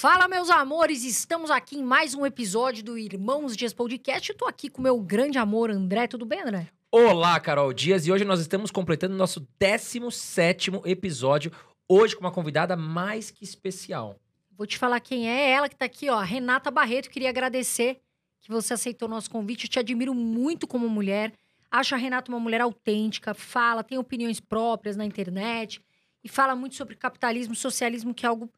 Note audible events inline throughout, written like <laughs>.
Fala, meus amores! Estamos aqui em mais um episódio do Irmãos Dias Podcast. Eu tô aqui com meu grande amor, André. Tudo bem, André? Olá, Carol Dias, e hoje nós estamos completando nosso 17 episódio, hoje com uma convidada mais que especial. Vou te falar quem é, ela que tá aqui, ó, Renata Barreto. Queria agradecer que você aceitou o nosso convite. Eu te admiro muito como mulher. Acho a Renata uma mulher autêntica, fala, tem opiniões próprias na internet e fala muito sobre capitalismo, socialismo, que é algo,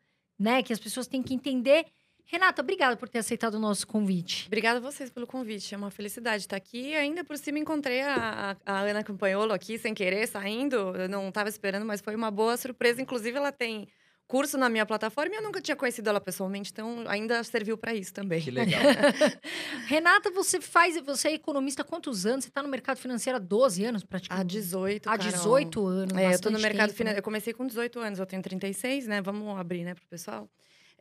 né, que as pessoas têm que entender. Renata, obrigada por ter aceitado o nosso convite. Obrigada a vocês pelo convite. É uma felicidade estar aqui. Ainda por cima encontrei a, a, a Ana Campanholo aqui sem querer, saindo. Eu não estava esperando, mas foi uma boa surpresa. Inclusive, ela tem curso na minha plataforma e eu nunca tinha conhecido ela pessoalmente, então ainda serviu para isso também. Que <laughs> legal. Renata, você faz, você é economista há quantos anos? Você está no mercado financeiro há 12 anos, praticamente? Há 18, Há 18 anos, É, eu tô no mercado tempo, financeiro. Eu comecei com 18 anos, eu tenho 36, né? Vamos abrir, né, pro pessoal.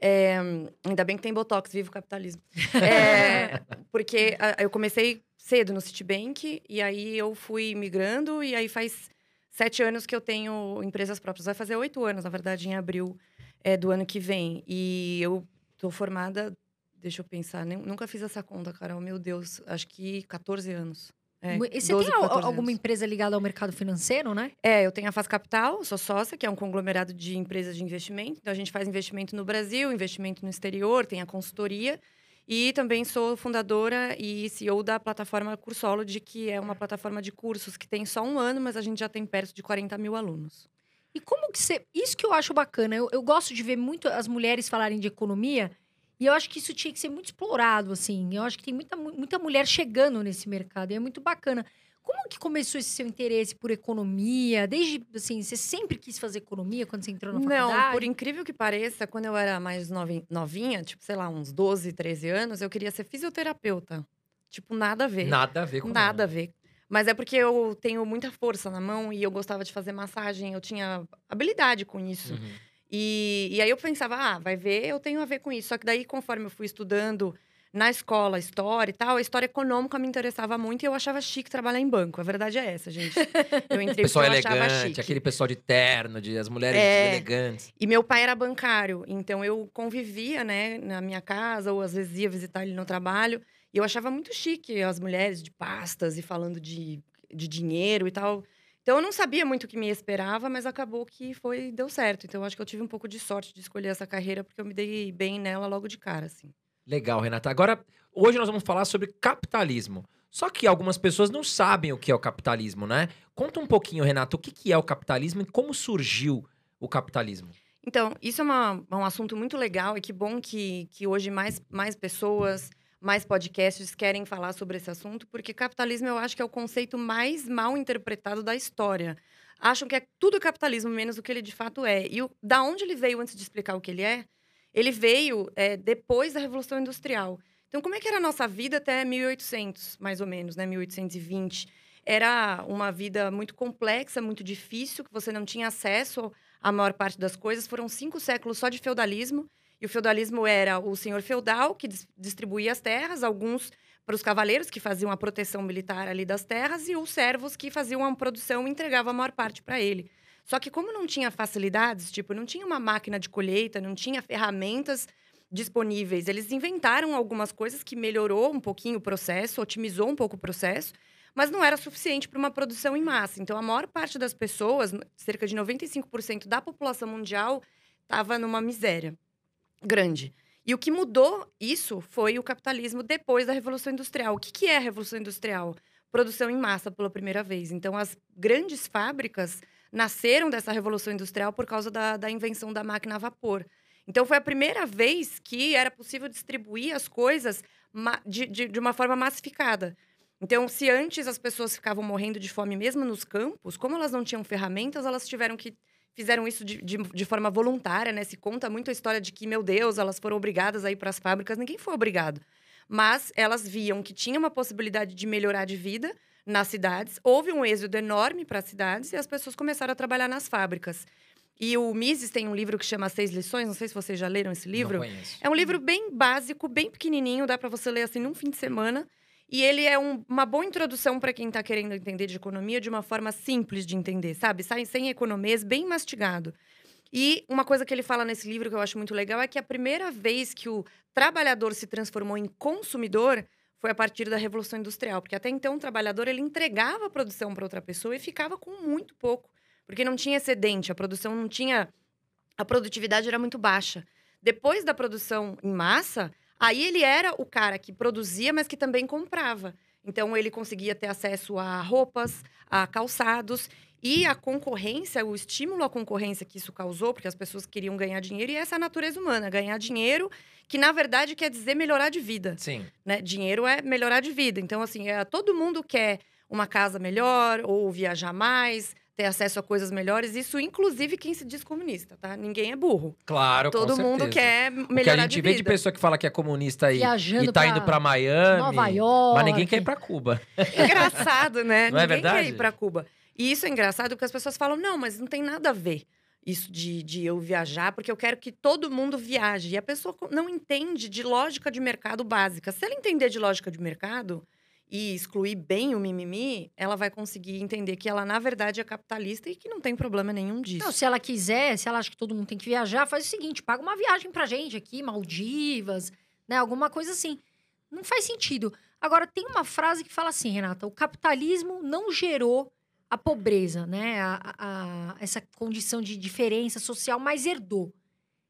É, ainda bem que tem Botox, viva o capitalismo. <laughs> É, porque ah, eu comecei cedo no Citibank, e aí eu fui migrando, e aí faz sete anos que eu tenho empresas próprias. Vai fazer oito anos, na verdade, em abril é, do ano que vem. E eu tô formada, deixa eu pensar, nem- nunca fiz essa conta, Carol, meu Deus, acho que 14 anos. É, E você 12, tem al- 14 alguma anos. empresa ligada ao mercado financeiro, né? É, eu tenho a Faz Capital, sou sócia, que é um conglomerado de empresas de investimento. Então, a gente faz investimento no Brasil, investimento no exterior, tem a consultoria. E também sou fundadora e CEO da plataforma Cursology, que é uma plataforma de cursos que tem só um ano, mas a gente já tem perto de 40 mil alunos. E como que você. Isso que eu acho bacana. Eu, eu gosto de ver muito as mulheres falarem de economia. E eu acho que isso tinha que ser muito explorado, assim. Eu acho que tem muita, mu- muita mulher chegando nesse mercado. E é muito bacana. Como que começou esse seu interesse por economia? Desde, assim, você sempre quis fazer economia quando você entrou na faculdade? Não, por incrível que pareça, quando eu era mais novi- novinha, tipo, sei lá, uns 12, 13 anos, eu queria ser fisioterapeuta. Tipo, nada a ver. Nada a ver com Nada a ver. Mas é porque eu tenho muita força na mão e eu gostava de fazer massagem, eu tinha habilidade com isso. Uhum. E, e aí eu pensava, ah, vai ver, eu tenho a ver com isso. Só que daí, conforme eu fui estudando na escola, história e tal, a história econômica me interessava muito e eu achava chique trabalhar em banco. A verdade é essa, gente. Eu <laughs> entrei Pessoal porque eu achava elegante, chique. aquele pessoal de terno, de, as mulheres É. elegantes. E meu pai era bancário, então eu convivia, né, na minha casa, ou às vezes ia visitar ele no trabalho. E eu achava muito chique as mulheres de pastas e falando de, de dinheiro e tal. Então eu não sabia muito o que me esperava, mas acabou que foi deu certo. Então eu acho que eu tive um pouco de sorte de escolher essa carreira, porque eu me dei bem nela logo de cara, assim. Legal, Renata. Agora, hoje nós vamos falar sobre capitalismo. Só que algumas pessoas não sabem o que é o capitalismo, né? Conta um pouquinho, Renata, o que é o capitalismo e como surgiu o capitalismo? Então, isso é uma- um assunto muito legal e que bom que, que hoje mais, mais pessoas, mais podcasts querem falar sobre esse assunto, porque capitalismo eu acho que é o conceito mais mal interpretado da história. Acham que é tudo capitalismo, menos o que ele de fato é. E o, da onde ele veio antes de explicar o que ele é? Ele veio é, depois da Revolução Industrial. Então, como é que era a nossa vida até 1800, mais ou menos, né? 1820. Era uma vida muito complexa, muito difícil, que você não tinha acesso a maior parte das coisas. Foram cinco séculos só de feudalismo. E o feudalismo era o senhor feudal, que dis- distribuía as terras, alguns para os cavaleiros, que faziam a proteção militar ali das terras, e os servos, que faziam a produção e entregavam a maior parte para ele. Só que como não tinha facilidades, tipo, não tinha uma máquina de colheita, não tinha ferramentas disponíveis, eles inventaram algumas coisas que melhorou um pouquinho o processo, otimizou um pouco o processo, mas não era suficiente para uma produção em massa. Então, a maior parte das pessoas, cerca de 95% da população mundial, estava numa miséria grande. E o que mudou isso foi o capitalismo depois da Revolução Industrial. O que, que é a Revolução Industrial? Produção em massa pela primeira vez. Então, as grandes fábricas nasceram dessa Revolução Industrial por causa da, da invenção da máquina a vapor. Então, foi a primeira vez que era possível distribuir as coisas de, de, de uma forma massificada. Então, se antes as pessoas ficavam morrendo de fome mesmo nos campos, como elas não tinham ferramentas, elas tiveram que fizeram isso de, de, de forma voluntária, né? Se conta muito a história de que, meu Deus, elas foram obrigadas a ir para as fábricas. Ninguém foi obrigado. Mas elas viam que tinha uma possibilidade de melhorar de vida nas cidades. Houve um êxodo enorme para as cidades e as pessoas começaram a trabalhar nas fábricas. E o Mises tem um livro que chama Seis Lições, não sei se vocês já leram esse livro. Não conheço. É um livro bem básico, bem pequenininho, dá para você ler assim num fim de semana. E ele é um- uma boa introdução para quem está querendo entender de economia de uma forma simples de entender, sabe? Sai sem economês, bem mastigado. E uma coisa que ele fala nesse livro que eu acho muito legal é que a primeira vez que o trabalhador se transformou em consumidor foi a partir da Revolução Industrial, porque até então o trabalhador ele entregava a produção para outra pessoa e ficava com muito pouco, porque não tinha excedente, a produção não tinha a produtividade era muito baixa. Depois da produção em massa, aí ele era o cara que produzia, mas que também comprava. Então ele conseguia ter acesso a roupas, a calçados e a concorrência, o estímulo à concorrência que isso causou, porque as pessoas queriam ganhar dinheiro, e essa é a natureza humana, ganhar dinheiro, que na verdade quer dizer melhorar de vida. Sim. Né? Dinheiro é melhorar de vida. Então, assim, é, todo mundo quer uma casa melhor, ou viajar mais, ter acesso a coisas melhores. Isso, inclusive, quem se diz comunista, tá? Ninguém é burro. Claro, Todo com mundo certeza. quer O que a melhorar gente de vê vida. de pessoa que fala que é comunista e, Viajando e tá pra indo pra Miami. Nova York. Mas ninguém quer ir pra Cuba. engraçado, né? Não é Ninguém verdade? quer ir pra Cuba. E isso é engraçado porque as pessoas falam, não, mas não tem nada a ver isso de, de eu viajar, porque eu quero que todo mundo viaje. E a pessoa não entende de lógica de mercado básica. Se ela entender de lógica de mercado e excluir bem o mimimi, ela vai conseguir entender que ela, na verdade, é capitalista e que não tem problema nenhum disso. Não, se ela quiser, se ela acha que todo mundo tem que viajar, faz o seguinte: paga uma viagem pra gente aqui, Maldivas, né? Alguma coisa assim. Não faz sentido. Agora, tem uma frase que fala assim, Renata: o capitalismo não gerou a pobreza, né? A, a- essa condição de diferença social, mas herdou. O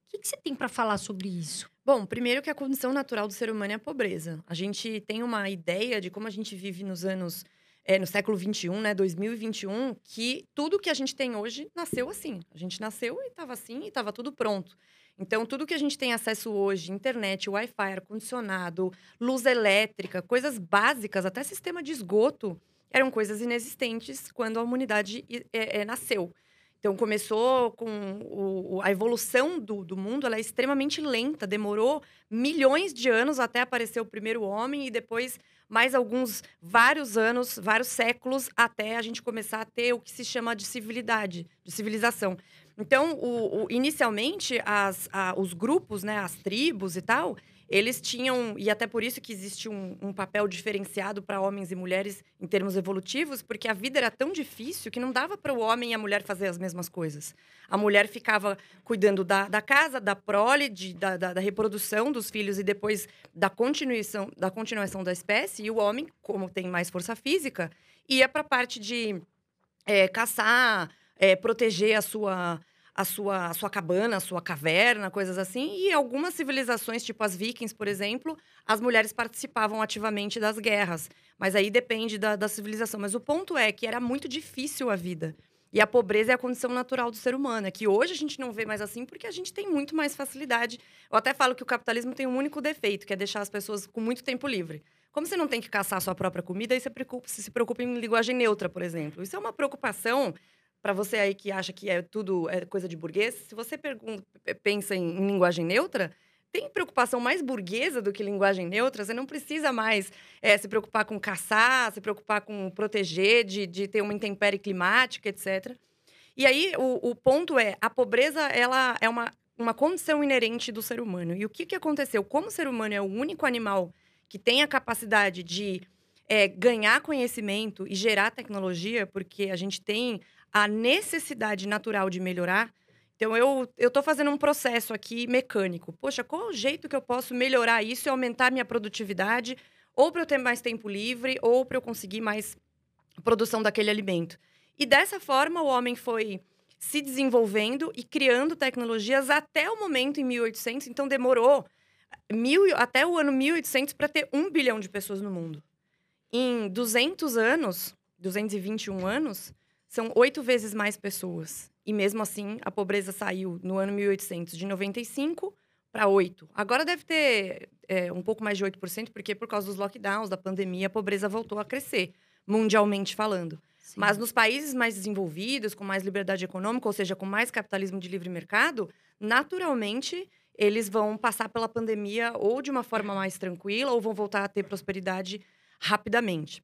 que, que você tem pra falar sobre isso? Bom, primeiro que a condição natural do ser humano é a pobreza. A gente tem uma ideia de como a gente vive nos anos, é, no século XXI, né, 2021, que tudo que a gente tem hoje nasceu assim. A gente nasceu e estava assim e estava tudo pronto. Então, tudo que a gente tem acesso hoje, internet, Wi-Fi, ar-condicionado, luz elétrica, coisas básicas, até sistema de esgoto, eram coisas inexistentes quando a humanidade é, é, nasceu. Então, começou com o- a evolução do, do mundo, ela é extremamente lenta, demorou milhões de anos até aparecer o primeiro homem e depois mais alguns, vários anos, vários séculos até a gente começar a ter o que se chama de civilidade, de civilização. Então, o- o- inicialmente, as, a- os grupos, né, as tribos e tal, eles tinham, e até por isso que existe um, um papel diferenciado para homens e mulheres em termos evolutivos, porque a vida era tão difícil que não dava para o homem e a mulher fazer as mesmas coisas. A mulher ficava cuidando da, da casa, da prole, de- da, da- da reprodução dos filhos e depois da continuação, da continuação da espécie, e o homem, como tem mais força física, ia para a parte de é, caçar, é, proteger a sua, a, sua, a sua cabana, a sua caverna, coisas assim. E algumas civilizações, tipo as vikings, por exemplo, as mulheres participavam ativamente das guerras. Mas aí depende da, da civilização. Mas o ponto é que era muito difícil a vida. E a pobreza é a condição natural do ser humano. É que hoje a gente não vê mais assim porque a gente tem muito mais facilidade. Eu até falo que o capitalismo tem um único defeito, que é deixar as pessoas com muito tempo livre. Como você não tem que caçar a sua própria comida, aí você preocupa- você se preocupa em linguagem neutra, por exemplo. Isso é uma preocupação para você aí que acha que é tudo é coisa de burguês. Se você pergunta, pensa em, em linguagem neutra, tem preocupação mais burguesa do que linguagem neutra. Você não precisa mais é, se preocupar com caçar, se preocupar com proteger, de, de ter uma intempérie climática, etc. E aí, o, o ponto é, a pobreza, ela é uma, uma condição inerente do ser humano. E o que, que aconteceu? Como o ser humano é o único animal que tem a capacidade de é, ganhar conhecimento e gerar tecnologia, porque a gente tem a necessidade natural de melhorar. Então, eu estou fazendo um processo aqui mecânico. Poxa, qual o jeito que eu posso melhorar isso e aumentar minha produtividade? Ou para eu ter mais tempo livre, ou para eu conseguir mais produção daquele alimento. E dessa forma, o homem foi se desenvolvendo e criando tecnologias até o momento em 1800. Então, demorou mil, até o ano 1800 para ter um bilhão de pessoas no mundo. Em 200 anos, 221 anos, são oito vezes mais pessoas. E mesmo assim, a pobreza saiu no ano 1800 de 95 para 8. Agora deve ter é, um pouco mais de 8%, porque por causa dos lockdowns, da pandemia, a pobreza voltou a crescer, mundialmente falando. Sim. Mas nos países mais desenvolvidos, com mais liberdade econômica, ou seja, com mais capitalismo de livre mercado, naturalmente eles vão passar pela pandemia ou de uma forma mais tranquila, ou vão voltar a ter prosperidade rapidamente.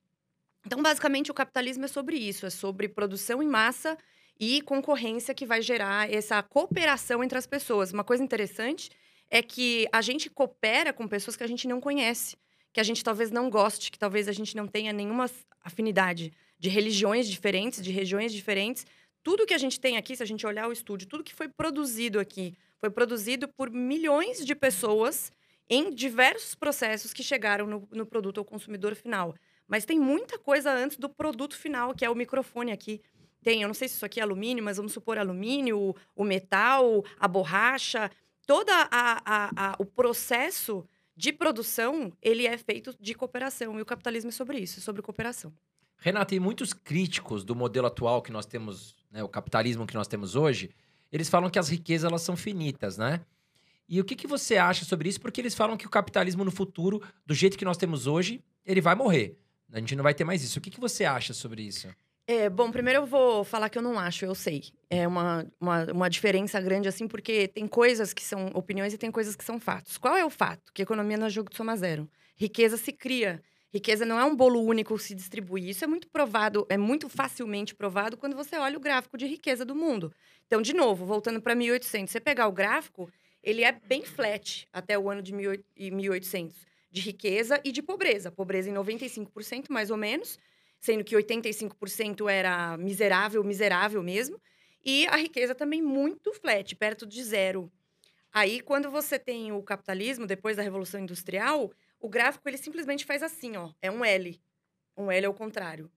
Então, basicamente, o capitalismo é sobre isso: é sobre produção em massa e concorrência que vai gerar essa cooperação entre as pessoas. Uma coisa interessante é que a gente coopera com pessoas que a gente não conhece, que a gente talvez não goste, que talvez a gente não tenha nenhuma afinidade de religiões diferentes, de regiões diferentes. tudo que a gente tem aqui, se a gente olhar o estúdio, tudo que foi produzido aqui, foi produzido por milhões de pessoas em diversos processos que chegaram no, no produto ao consumidor final. Mas tem muita coisa antes do produto final, que é o microfone aqui. Tem, eu não sei se isso aqui é alumínio, mas vamos supor alumínio, o metal, a borracha. Todo o processo de produção, ele é feito de cooperação. E o capitalismo é sobre isso, sobre cooperação. Renata, e muitos críticos do modelo atual que nós temos, né, o capitalismo que nós temos hoje, eles falam que as riquezas elas são finitas, né? E o que, que você acha sobre isso? Porque eles falam que o capitalismo no futuro, do jeito que nós temos hoje, ele vai morrer. A gente não vai ter mais isso. O que, que você acha sobre isso? É, bom, primeiro eu vou falar que eu não acho, eu sei. É uma, uma, uma diferença grande, assim, porque tem coisas que são opiniões e tem coisas que são fatos. Qual é o fato? Que economia não é jogo de soma zero. Riqueza se cria. Riqueza não é um bolo único se distribui. Isso é muito provado, é muito facilmente provado quando você olha o gráfico de riqueza do mundo. Então, de novo, voltando para 1800, você pegar o gráfico, ele é bem flat até o ano de 1800, de riqueza e de pobreza. Pobreza em 95%, mais ou menos, sendo que 85% era miserável, miserável mesmo. E a riqueza também muito flat, perto de zero. Aí, quando você tem o capitalismo, depois da Revolução Industrial, o gráfico ele simplesmente faz assim, ó. É um L. Um L ao contrário.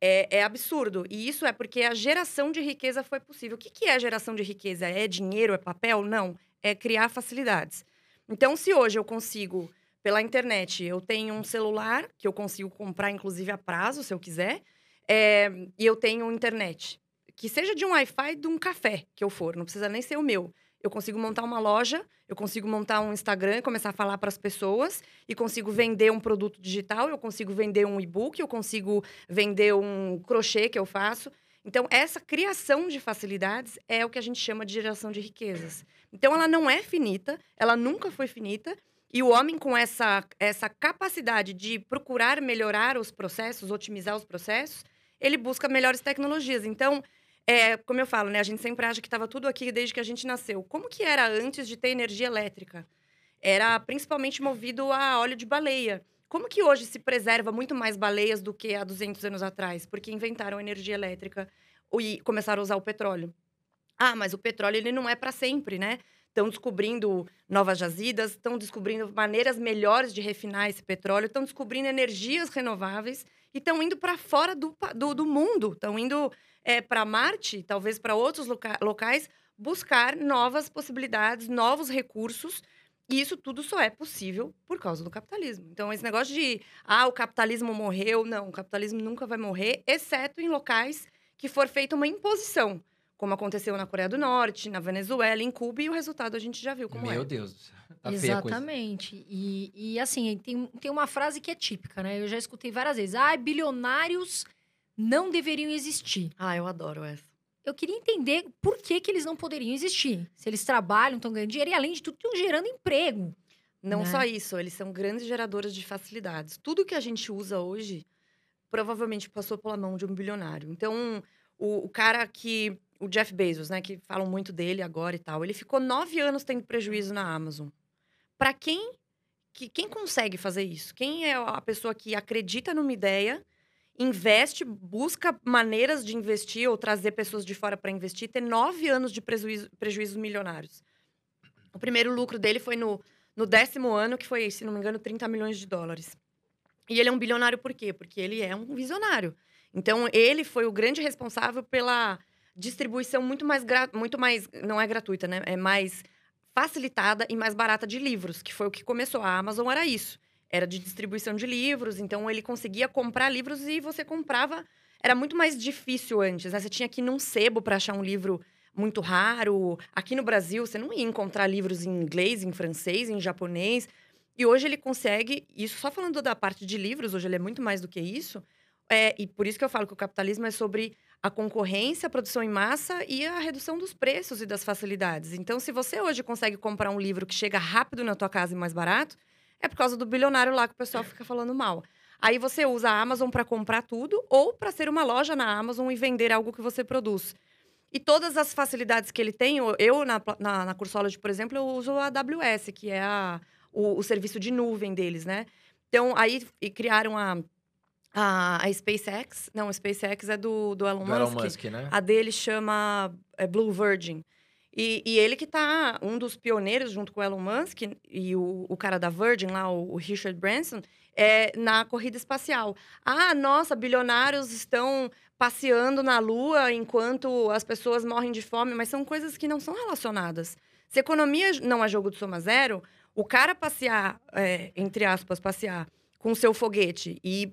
É, é, absurdo. E isso é porque a geração de riqueza foi possível. O que, que é geração de riqueza? É dinheiro? É papel? Não. É criar facilidades. Então, se hoje eu consigo, pela internet, eu tenho um celular que eu consigo comprar, inclusive, a prazo, se eu quiser, é, e eu tenho internet. Que seja de um Wi-Fi de um café que eu for, não precisa nem ser o meu eu consigo montar uma loja, eu consigo montar um Instagram começar a falar para as pessoas, e consigo vender um produto digital, eu consigo vender um e-book, eu consigo vender um crochê que eu faço. Então, essa criação de facilidades é o que a gente chama de geração de riquezas. Então, ela não é finita, ela nunca foi finita, e o homem com essa, essa capacidade de procurar melhorar os processos, otimizar os processos, ele busca melhores tecnologias. Então, é, como eu falo, né? A gente sempre acha que estava tudo aqui desde que a gente nasceu. Como que era antes de ter energia elétrica? Era principalmente movido a óleo de baleia. Como que hoje se preserva muito mais baleias do que há 200 anos atrás? Porque inventaram energia elétrica e começaram a usar o petróleo. Ah, mas o petróleo ele não é para sempre, né? Estão descobrindo novas jazidas, estão descobrindo maneiras melhores de refinar esse petróleo, estão descobrindo energias renováveis e estão indo para fora do, do, do mundo, estão indo é, para Marte, talvez para outros loca locais, buscar novas possibilidades, novos recursos. E isso tudo só é possível por causa do capitalismo. Então, esse negócio de, ah, o capitalismo morreu. Não, o capitalismo nunca vai morrer, exceto em locais que for feita uma imposição. Como aconteceu na Coreia do Norte, na Venezuela, em Cuba, e o resultado a gente já viu como Meu é. Meu Deus. Tá Exatamente. E, e assim, tem, tem uma frase que é típica, né? Eu já escutei várias vezes. Ah, bilionários não deveriam existir. Ah, eu adoro essa. Eu queria entender por que, que eles não poderiam existir. Se eles trabalham, estão ganhando dinheiro e, além de tudo, estão gerando emprego. Não né? só isso, eles são grandes geradores de facilidades. Tudo que a gente usa hoje provavelmente passou pela mão de um bilionário. Então, o, o cara que. O Jeff Bezos, né? Que falam muito dele agora e tal. Ele ficou nove anos tendo prejuízo na Amazon. Para quem que quem consegue fazer isso? Quem é a pessoa que acredita numa ideia investe, busca maneiras de investir ou trazer pessoas de fora para investir, ter nove anos de prejuízo, prejuízos milionários. O primeiro lucro dele foi no, no décimo ano, que foi, se não me engano, 30 milhões de dólares. E ele é um bilionário por quê? Porque ele é um visionário. Então, ele foi o grande responsável pela distribuição muito mais, muito mais não é gratuita, né? É mais facilitada e mais barata de livros, que foi o que começou. A Amazon era isso era de distribuição de livros, então ele conseguia comprar livros e você comprava. Era muito mais difícil antes, né? Você tinha que ir num sebo para achar um livro muito raro. Aqui no Brasil, você não ia encontrar livros em inglês, em francês, em japonês. E hoje ele consegue, isso só falando da parte de livros, hoje ele é muito mais do que isso. É, e por isso que eu falo que o capitalismo é sobre a concorrência, a produção em massa e a redução dos preços e das facilidades. Então, se você hoje consegue comprar um livro que chega rápido na tua casa e mais barato, é por causa do bilionário lá que o pessoal fica falando mal. Aí você usa a Amazon para comprar tudo ou para ser uma loja na Amazon e vender algo que você produz. E todas as facilidades que ele tem, eu na, na, na Cursology, por exemplo, eu uso a AWS, que é a, o, o serviço de nuvem deles, né? Então, aí criaram a, A, a SpaceX, não, a SpaceX é do, do Elon Do Musk. Elon Musk, né? A dele chama é, Blue Virgin. E, e ele que tá um dos pioneiros, junto com o Elon Musk e o, o cara da Virgin lá, o, o Richard Branson, é, na corrida espacial. Ah, nossa, bilionários estão passeando na Lua enquanto as pessoas morrem de fome, mas são coisas que não são relacionadas. Se economia não é jogo de soma zero, o cara passear, é, entre aspas, passear com o seu foguete e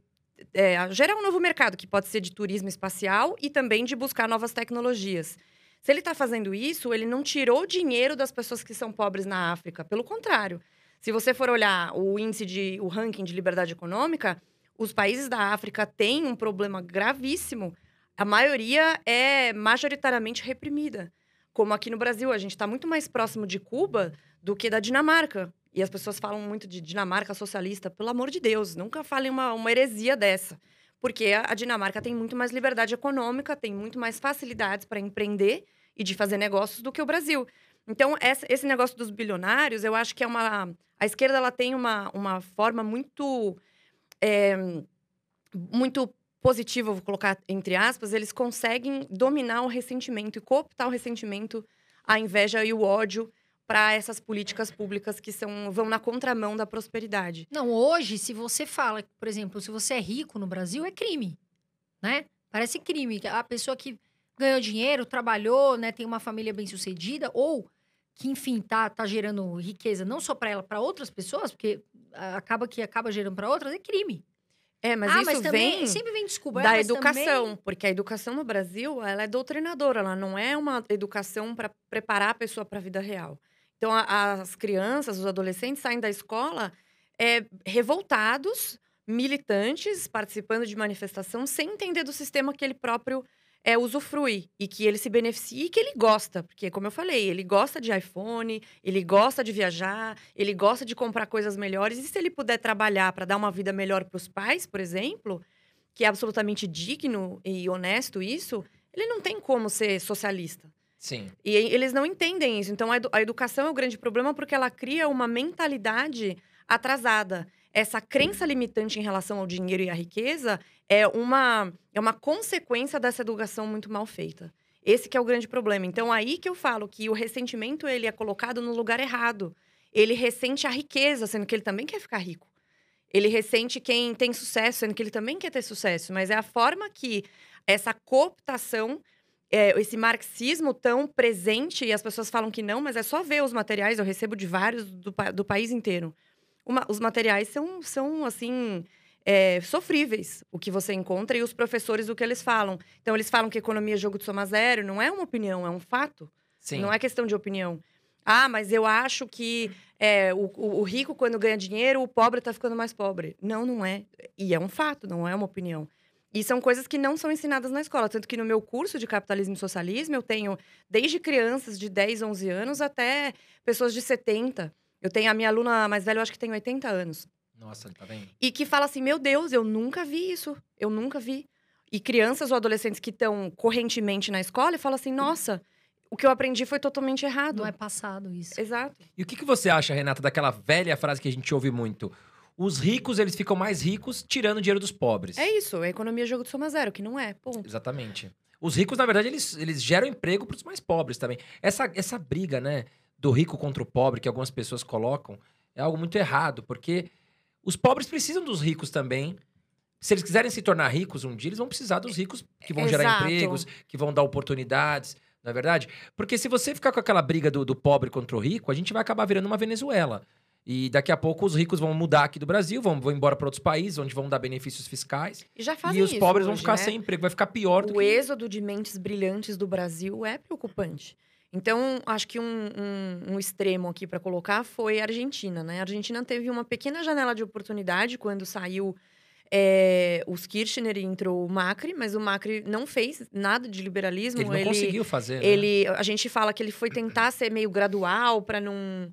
é, gerar um novo mercado, que pode ser de turismo espacial e também de buscar novas tecnologias. Se ele está fazendo isso, ele não tirou dinheiro das pessoas que são pobres na África. Pelo contrário. Se você for olhar o índice de o ranking de liberdade econômica, os países da África têm um problema gravíssimo. A maioria é majoritariamente reprimida. Como aqui no Brasil, a gente está muito mais próximo de Cuba do que da Dinamarca. E as pessoas falam muito de Dinamarca socialista. Pelo amor de Deus, nunca falem uma, uma heresia dessa. Porque a, Dinamarca tem muito mais liberdade econômica, tem muito mais facilidades para empreender e de fazer negócios do que o Brasil. Então, esse negócio dos bilionários, eu acho que é uma. A esquerda ela tem uma, uma forma muito. é, muito positiva, vou colocar entre aspas, eles conseguem dominar o ressentimento e cooptar o ressentimento, a inveja e o ódio para essas políticas públicas que são, vão na contramão da prosperidade. Não, hoje, se você fala, por exemplo, se você é rico no Brasil, é crime, né? Parece crime. A pessoa que ganhou dinheiro, trabalhou, né, tem uma família bem-sucedida, ou que, enfim, tá, tá gerando riqueza não só para ela, para outras pessoas, porque ah, acaba que acaba gerando para outras, é crime. É, mas ah, isso mas também vem sempre vem desculpa. da ah, mas educação, também- porque a educação no Brasil ela é doutrinadora, ela não é uma educação para preparar a pessoa para a vida real. Então a- as crianças, os adolescentes saem da escola é, revoltados, militantes, participando de manifestação, sem entender do sistema que ele próprio é, usufrui e que ele se beneficia e que ele gosta, porque como eu falei, ele gosta de iPhone, ele gosta de viajar, ele gosta de comprar coisas melhores e se ele puder trabalhar para dar uma vida melhor para os pais, por exemplo, que é absolutamente digno e honesto isso, ele não tem como ser socialista. Sim. E eles não entendem isso. Então, a, edu- a educação é o grande problema porque ela cria uma mentalidade atrasada. Essa crença limitante em relação ao dinheiro e à riqueza é uma, é uma consequência dessa educação muito mal feita. Esse que é o grande problema. Então, aí que eu falo que o ressentimento ele é colocado no lugar errado. Ele ressente a riqueza, sendo que ele também quer ficar rico. Ele ressente quem tem sucesso, sendo que ele também quer ter sucesso. Mas é a forma que essa cooptação é, esse marxismo tão presente, e as pessoas falam que não, mas é só ver os materiais, eu recebo de vários do, do país inteiro. Uma- os materiais são, são assim, é, sofríveis, o que você encontra, e os professores, o que eles falam. Então, eles falam que economia é jogo de soma zero, não é uma opinião, é um fato. Sim. Não é questão de opinião. Ah, mas eu acho que é, o, o- rico, quando ganha dinheiro, o pobre tá ficando mais pobre. Não, não é. E é um fato, não é uma opinião. E são coisas que não são ensinadas na escola. Tanto que no meu curso de capitalismo e socialismo, eu tenho desde crianças de 10, 11 anos até pessoas de 70. Eu tenho a minha aluna mais velha, eu acho que tem 80 anos. Nossa, tá vendo? E que fala assim: meu Deus, eu nunca vi isso. Eu nunca vi. E crianças ou adolescentes que estão correntemente na escola e falam assim: nossa, o que eu aprendi foi totalmente errado. Não é passado isso. Exato. E o que, que você acha, Renata, daquela velha frase que a gente ouve muito? Os ricos, eles ficam mais ricos tirando dinheiro dos pobres. É isso, a economia é jogo de soma zero, que não é. Ponto. Exatamente. Os ricos, na verdade, eles, eles geram emprego para os mais pobres também. Essa, essa briga, né, do rico contra o pobre que algumas pessoas colocam é algo muito errado, porque os pobres precisam dos ricos também. Se eles quiserem se tornar ricos um dia, eles vão precisar dos ricos que vão gerar Exato. empregos, que vão dar oportunidades, não é verdade? Porque se você ficar com aquela briga do, do pobre contra o rico, a gente vai acabar virando uma Venezuela. E daqui a pouco os ricos vão mudar aqui do Brasil, vão, vão embora para outros países, onde vão dar benefícios fiscais. E já fazem e os isso pobres vão hoje, ficar né? sem emprego, vai ficar pior do O que... êxodo de mentes brilhantes do Brasil é preocupante. Então, acho que um, um- um extremo aqui para colocar foi a Argentina, né? A Argentina teve uma pequena janela de oportunidade quando saiu é, os Kirchner e entrou o Macri, mas o Macri não fez nada de liberalismo. Ele não conseguiu fazer, né? Ele, a gente fala que ele foi tentar ser meio gradual para não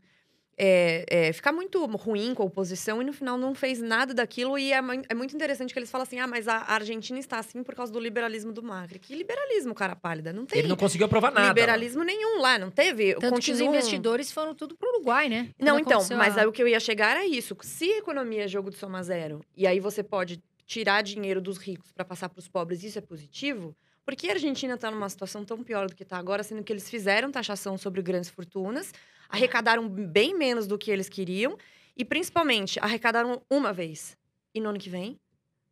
é, é, ficar muito ruim com a oposição e no final não fez nada daquilo. E é, é muito interessante que eles falam assim: ah, mas a Argentina está assim por causa do liberalismo do Macri. Que liberalismo, cara pálida? Não tem Ele não conseguiu aprovar nada. liberalismo nenhum lá, não teve. Tanto que os Continuam- investidores foram tudo pro Uruguai, né? Não, Quando então, mas aí o que eu ia chegar era isso. Se economia é jogo de soma zero, e aí você pode tirar dinheiro dos ricos para passar para os pobres, isso é positivo? Por que a Argentina está numa situação tão pior do que está agora, sendo que eles fizeram taxação sobre grandes fortunas, arrecadaram bem menos do que eles queriam e, principalmente, arrecadaram uma vez. E no ano que vem?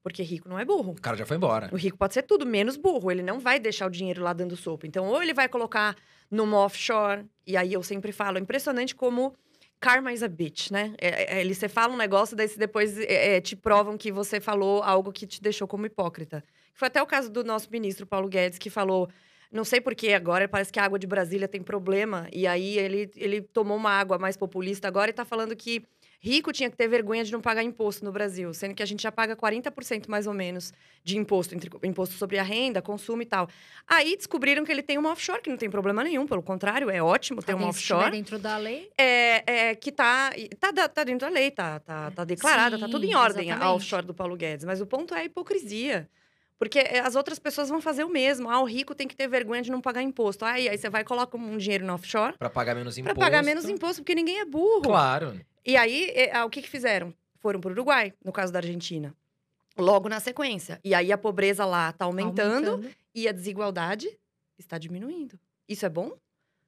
Porque rico não é burro. O cara já foi embora. O rico pode ser tudo, menos burro. Ele não vai deixar o dinheiro lá dando sopa. Então, ou ele vai colocar numa offshore, e aí eu sempre falo, é impressionante como karma is a bitch, né? É, é, ele, você fala um negócio, daí depois é, é, te provam que você falou algo que te deixou como hipócrita. Foi até o caso do nosso ministro Paulo Guedes, que falou. Não sei por que agora, parece que a água de Brasília tem problema. E aí ele, ele tomou uma água mais populista agora e tá falando que Rico tinha que ter vergonha de não pagar imposto no Brasil, sendo que a gente já paga 40% mais ou menos de imposto, entre imposto sobre a renda, consumo e tal. Aí descobriram que ele tem uma offshore, que não tem problema nenhum, pelo contrário, é ótimo ter uma offshore. dentro da lei? É, é que tá, tá, tá, dentro da lei, tá, tá, tá declarada, Sim, tá tudo em ordem exatamente. a offshore do Paulo Guedes. Mas o ponto é a hipocrisia. Porque é, as outras pessoas vão fazer o mesmo. Ah, o rico tem que ter vergonha de não pagar imposto. Aí, aí você vai e coloca um dinheiro no offshore. Para pagar menos imposto. Para pagar menos imposto, porque ninguém é burro. Claro. E aí, o que, que fizeram? Foram para o Uruguai, no caso da Argentina. Logo na sequência. E aí a pobreza lá está aumentando, aumentando e a desigualdade está diminuindo. Isso é bom?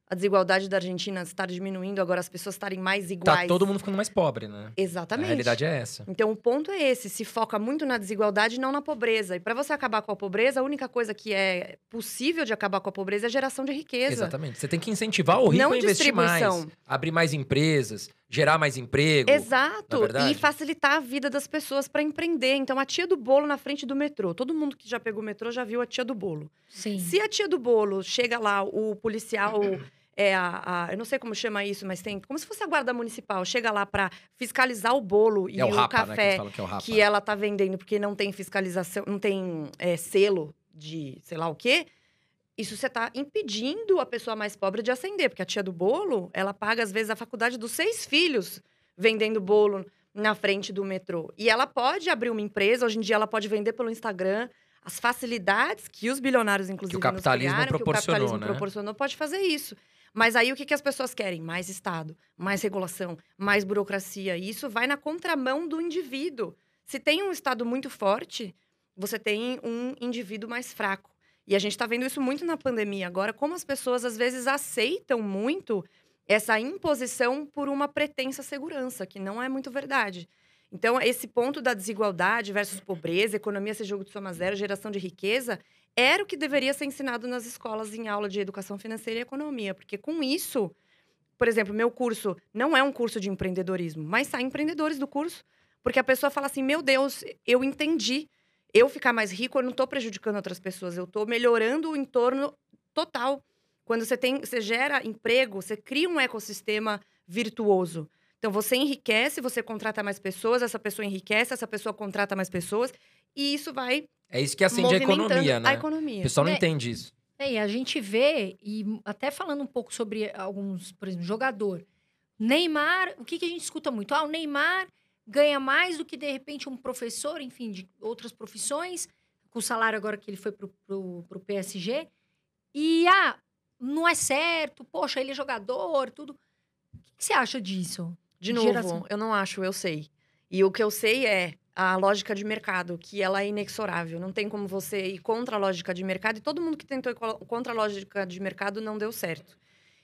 A desigualdade da Argentina estar diminuindo, agora as pessoas estarem mais tá iguais. Tá todo mundo ficando mais pobre, né? Exatamente. A realidade é essa. Então o ponto é esse, se foca muito na desigualdade e não na pobreza. E para você acabar com a pobreza, a única coisa que é possível de acabar com a pobreza é a geração de riqueza. Exatamente. Você tem que incentivar o rico não a investir mais, abrir mais empresas, gerar mais emprego. Exato. É e facilitar a vida das pessoas para empreender. Então, a tia do bolo na frente do metrô. Todo mundo que já pegou o metrô já viu a tia do bolo. Sim. Se a tia do bolo chega lá, o policial. <coughs> é a, a, eu não sei como chama isso, mas tem como se fosse a guarda municipal, chega lá para fiscalizar o bolo e é o, o rapa, café né, que, é que, ela tá vendendo porque não tem fiscalização, não tem é, selo de sei lá o quê. Isso você está impedindo a pessoa mais pobre de ascender, porque a tia do bolo, ela paga às vezes a faculdade dos seis filhos vendendo bolo na frente do metrô. E ela pode abrir uma empresa, hoje em dia ela pode vender pelo Instagram. As facilidades que os bilionários, inclusive, que o capitalismo criaram, proporcionou, que o capitalismo né? proporcionou, pode fazer isso. Mas aí o que, que as pessoas querem? Mais Estado, mais regulação, mais burocracia. E isso vai na contramão do indivíduo. Se tem um Estado muito forte, você tem um indivíduo mais fraco. E a gente está vendo isso muito na pandemia agora, como as pessoas às vezes aceitam muito essa imposição por uma pretensa segurança, que não é muito verdade. Então, esse ponto da desigualdade versus pobreza, economia ser jogo de soma zero, geração de riqueza, era o que deveria ser ensinado nas escolas em aula de educação financeira e economia, porque com isso, por exemplo, meu curso não é um curso de empreendedorismo, mas saem empreendedores do curso, porque a pessoa fala assim: "Meu Deus, eu entendi. Eu ficar mais rico, eu não estou prejudicando outras pessoas, eu estou melhorando o entorno total. Quando você tem, você gera emprego, você cria um ecossistema virtuoso. Então você enriquece, você contrata mais pessoas, essa pessoa enriquece, essa pessoa contrata mais pessoas, e isso vai é isso que acende a economia, né? A economia. O pessoal não é, entende isso. É, e a gente vê, e até falando um pouco sobre alguns, por exemplo, jogador. Neymar, o que, que a gente escuta muito? Ah, o Neymar ganha mais do que, de repente, um professor, enfim, de outras profissões, com o salário agora que ele foi pro, pro, pro PSG. E, ah, não é certo, poxa, ele é jogador, tudo. O que, que você acha disso? De novo, Geração. eu não acho, eu sei. E o que eu sei é, a lógica de mercado, que ela é inexorável. Não tem como você ir contra a lógica de mercado. E todo mundo que tentou ir contra a lógica de mercado não deu certo.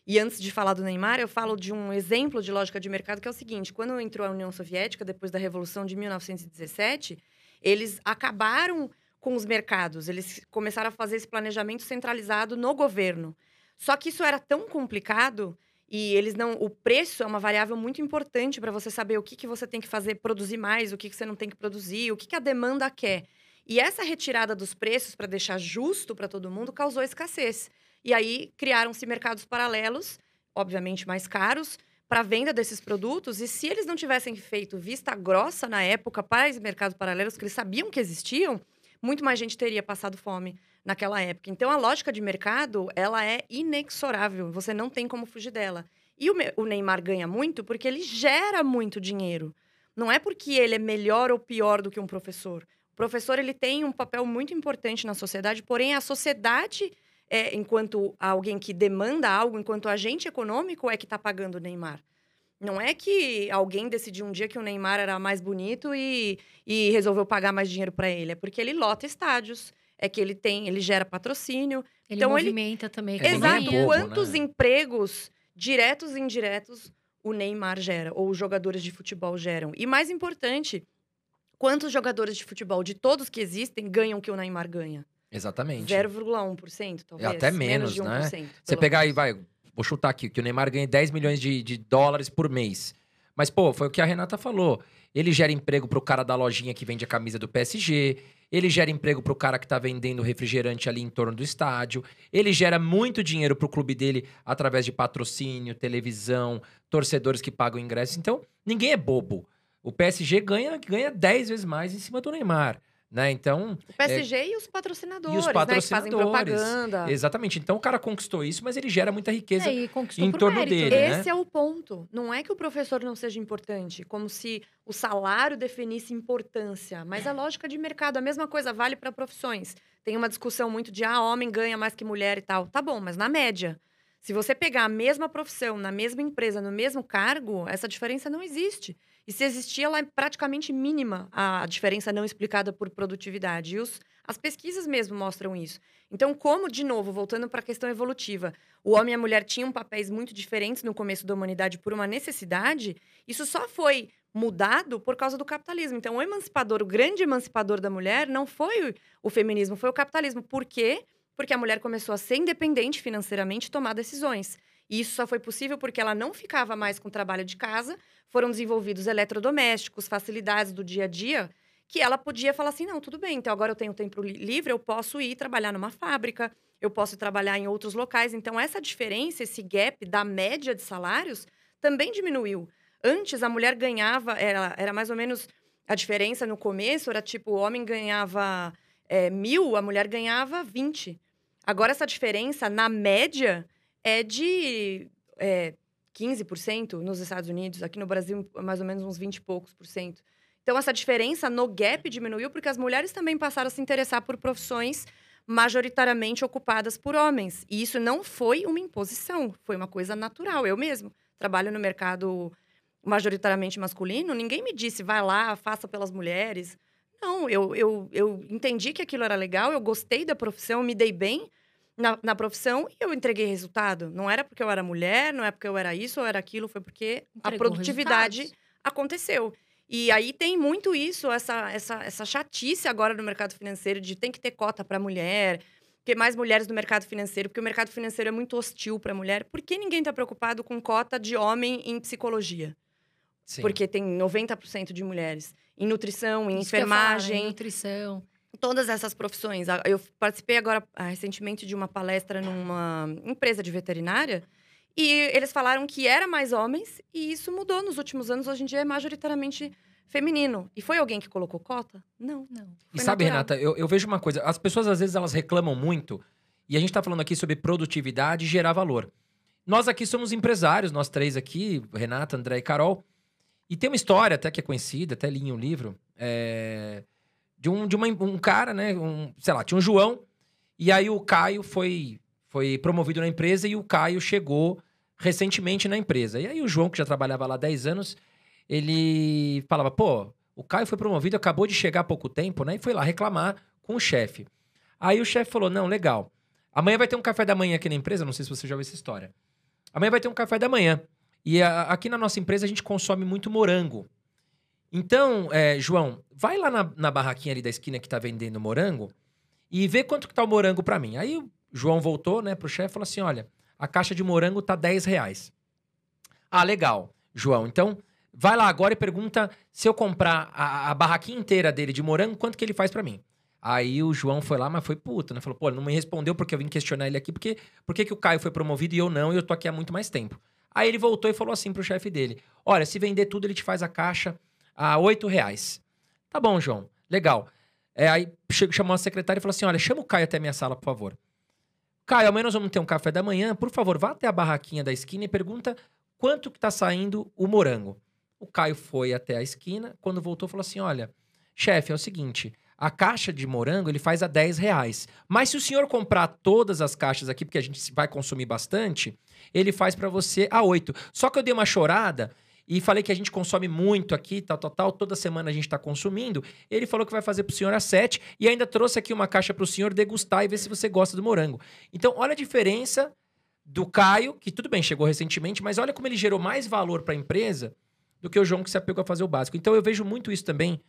E antes de falar do Neymar, eu falo de um exemplo de lógica de mercado que é o seguinte: quando entrou a União Soviética, depois da Revolução de 1917, eles acabaram com os mercados. Eles começaram a fazer esse planejamento centralizado no governo. Só que isso era tão complicado e eles não. O preço é uma variável muito importante para você saber o que, que você tem que fazer, produzir mais, o que, que você não tem que produzir, o que, que a demanda quer. E essa retirada dos preços para deixar justo para todo mundo causou escassez. E aí criaram-se mercados paralelos, obviamente mais caros, para venda desses produtos. E se eles não tivessem feito vista grossa na época para esses mercados paralelos, que eles sabiam que existiam, muito mais gente teria passado fome naquela época. Então, a lógica de mercado, ela é inexorável. Você não tem como fugir dela. E o, o Neymar ganha muito porque ele gera muito dinheiro. Não é porque ele é melhor ou pior do que um professor. O professor ele tem um papel muito importante na sociedade, porém a sociedade, é, enquanto alguém que demanda algo, enquanto agente econômico, é que está pagando o Neymar. Não é que alguém decidiu um dia que o Neymar era mais bonito e, e resolveu pagar mais dinheiro para ele. É porque ele lota estádios, é que ele tem, ele gera patrocínio. Ele Então, ele- movimenta também. a É, é Exato. economia. bobo, Quantos né? empregos, diretos e indiretos, o Neymar gera, ou os jogadores de futebol geram? E mais importante, quantos jogadores de futebol, de todos que existem, ganham o que o Neymar ganha? Exatamente. 0,1%, talvez. até menos, 1%. né? Você pegar aí, menos. vai, vou chutar aqui, que o Neymar ganha 10 milhões de, de dólares por mês. Mas, pô, foi o que a Renata falou. Ele gera emprego pro cara da lojinha que vende a camisa do PSG. Ele gera emprego pro cara que tá vendendo refrigerante ali em torno do estádio. Ele gera muito dinheiro pro clube dele através de patrocínio, televisão, torcedores que pagam ingressos. Então, ninguém é bobo. O PSG ganha, ganha 10 vezes mais em cima do Neymar, né? Então, O PSG e os patrocinadores, E os né? Patrocinadores. propaganda. exatamente. Então, o cara conquistou isso, mas ele gera muita riqueza. É, em torno mérito, dele, né? né? Esse é o ponto. Não é que o professor não seja importante, como se o salário definisse importância. Mas a lógica de mercado, a mesma coisa vale para profissões. Tem uma discussão muito de ah, homem ganha mais que mulher e tal. Tá bom, mas na média. Se você pegar a mesma profissão, na mesma empresa, no mesmo cargo, essa diferença não existe. E se existir, ela é praticamente mínima, a diferença não explicada por produtividade. E os, as pesquisas mesmo mostram isso. Então, como, de novo, voltando para a questão evolutiva, o homem e a mulher tinham papéis muito diferentes no começo da humanidade por uma necessidade, isso só foi mudado por causa do capitalismo. Então, o emancipador, o grande emancipador da mulher, não foi o feminismo, foi o capitalismo. Por quê? Porque a mulher começou a ser independente financeiramente e tomar decisões. E isso só foi possível porque ela não ficava mais com o trabalho de casa, foram desenvolvidos eletrodomésticos, facilidades do dia a dia, que ela podia falar assim: não, tudo bem, então agora eu tenho tempo li- livre, eu posso ir trabalhar numa fábrica, eu posso trabalhar em outros locais. Então, essa diferença, esse gap da média de salários também diminuiu. Antes, a mulher ganhava, era, era mais ou menos a diferença no começo, era tipo: o homem ganhava é, mil, a mulher ganhava 20. Agora, essa diferença, na média, é de é, 15% nos Estados Unidos, aqui no Brasil, mais ou menos uns 20 e poucos por cento. Então, essa diferença no gap diminuiu porque as mulheres também passaram a se interessar por profissões majoritariamente ocupadas por homens. E isso não foi uma imposição, foi uma coisa natural. Eu mesmo trabalho no mercado majoritariamente masculino, ninguém me disse, vai lá, faça pelas mulheres. Não, eu, eu, eu entendi que aquilo era legal, eu gostei da profissão, me dei bem na, na profissão e eu entreguei resultado. Não era porque eu era mulher, não é porque eu era isso ou era aquilo, foi porque a Entregou produtividade resultados. aconteceu. E aí tem muito isso, essa, essa, essa chatice agora no mercado financeiro de tem que ter cota para mulher, ter mais mulheres no mercado financeiro, porque o mercado financeiro é muito hostil para mulher. Por que ninguém está preocupado com cota de homem em psicologia? Sim. Porque tem 90% de mulheres. Em nutrição, em Isso falar, né? enfermagem, nutrição. Todas essas profissões. A- Eu participei agora ah, recentemente de uma palestra numa empresa de veterinária e eles falaram que era mais homens e isso mudou nos últimos anos. Hoje em dia é majoritariamente feminino. E foi alguém que colocou cota? Não. Não. E Foi sabe, natural. Renata, eu, eu vejo uma coisa. As pessoas, às vezes, elas reclamam muito. E a gente tá falando aqui sobre produtividade e gerar valor. Nós aqui somos empresários, nós três aqui, Renata, André e Carol. E tem uma história até que é conhecida, até li em um livro, é, de, um, de uma- um cara, né? Um, sei lá, tinha um João. E aí o Caio foi, foi promovido na empresa e o Caio chegou recentemente na empresa. E aí o João, que já trabalhava lá há 10 anos, ele falava, pô, o Caio foi promovido, acabou de chegar há pouco tempo, né? E foi lá reclamar com o chefe. Aí o chefe falou: não, legal. Amanhã vai ter um café da manhã aqui na empresa, não sei se você já viu essa história. Amanhã vai ter um café da manhã. E a- aqui na nossa empresa a gente consome muito morango. Então, é, João, vai lá na, na barraquinha ali da esquina que tá vendendo morango e vê quanto que tá o morango pra mim. Aí o João voltou, né, pro chefe e falou assim: olha, a caixa de morango tá 10 reais. Ah, legal, João. Então, vai lá agora e pergunta se eu comprar a, a barraquinha inteira dele de morango, quanto que ele faz pra mim. Aí o João foi lá, mas foi puto, né? Falou, pô, não me respondeu porque eu vim questionar ele aqui, porque por que o Caio foi promovido e eu não, e eu tô aqui há muito mais tempo. Aí ele voltou e falou assim pro chefe dele: Olha, se vender tudo, ele te faz a caixa a 8 reais. Tá bom, João, legal. É, aí che- chamou a secretária e falou assim: Olha, chama o Caio até a minha sala, por favor. Caio, ao menos vamos ter um café da manhã. Por favor, vá até a barraquinha da esquina e pergunta quanto que tá saindo o morango. O Caio foi até a esquina, quando voltou, falou assim: Olha, chefe, é o seguinte. A caixa de morango ele faz a 10 reais. Mas se o senhor comprar todas as caixas aqui, porque a gente vai consumir bastante, ele faz para você a 8. Só que eu dei uma chorada e falei que a gente consome muito aqui, tal, tal, tal, toda semana a gente está consumindo. Ele falou que vai fazer pro senhor às sete e ainda trouxe aqui uma caixa pro senhor degustar e ver se você gosta do morango. Então, olha a diferença do Caio, que tudo bem, chegou recentemente, mas olha como ele gerou mais valor para a empresa do que o João que se apegou a fazer o básico. Então, eu vejo muito isso também,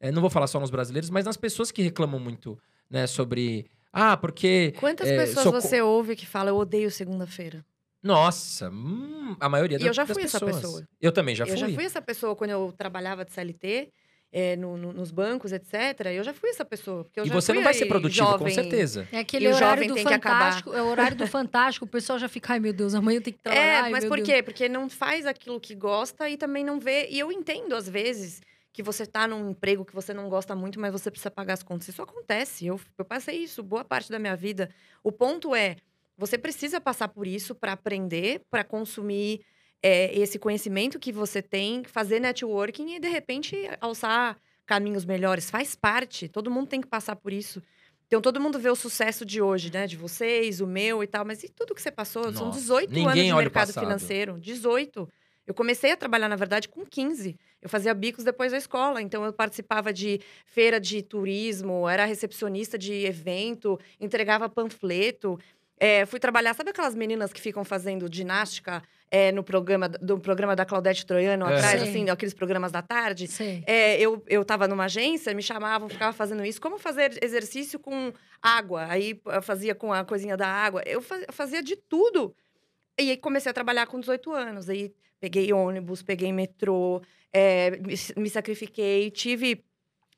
é, não vou falar só nos brasileiros, mas nas pessoas que reclamam muito, né, sobre... Ah, porque... Quantas é, pessoas sou você ouve que fala, eu odeio segunda-feira? Nossa, hum, a maioria E da- eu já das fui essa pessoas. pessoa. Eu também já eu fui. já fui essa pessoa quando eu trabalhava de CLT, é, no- no- nos bancos, etc. Eu já fui essa pessoa. Porque eu E já você fui não vai ser produtivo, com jovem. certeza. É aquele E o horário jovem do. Fantástico. É o horário do Fantástico. O pessoal já fica, ai meu Deus, amanhã eu tenho que trabalhar. É, ai, mas meu por Deus." quê? Porque não faz aquilo que gosta e também não vê. E eu entendo, às vezes, que você tá num emprego que você não gosta muito, mas você precisa pagar as contas. Isso acontece. Eu, eu passei isso boa parte da minha vida. O ponto é, você precisa passar por isso para aprender, para consumir é, esse conhecimento que você tem, fazer networking e, de repente, alçar caminhos melhores. Faz parte. Todo mundo tem que passar por isso. Então, todo mundo vê o sucesso de hoje, né? De vocês, o meu e tal. Mas e tudo que você passou? São Nossa, 18 ninguém anos de mercado financeiro. 18. Eu comecei a trabalhar, na verdade, com 15. Eu fazia bicos depois da escola. Então, eu participava de feira de turismo, era recepcionista de evento, entregava panfleto. É, fui trabalhar, sabe aquelas meninas que ficam fazendo ginástica é, no programa do programa da Claudete Troiano É. atrás, Sim. assim, aqueles programas da tarde? Sei. É, eu, eu tava numa agência, me chamavam, ficava fazendo isso. Como fazer exercício com água? Aí eu fazia com a coisinha da água. Eu fa- fazia de tudo. E aí comecei a trabalhar com 18 anos. Aí peguei ônibus, peguei metrô, é, me sacrifiquei, tive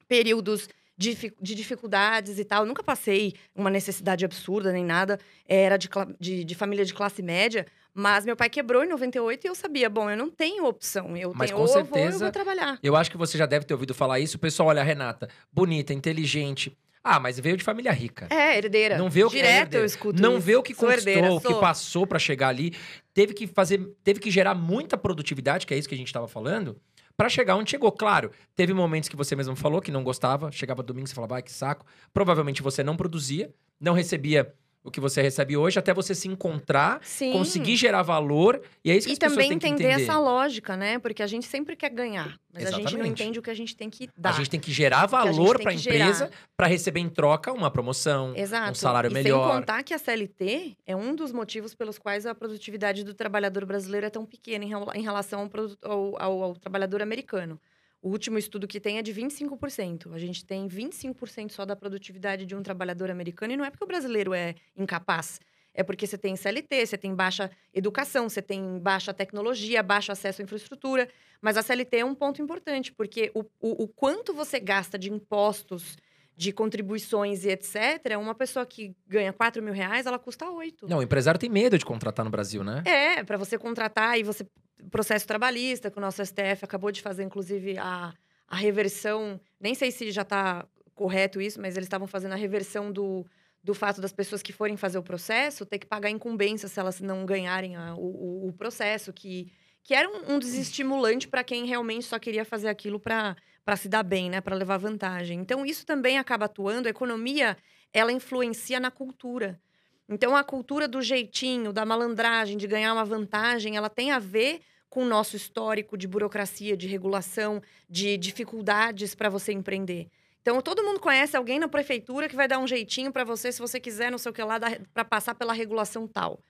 períodos de, difi- de dificuldades e tal. Nunca passei uma necessidade absurda nem nada. Era de, de, de família de classe média. Mas meu pai quebrou em 98 e eu sabia, bom, eu não tenho opção. Eu Mas tenho, com ou eu vou, ou eu certeza- vou trabalhar. Eu acho que você já deve ter ouvido falar isso. O pessoal olha a Renata, bonita, inteligente. Ah, mas veio de família rica. É, herdeira. Não vê o que é Direto herdeira. eu escuto Não isso. vê o que Sou conquistou, herdeira, o que sou. passou pra chegar ali. Teve que fazer, teve que gerar muita produtividade, que é isso que a gente tava falando, pra chegar onde chegou. Claro, teve momentos que você mesmo falou que não gostava, chegava domingo e falava, ai, que saco. Provavelmente você não produzia, não recebia o que você recebe hoje, até você se encontrar, Sim. conseguir gerar valor, e é isso que E as pessoas também têm que entender, entender. essa lógica, né? Porque a gente sempre quer ganhar, mas a gente não Exatamente. entende o que a gente tem que A dar. gente tem que gerar a valor para a empresa para receber em troca uma promoção, Exato. um salário e melhor. sem contar que a CLT é um dos motivos pelos quais a produtividade do trabalhador brasileiro é tão pequena em rela- em relação ao, ao- ao- ao trabalhador americano. O último estudo que tem é de 25%. A gente tem 25% só da produtividade de um trabalhador americano, e não é porque o brasileiro é incapaz. É porque você tem CLT, você tem baixa educação, você tem baixa tecnologia, baixo acesso à infraestrutura. Mas a CLT é um ponto importante, porque o, o, o quanto você gasta de impostos, de contribuições e etc., uma pessoa que ganha 4 mil reais, ela custa 8. Não, o empresário tem medo de contratar no Brasil, né? É, para você contratar e você. Processo trabalhista, que o nosso STF acabou de fazer, inclusive, a, a reversão. Nem sei se já está correto isso, mas eles estavam fazendo a reversão do, do fato das pessoas que forem fazer o processo ter que pagar incumbência se elas não ganharem a- o, o- processo, que, que era um, um desestimulante para quem realmente só queria fazer aquilo para se dar bem, né? Para levar vantagem. Então, isso também acaba atuando. A economia, ela influencia na cultura. Então, a cultura do jeitinho, da malandragem, de ganhar uma vantagem, ela tem a ver com o nosso histórico de burocracia, de regulação, de dificuldades para você empreender. Então, todo mundo conhece alguém na prefeitura que vai dar um jeitinho para você, se você quiser, não sei o que lá, para passar pela regulação tal.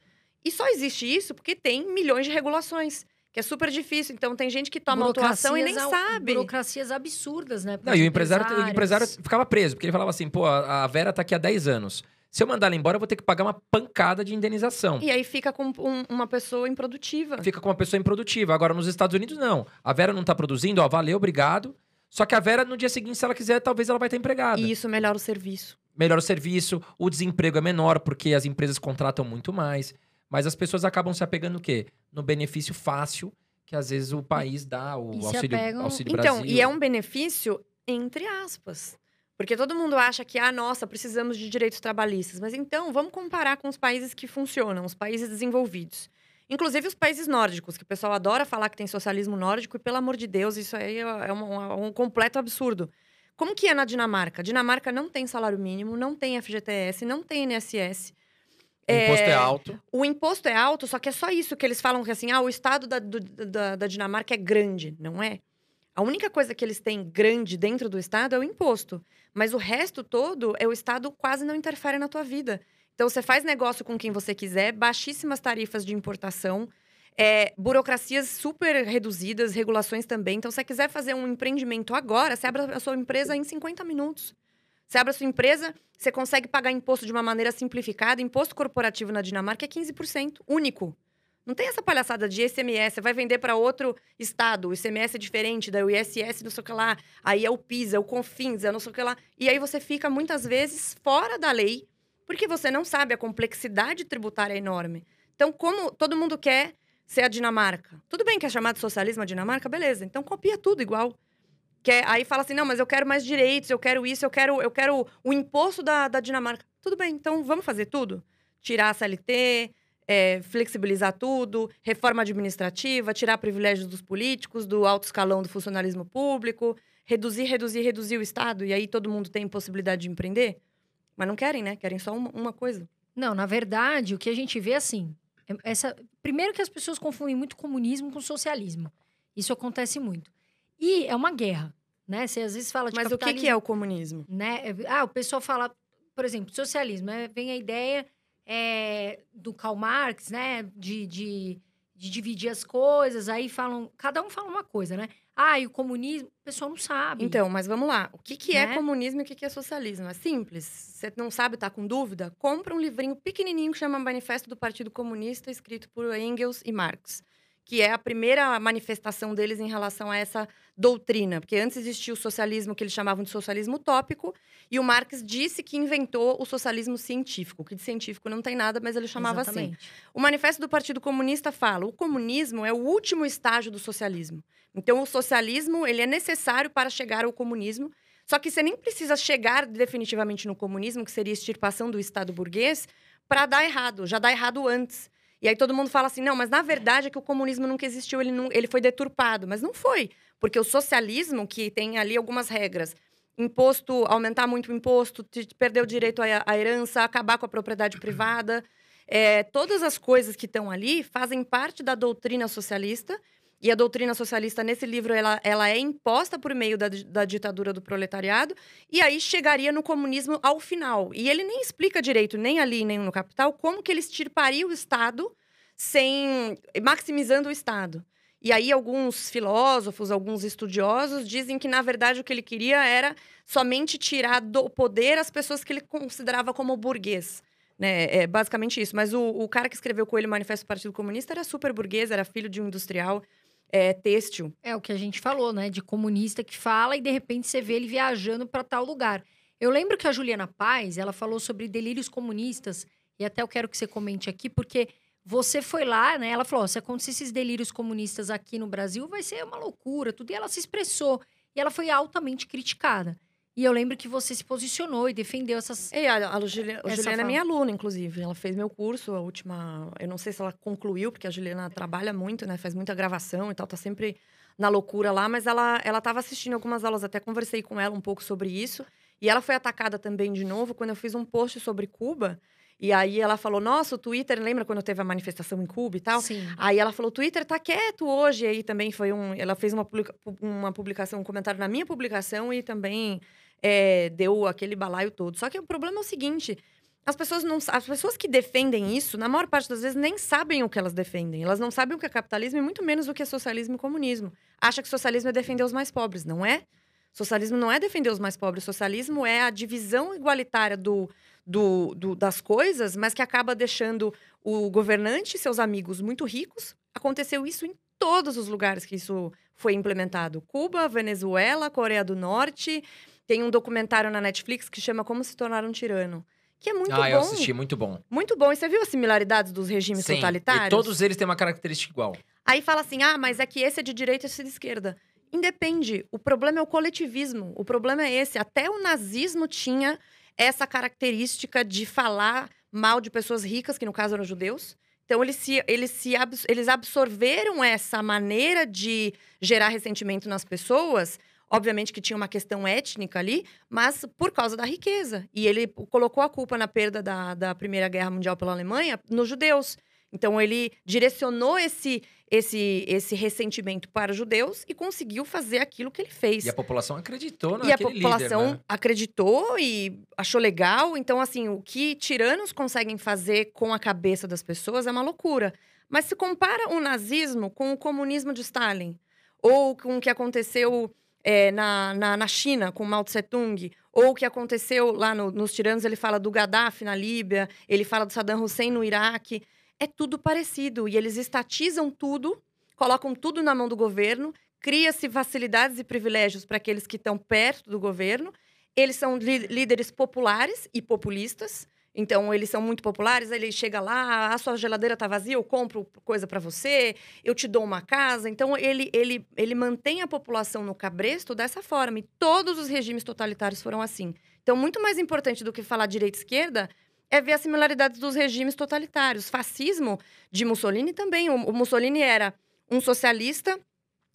E só existe isso porque tem milhões de regulações, que é super difícil. Então, tem gente que toma autuação e nem sabe. Burocracias absurdas, né? Não, e o empresário, o empresário ficava preso, porque ele falava assim, pô, a a Vera tá aqui há 10 anos. Se eu mandar ela embora, eu vou ter que pagar uma pancada de indenização. E aí fica com um- uma pessoa improdutiva. Fica com uma pessoa improdutiva. Agora, nos Estados Unidos, não. A Vera não tá produzindo, ó, valeu, obrigado. Só que a Vera, no dia seguinte, se ela quiser, talvez ela vai estar empregada. E isso melhora o serviço. Melhora o serviço, o desemprego é menor, porque as empresas contratam muito mais. Mas as pessoas acabam se apegando o quê? No benefício fácil que às vezes o país dá, o E se auxílio, apegam- auxílio Então, Brasil. e é um benefício entre aspas. Porque todo mundo acha que, ah, nossa, precisamos de direitos trabalhistas. Mas então, vamos comparar com os países que funcionam, os países desenvolvidos. Inclusive os países nórdicos, que o pessoal adora falar que tem socialismo nórdico, e pelo amor de Deus, isso aí é um, um completo absurdo. Como que é na Dinamarca? Dinamarca não tem salário mínimo, não tem FGTS, não tem INSS. O imposto é alto. O imposto é alto, só que é só isso que eles falam que assim, ah, o estado da, do- da, da Dinamarca é grande. Não é. A única coisa que eles têm grande dentro do estado é o imposto. Mas o resto todo é o estado quase não interfere na tua vida. Então você faz negócio com quem você quiser, baixíssimas tarifas de importação, é, burocracias super reduzidas, regulações também. Então, se você quiser fazer um empreendimento agora, você abre a sua empresa em 50 minutos. Você abre a sua empresa, você consegue pagar imposto de uma maneira simplificada. Imposto corporativo na Dinamarca é 15%, único. Não tem essa palhaçada de ICMS, você vai vender para outro estado, o ICMS é diferente, daí o ISS não sei o que lá, aí é o PIS, é o CONFINS, é não sei o que lá. E aí você fica muitas vezes fora da lei, porque você não sabe, a complexidade tributária é enorme. Então, como todo mundo quer ser a Dinamarca, tudo bem que é chamado socialismo a Dinamarca, beleza, então copia tudo igual. Quer, aí fala assim, não, mas eu quero mais direitos, eu quero isso, eu quero, eu quero o imposto da, da Dinamarca. Tudo bem, então vamos fazer tudo? Tirar a CLT, é, flexibilizar tudo, reforma administrativa, tirar privilégios dos políticos, do alto escalão do funcionalismo público, reduzir, reduzir, reduzir o Estado, e aí todo mundo tem possibilidade de empreender? Mas não querem, né? Querem só uma, uma coisa. Não, na verdade, o que a gente vê assim. é- Essa, primeiro que as pessoas confundem muito comunismo com socialismo. Isso acontece muito. E é uma guerra, né? Você às vezes fala de Mas o que, que é o comunismo? né? Ah, o pessoal fala, por exemplo, socialismo, né? Vem a ideia é, do Karl Marx, né? De, de, de dividir as coisas, aí falam, cada um fala uma coisa, né? Ah, e o comunismo, o pessoal não sabe. Então, mas vamos lá. O que, que é Né? comunismo e o que, que é socialismo? É simples. Você não sabe, tá com dúvida? Compra um livrinho pequenininho que chama Manifesto do Partido Comunista, escrito por Engels e Marx. Que é a primeira manifestação deles em relação a essa doutrina. Porque antes existia o socialismo que eles chamavam de socialismo utópico, e o Marx disse que inventou o socialismo científico. Que de científico não tem nada, mas ele chamava assim. Exatamente. O Manifesto do Partido Comunista fala: o comunismo é o último estágio do socialismo. Então, o socialismo ele é necessário para chegar ao comunismo. Só que você nem precisa chegar definitivamente no comunismo, que seria a extirpação do Estado burguês, para dar errado. Já dá errado antes. E aí todo mundo fala assim: não, mas na verdade é que o comunismo nunca existiu, ele, não, ele foi deturpado. Mas não foi. Porque o socialismo, que tem ali algumas regras, imposto, aumentar muito o imposto, perder o direito à, à herança, acabar com a propriedade privada. É, todas as coisas que estão ali fazem parte da doutrina socialista. E a doutrina socialista, nesse livro, ela, ela é imposta por meio da, da ditadura do proletariado. E aí chegaria no comunismo ao final. E ele nem explica direito, nem ali, nem no Capital, como que ele extirparia o Estado sem... maximizando o Estado. E aí alguns filósofos, alguns estudiosos dizem que, na verdade, o que ele queria era somente tirar do poder as pessoas que ele considerava como burguês. Né? É basicamente isso. Mas o, o cara que escreveu com ele o Manifesto do Partido Comunista era super burguês, era filho de um industrial é, têxtil. É o que a gente falou, né? De comunista que fala e de repente você vê ele viajando para tal lugar. Eu lembro que a Juliana Paz, ela falou sobre delírios comunistas, e até eu quero que você comente aqui, porque você foi lá, né? Ela falou: se acontecer esses delírios comunistas aqui no Brasil, vai ser uma loucura, tudo. E ela se expressou. E ela foi altamente criticada. E eu lembro que você se posicionou e defendeu essas. E a, a Juliana, a Juliana é minha aluna, inclusive. Ela fez meu curso, a última. Eu não sei se ela concluiu, porque a Juliana trabalha muito, né? Faz muita gravação e tal, tá sempre na loucura lá, mas ela ela estava assistindo algumas aulas, até conversei com ela um pouco sobre isso. E ela foi atacada também de novo quando eu fiz um post sobre Cuba. E aí ela falou: Nossa, o Twitter, lembra quando teve a manifestação em Cuba e tal? Sim. Aí ela falou: o Twitter tá quieto hoje. E aí também foi um. Ela fez uma, publica- uma publicação, um comentário na minha publicação e também é, deu aquele balaio todo. Só que o problema é o seguinte: as pessoas não as pessoas que defendem isso, na maior parte das vezes, nem sabem o que elas defendem. Elas não sabem o que é capitalismo e muito menos o que é socialismo e comunismo. Acha que socialismo é defender os mais pobres. Não é? Socialismo não é defender os mais pobres. Socialismo é a divisão igualitária do, do, do- das coisas, mas que acaba deixando o governante e seus amigos muito ricos. Aconteceu isso em todos os lugares que isso foi implementado: Cuba, Venezuela, Coreia do Norte. Tem um documentário na Netflix que chama Como se tornar um tirano. Que é muito ah, bom. eu assisti, muito bom. Muito bom. E você viu as similaridades dos regimes Sim, totalitários? E todos eles têm uma característica igual. Aí fala assim: ah, mas é que esse é de direita e esse é de esquerda. Independe. O problema é o coletivismo. O problema é esse. Até o nazismo tinha essa característica de falar mal de pessoas ricas, que no caso eram judeus. Então, eles, se, eles, se eles absorveram essa maneira de gerar ressentimento nas pessoas. Obviamente que tinha uma questão étnica ali, mas por causa da riqueza. E ele colocou a culpa na perda da, da Primeira Guerra Mundial pela Alemanha nos judeus. Então, ele direcionou esse, esse, esse ressentimento para os judeus e conseguiu fazer aquilo que ele fez. E a população acreditou E a naquele população líder, né? acreditou e achou legal. Então, assim, o que tiranos conseguem fazer com a cabeça das pessoas é uma loucura. Mas se compara o nazismo com o comunismo de Stalin, ou com o que aconteceu é, na, na, na China, com Mao Tse-tung, ou o que aconteceu lá no- nos tiranos, ele fala do Gaddafi na Líbia, ele fala do Saddam Hussein no Iraque. É tudo parecido. E eles estatizam tudo, colocam tudo na mão do governo, cria-se facilidades e privilégios para aqueles que estão perto do governo. Eles são lí- líderes populares e populistas. Então, eles são muito populares. Ele chega lá, a sua geladeira está vazia, eu compro coisa para você, eu te dou uma casa. Então, ele, ele, ele mantém a população no cabresto dessa forma. E todos os regimes totalitários foram assim. Então, muito mais importante do que falar direita e esquerda é ver as similaridades dos regimes totalitários. Fascismo de Mussolini também. O, o Mussolini era um socialista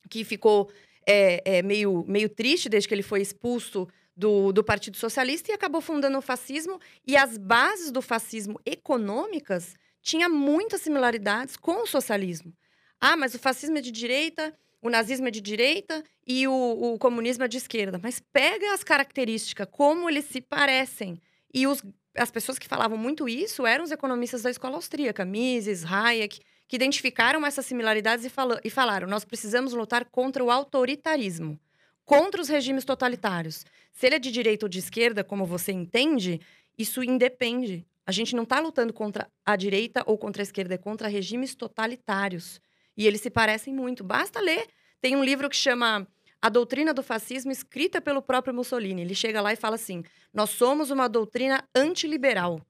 que ficou é, é, meio, meio triste desde que ele foi expulso do, do Partido Socialista e acabou fundando o fascismo. E as bases do fascismo econômicas tinham muitas similaridades com o socialismo. Ah, mas o fascismo é de direita, o nazismo é de direita e o, o comunismo é de esquerda. Mas pega as características, como eles se parecem. E os, as pessoas que falavam muito isso eram os economistas da escola austríaca, Mises, Hayek, que identificaram essas similaridades e, e falaram: nós precisamos lutar contra o autoritarismo, contra os regimes totalitários. Se ele é de direita ou de esquerda, como você entende, isso independe. A gente não está lutando contra a direita ou contra a esquerda, é contra regimes totalitários. E eles se parecem muito. Basta ler. Tem um livro que chama A Doutrina do Fascismo, escrita pelo próprio Mussolini. Ele chega lá e fala assim: nós somos uma doutrina antiliberal.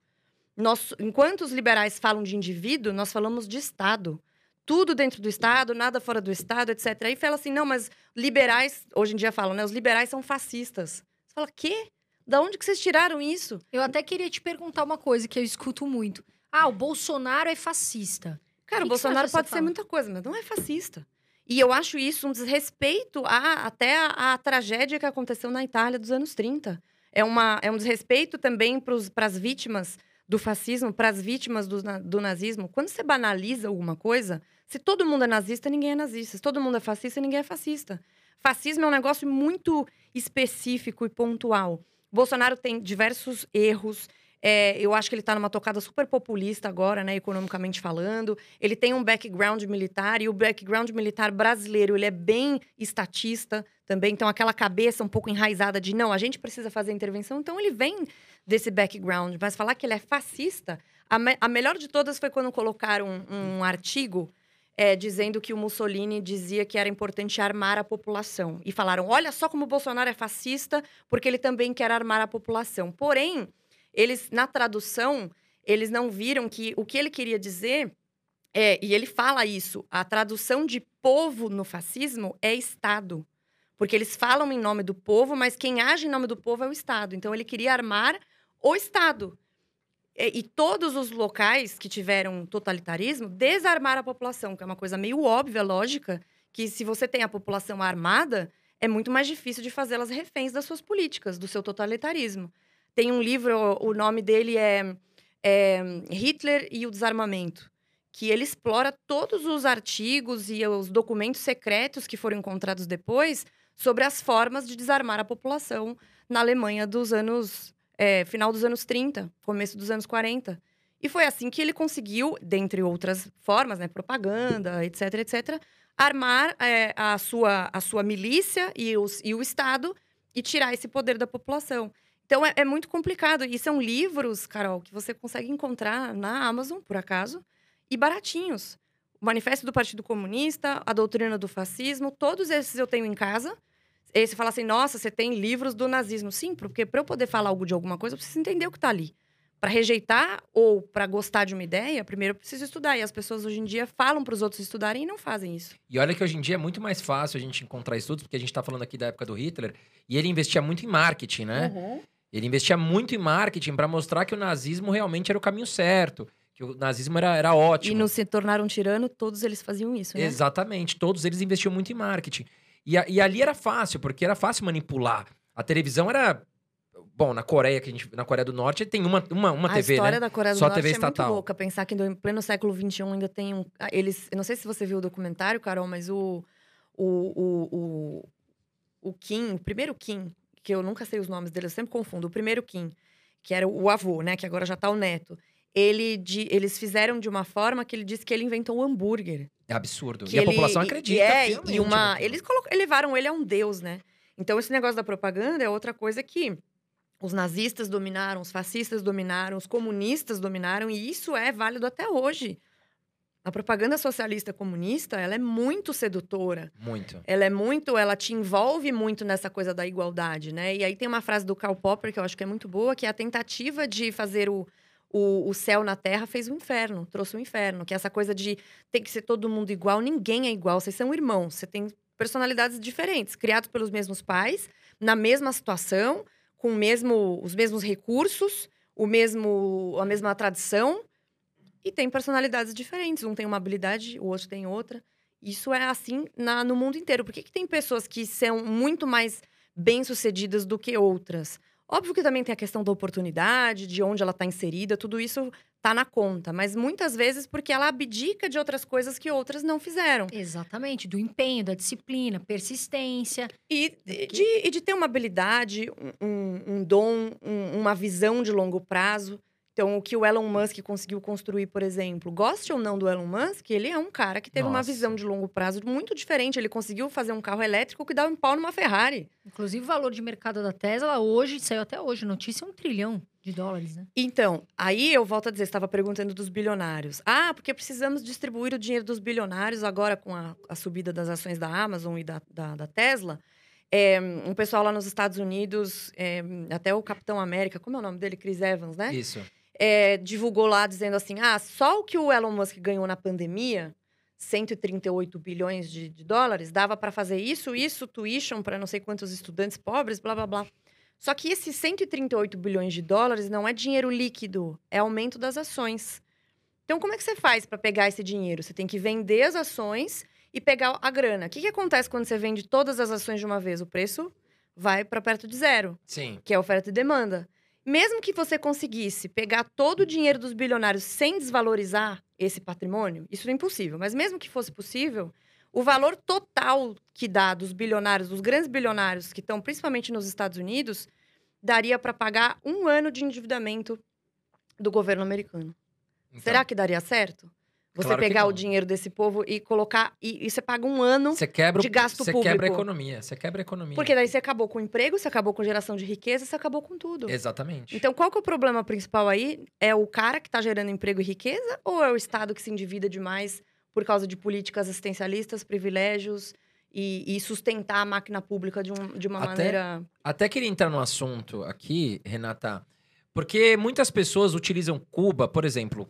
Nós, enquanto os liberais falam de indivíduo, nós falamos de Estado. Tudo dentro do Estado, nada fora do Estado, etc. Aí fala assim, não, mas liberais, hoje em dia falam, né? Os liberais são fascistas. Você fala, quê? Da onde que vocês tiraram isso? Eu até queria te perguntar uma coisa que eu escuto muito. Ah, o Bolsonaro é fascista. Cara, Que o que Bolsonaro pode ser fala? muita coisa, mas não é fascista. E eu acho isso um desrespeito a, até a, a tragédia que aconteceu na Itália dos anos 30. É, uma, é um desrespeito também para as vítimas do fascismo, para as vítimas do, do nazismo. Quando você banaliza alguma coisa, se todo mundo é nazista, ninguém é nazista. Se todo mundo é fascista, ninguém é fascista. Fascismo é um negócio muito específico e pontual. Bolsonaro tem diversos erros. É, eu acho que ele está numa tocada super populista agora, né, economicamente falando. Ele tem um background militar e o background militar brasileiro ele é bem estatista também. Então aquela cabeça um pouco enraizada de não, a gente precisa fazer intervenção. Então ele vem desse background. Mas falar que ele é fascista, a, me- a melhor de todas foi quando colocaram um, um artigo é, dizendo que o Mussolini dizia que era importante armar a população. E falaram: olha só como o Bolsonaro é fascista, porque ele também quer armar a população. Porém, eles, na tradução, eles não viram que o que ele queria dizer. É, e ele fala isso, a tradução de povo no fascismo é Estado. Porque eles falam em nome do povo, mas quem age em nome do povo é o Estado. Então ele queria armar o Estado. E, e todos os locais que tiveram totalitarismo desarmar a população, que é uma coisa meio óbvia, lógica, que se você tem a população armada, é muito mais difícil de fazê-las reféns das suas políticas, do seu totalitarismo. Tem um livro, o nome dele é, é Hitler e o Desarmamento, que ele explora todos os artigos e os documentos secretos que foram encontrados depois sobre as formas de desarmar a população na Alemanha dos anos é, final dos anos 30, começo dos anos 40. E foi assim que ele conseguiu, dentre outras formas, né, propaganda, etc, etc, armar é, a, sua, a sua milícia e, os, e o Estado e tirar esse poder da população. Então é, é muito complicado. E são livros, Carol, que você consegue encontrar na Amazon, por acaso, e baratinhos. O Manifesto do Partido Comunista, A Doutrina do Fascismo, todos esses eu tenho em casa. E aí você fala assim, nossa, você tem livros do nazismo. Sim, porque para eu poder falar algo de alguma coisa, eu preciso entender o que está ali. Para rejeitar ou para gostar de uma ideia, primeiro eu preciso estudar. E as pessoas hoje em dia falam para os outros estudarem e não fazem isso. E olha que hoje em dia é muito mais fácil a gente encontrar estudos, porque a gente tá falando aqui da época do Hitler, e ele investia muito em marketing, né? Ele investia muito em marketing para mostrar que o nazismo realmente era o caminho certo, que o nazismo era, era ótimo. E não se tornaram um tirano, todos eles faziam isso, né? Exatamente, todos eles investiam muito em marketing. E, a, e ali era fácil, porque era fácil manipular. A televisão era. Bom, na Coreia, que a gente, na Coreia do Norte, tem uma, uma, uma a TV, história né? da Coreia do Só Norte TV é estatal. muito louca. Pensar que em pleno século XXI ainda tem um... ah, Eles... Eu não sei se você viu o documentário, Carol, mas o... O, o, o, o Kim, o primeiro Kim, que eu nunca sei os nomes dele, eu sempre confundo. O primeiro Kim, que era o avô, né? Que agora já tá o neto. Ele de, eles fizeram de uma forma que ele disse que ele inventou o hambúrguer. É absurdo. Que e a ele- população e- acredita. E, é, e uma. naquilo. Eles colocam, elevaram ele a um deus, né? Então, esse negócio da propaganda é outra coisa que os nazistas dominaram, os fascistas dominaram, os comunistas dominaram, e isso é válido até hoje. A propaganda socialista comunista, ela é muito sedutora. Muito. Ela é muito, ela te envolve muito nessa coisa da igualdade, né? E aí tem uma frase do Karl Popper que eu acho que é muito boa, que é a tentativa de fazer o, o, o céu na terra fez o inferno, trouxe o inferno, que é essa coisa de tem que ser todo mundo igual, ninguém é igual, vocês são irmãos, você tem personalidades diferentes, criados pelos mesmos pais, na mesma situação, com mesmo, os mesmos recursos, o mesmo, a mesma tradição, e tem personalidades diferentes. Um tem uma habilidade, o outro tem outra. Isso é assim na- no mundo inteiro. Por que, que tem pessoas que são muito mais bem-sucedidas do que outras? Óbvio que também tem a questão da oportunidade, de onde ela está inserida, tudo isso tá na conta. Mas muitas vezes porque ela abdica de outras coisas que outras não fizeram. Exatamente, do empenho, da disciplina, persistência. E de, e de ter uma habilidade, um, um- um dom, um- uma visão de longo prazo. Então, o que o Elon Musk conseguiu construir, por exemplo, goste ou não do Elon Musk, ele é um cara que teve uma Nossa. visão de longo prazo muito diferente. Ele conseguiu fazer um carro elétrico que dá um pau numa Ferrari. Inclusive, o valor de mercado da Tesla hoje, saiu até hoje, notícia, é um trilhão de dólares, né? Então, aí eu volto a dizer, você estava perguntando dos bilionários. Ah, porque precisamos distribuir o dinheiro dos bilionários agora com a, a subida das ações da Amazon e da, da, da Tesla. É, um pessoal lá nos Estados Unidos, é, até o Capitão América, como é o nome dele? Chris Evans, né? Isso. É, divulgou lá dizendo assim: ah, só o que o Elon Musk ganhou na pandemia, 138 bilhões de, de dólares, dava para fazer isso, isso, tuition para não sei quantos estudantes pobres, blá blá blá. Só que esses 138 bilhões de dólares não é dinheiro líquido, é aumento das ações. Então, como é que você faz para pegar esse dinheiro? Você tem que vender as ações e pegar a grana. O que, que acontece quando você vende todas as ações de uma vez? O preço vai para perto de zero Sim. que é oferta e demanda. Mesmo que você conseguisse pegar todo o dinheiro dos bilionários sem desvalorizar esse patrimônio, isso é impossível, mas mesmo que fosse possível, o valor total que dá dos bilionários, dos grandes bilionários que estão principalmente nos Estados Unidos, daria para pagar um ano de endividamento do governo americano. Então, Será que daria certo? Você Claro pegar o dinheiro desse povo e colocar. E, e você paga um ano. Você quebra, de gasto você quebra a público. economia. Você quebra a economia. Porque daí você acabou com o emprego, você acabou com geração de riqueza, você acabou com tudo. Exatamente. Então, qual que é o problema principal aí? É o cara que está gerando emprego e riqueza ou é o Estado que se endivida demais por causa de políticas assistencialistas, privilégios e, e sustentar a máquina pública de, um- de uma Até- maneira... Até queria entrar no assunto aqui, Renata, porque muitas pessoas utilizam Cuba, por exemplo.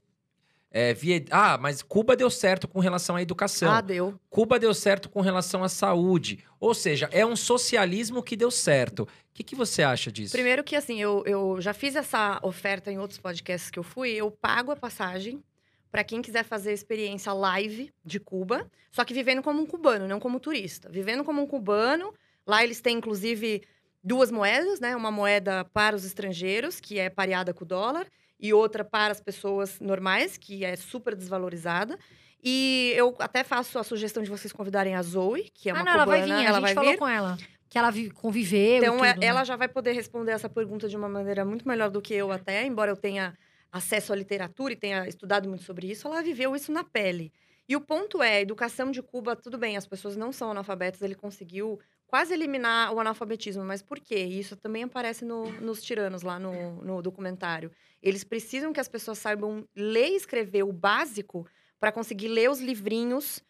É, via... Ah, mas Cuba deu certo com relação à educação. Ah, deu. Cuba deu certo com relação à saúde. Ou seja, é um socialismo que deu certo. O que, que você acha disso? Primeiro que, assim, eu, eu já fiz essa oferta em outros podcasts que eu fui. Eu pago a passagem para quem quiser fazer a experiência live de Cuba, só que vivendo como um cubano, não como turista. Vivendo como um cubano. Lá eles têm, inclusive, duas moedas, né? Uma moeda para os estrangeiros, que é pareada com o dólar, e outra para as pessoas normais, que é super desvalorizada. E eu até faço a sugestão de vocês convidarem a Zoe, que é uma ah, não, ela vai cubana. vir, a ela gente vai falou vir. com ela. Que ela vi- conviveu Então, é- tudo, ela né? já vai poder responder essa pergunta de uma maneira muito melhor do que eu até, embora eu tenha acesso à literatura e tenha estudado muito sobre isso, ela viveu isso na pele. E o ponto é, a educação de Cuba, tudo bem, as pessoas não são analfabetas, ele conseguiu quase eliminar o analfabetismo, mas por quê? Isso também aparece no- nos tiranos lá no, no documentário. Eles precisam que as pessoas saibam ler e escrever o básico para conseguir ler os livrinhos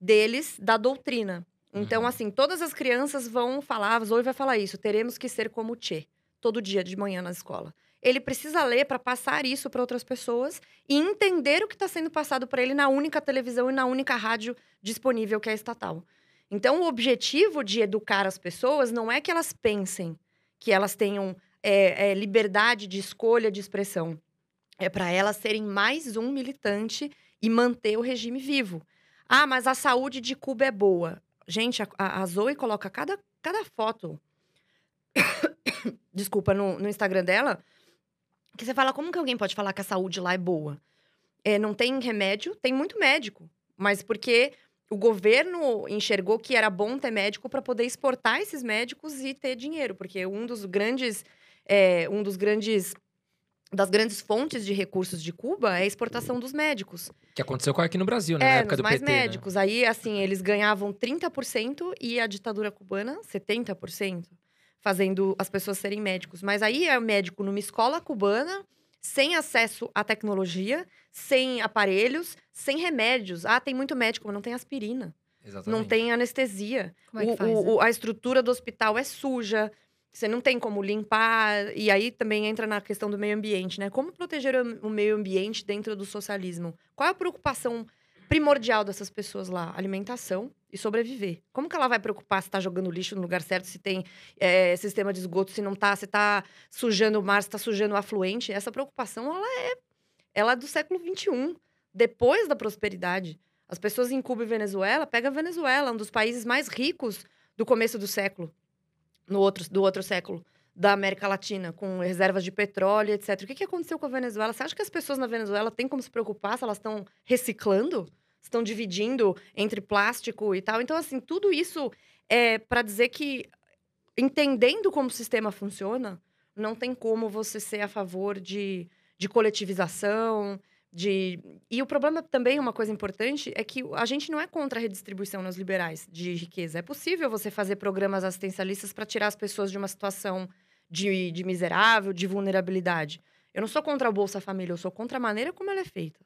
deles da doutrina. Então, Uhum. assim, todas as crianças vão falar, Zoe vai falar isso, teremos que ser como o Che, todo dia de manhã na escola. Ele precisa ler para passar isso para outras pessoas e entender o que está sendo passado para ele na única televisão e na única rádio disponível que é estatal. Então, o objetivo de educar as pessoas não é que elas pensem que elas tenham é, é, liberdade de escolha de expressão. É para elas serem mais um militante e manter o regime vivo. Ah, mas a saúde de Cuba é boa. Gente, a, a Zoe coloca cada, cada foto, <coughs> desculpa, no, no Instagram dela, que você fala, como que alguém pode falar que a saúde lá é boa? É, não tem remédio, tem muito médico. Mas porque o governo enxergou que era bom ter médico para poder exportar esses médicos e ter dinheiro. Porque um dos grandes... É, um dos grandes das grandes fontes de recursos de Cuba é a exportação dos médicos. Que aconteceu aqui no Brasil, né? É, na época nos do mais PT. né? médicos. Aí, assim, eles ganhavam 30% e a ditadura cubana, 70%, fazendo as pessoas serem médicos. Mas aí é médico numa escola cubana, sem acesso à tecnologia, sem aparelhos, sem remédios. Ah, tem muito médico, mas não tem aspirina. Exatamente. Não tem anestesia. Como é que O- faz? o- o- a estrutura do hospital é suja. Você não tem como limpar. E aí também entra na questão do meio ambiente, né? Como proteger o meio ambiente dentro do socialismo? Qual é a preocupação primordial dessas pessoas lá? Alimentação e sobreviver. Como que ela vai preocupar se está jogando lixo no lugar certo, se tem é, sistema de esgoto, se não tá, se tá sujando o mar, se tá sujando o afluente? Essa preocupação, ela é, ela é do século XXI, depois da prosperidade. As pessoas em Cuba e Venezuela, pega a Venezuela, um dos países mais ricos do começo do século, no outro, do outro século, da América Latina, com reservas de petróleo, etc. O que, que aconteceu com a Venezuela? Você acha que as pessoas na Venezuela têm como se preocupar se elas estão reciclando? Estão dividindo entre plástico e tal? Então, assim, tudo isso é para dizer que, entendendo como o sistema funciona, não tem como você ser a favor de, de coletivização, de... E o problema também, uma coisa importante, é que a gente não é contra a redistribuição nos liberais de riqueza. É possível você fazer programas assistencialistas para tirar as pessoas de uma situação de, de miserável, de vulnerabilidade. Eu não sou contra a Bolsa Família, eu sou contra a maneira como ela é feita.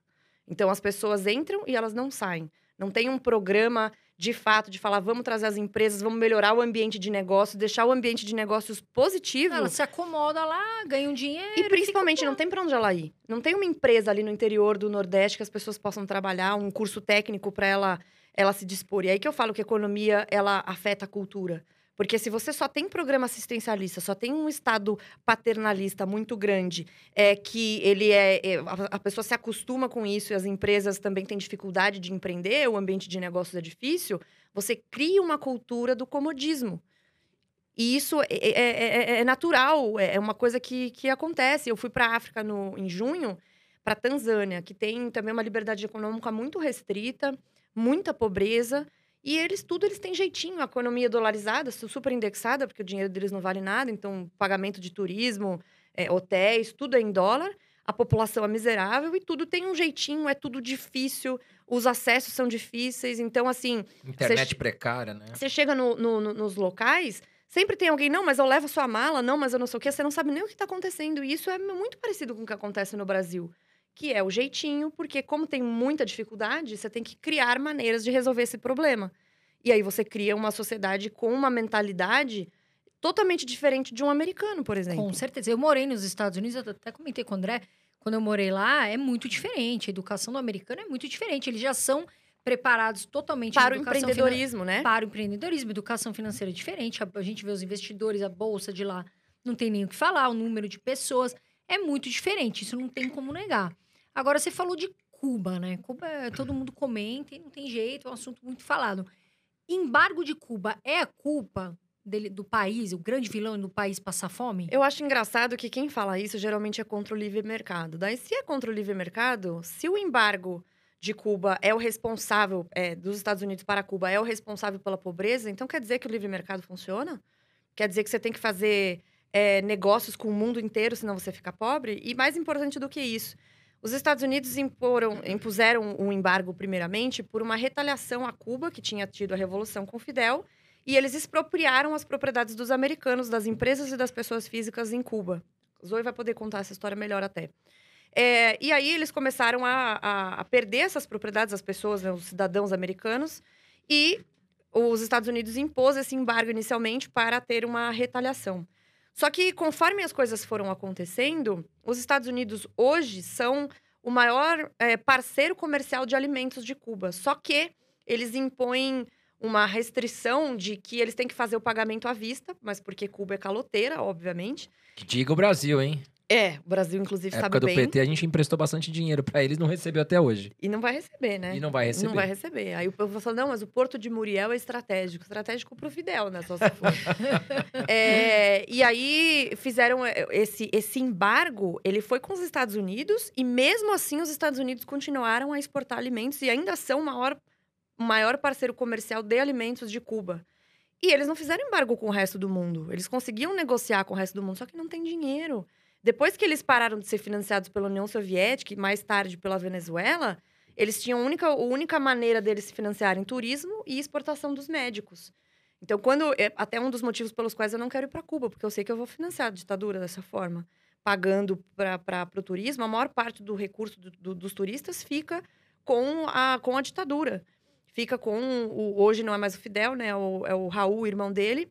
Então, as pessoas entram e elas não saem. Não tem um programa de fato de falar, vamos trazer as empresas, vamos melhorar o ambiente de negócio, deixar o ambiente de negócios positivo. Ela se acomoda lá, ganha um dinheiro. E principalmente, não tem para onde ela ir. Não tem uma empresa ali no interior do Nordeste que as pessoas possam trabalhar, um curso técnico para ela, ela se dispor. E aí que eu falo que a economia, ela afeta a cultura. Porque se você só tem programa assistencialista, só tem um Estado paternalista muito grande, é que ele é, é- a, a pessoa se acostuma com isso e as empresas também têm dificuldade de empreender, o ambiente de negócios é difícil, você cria uma cultura do comodismo. E isso é, é- é- é natural, é é uma coisa que, que acontece. Eu fui para a África no, em junho, para Tanzânia, que tem também uma liberdade econômica muito restrita, muita pobreza. E eles, tudo eles têm jeitinho. A economia dolarizada, su- super indexada, porque o dinheiro deles não vale nada. Então, pagamento de turismo, é, hotéis, tudo é em dólar. A população é miserável e tudo tem um jeitinho, é tudo difícil. Os acessos são difíceis. Então, assim, Internet precária, né? você chega no- no- no- nos locais, sempre tem alguém, não, mas eu levo a sua mala, não, mas eu não sei o quê, você não sabe nem o que está acontecendo. E isso é muito parecido com o que acontece no Brasil. Que é o jeitinho, porque como tem muita dificuldade, você tem que criar maneiras de resolver esse problema. E aí você cria uma sociedade com uma mentalidade totalmente diferente de um americano, por exemplo. Com certeza. Eu morei nos Estados Unidos, eu até comentei com o André, quando eu morei lá, é muito diferente. A educação do americano é muito diferente. Eles já são preparados totalmente Para o empreendedorismo, né? para o empreendedorismo, educação financeira é diferente. A, a gente vê os investidores, a bolsa de lá, não tem nem o que falar, o número de pessoas é muito diferente, isso não tem como negar. Agora, você falou de Cuba, né? Cuba, é- todo mundo comenta e não tem jeito, é um assunto muito falado. Embargo de Cuba é a culpa dele, do país, o grande vilão do país passar fome? Eu acho engraçado que quem fala isso geralmente é contra o livre mercado. Daí, se é contra o livre mercado, se o embargo de Cuba é o responsável, é, dos Estados Unidos para Cuba, é o responsável pela pobreza, então quer dizer que o livre mercado funciona? Quer dizer que você tem que fazer é, negócios com o mundo inteiro, senão você fica pobre? E mais importante do que isso, os Estados Unidos imporam, impuseram um embargo, primeiramente, por uma retaliação a Cuba, que tinha tido a revolução com Fidel, e eles expropriaram as propriedades dos americanos, das empresas e das pessoas físicas em Cuba. Zoe vai poder contar essa história melhor até. É, e aí eles começaram a, a- a perder essas propriedades, as pessoas, né, os cidadãos americanos, e os Estados Unidos impôs esse embargo inicialmente para ter uma retaliação. Só que conforme as coisas foram acontecendo, os Estados Unidos hoje são o maior é, parceiro comercial de alimentos de Cuba. Só que eles impõem uma restrição de que eles têm que fazer o pagamento à vista, mas porque Cuba é caloteira, obviamente. Que diga o Brasil, hein? É, o Brasil, inclusive, Na sabe época do bem. PT, a gente emprestou bastante dinheiro pra eles, não recebeu até hoje. E não vai receber, né? E não vai receber. Não vai receber. Aí o povo falou: não, mas o Porto de Muriel é estratégico. Estratégico pro Fidel, né? Só se for. <laughs> É, e aí fizeram é, esse, esse embargo, ele foi com os Estados Unidos, e mesmo assim os Estados Unidos continuaram a exportar alimentos e ainda são o maior, o maior parceiro comercial de alimentos de Cuba. E eles não fizeram embargo com o resto do mundo. Eles conseguiam negociar com o resto do mundo, só que não tem dinheiro. Depois que eles pararam de ser financiados pela União Soviética e mais tarde pela Venezuela, eles tinham a única, a única maneira deles se financiarem turismo e exportação dos médicos. Então, quando. é, Até um dos motivos pelos quais eu não quero ir para Cuba, porque eu sei que eu vou financiar a ditadura dessa forma. Pagando para o turismo, a maior parte do recurso do- do- dos turistas fica com a, com a ditadura. Fica com. O, hoje não é mais o Fidel, né? É o, é o Raul, irmão dele,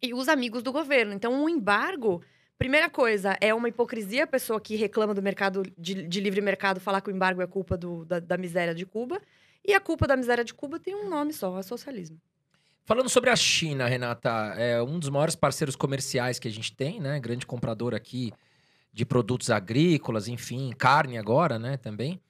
e os amigos do governo. Então, o embargo. Primeira coisa, é uma hipocrisia a pessoa que reclama do mercado de, de livre mercado falar que o embargo é culpa do- da, da miséria de Cuba. E a culpa da miséria de Cuba tem um nome só, é socialismo. Falando sobre a China, Renata, é um dos maiores parceiros comerciais que a gente tem, né? Grande comprador aqui de produtos agrícolas, enfim, carne agora, né? Também.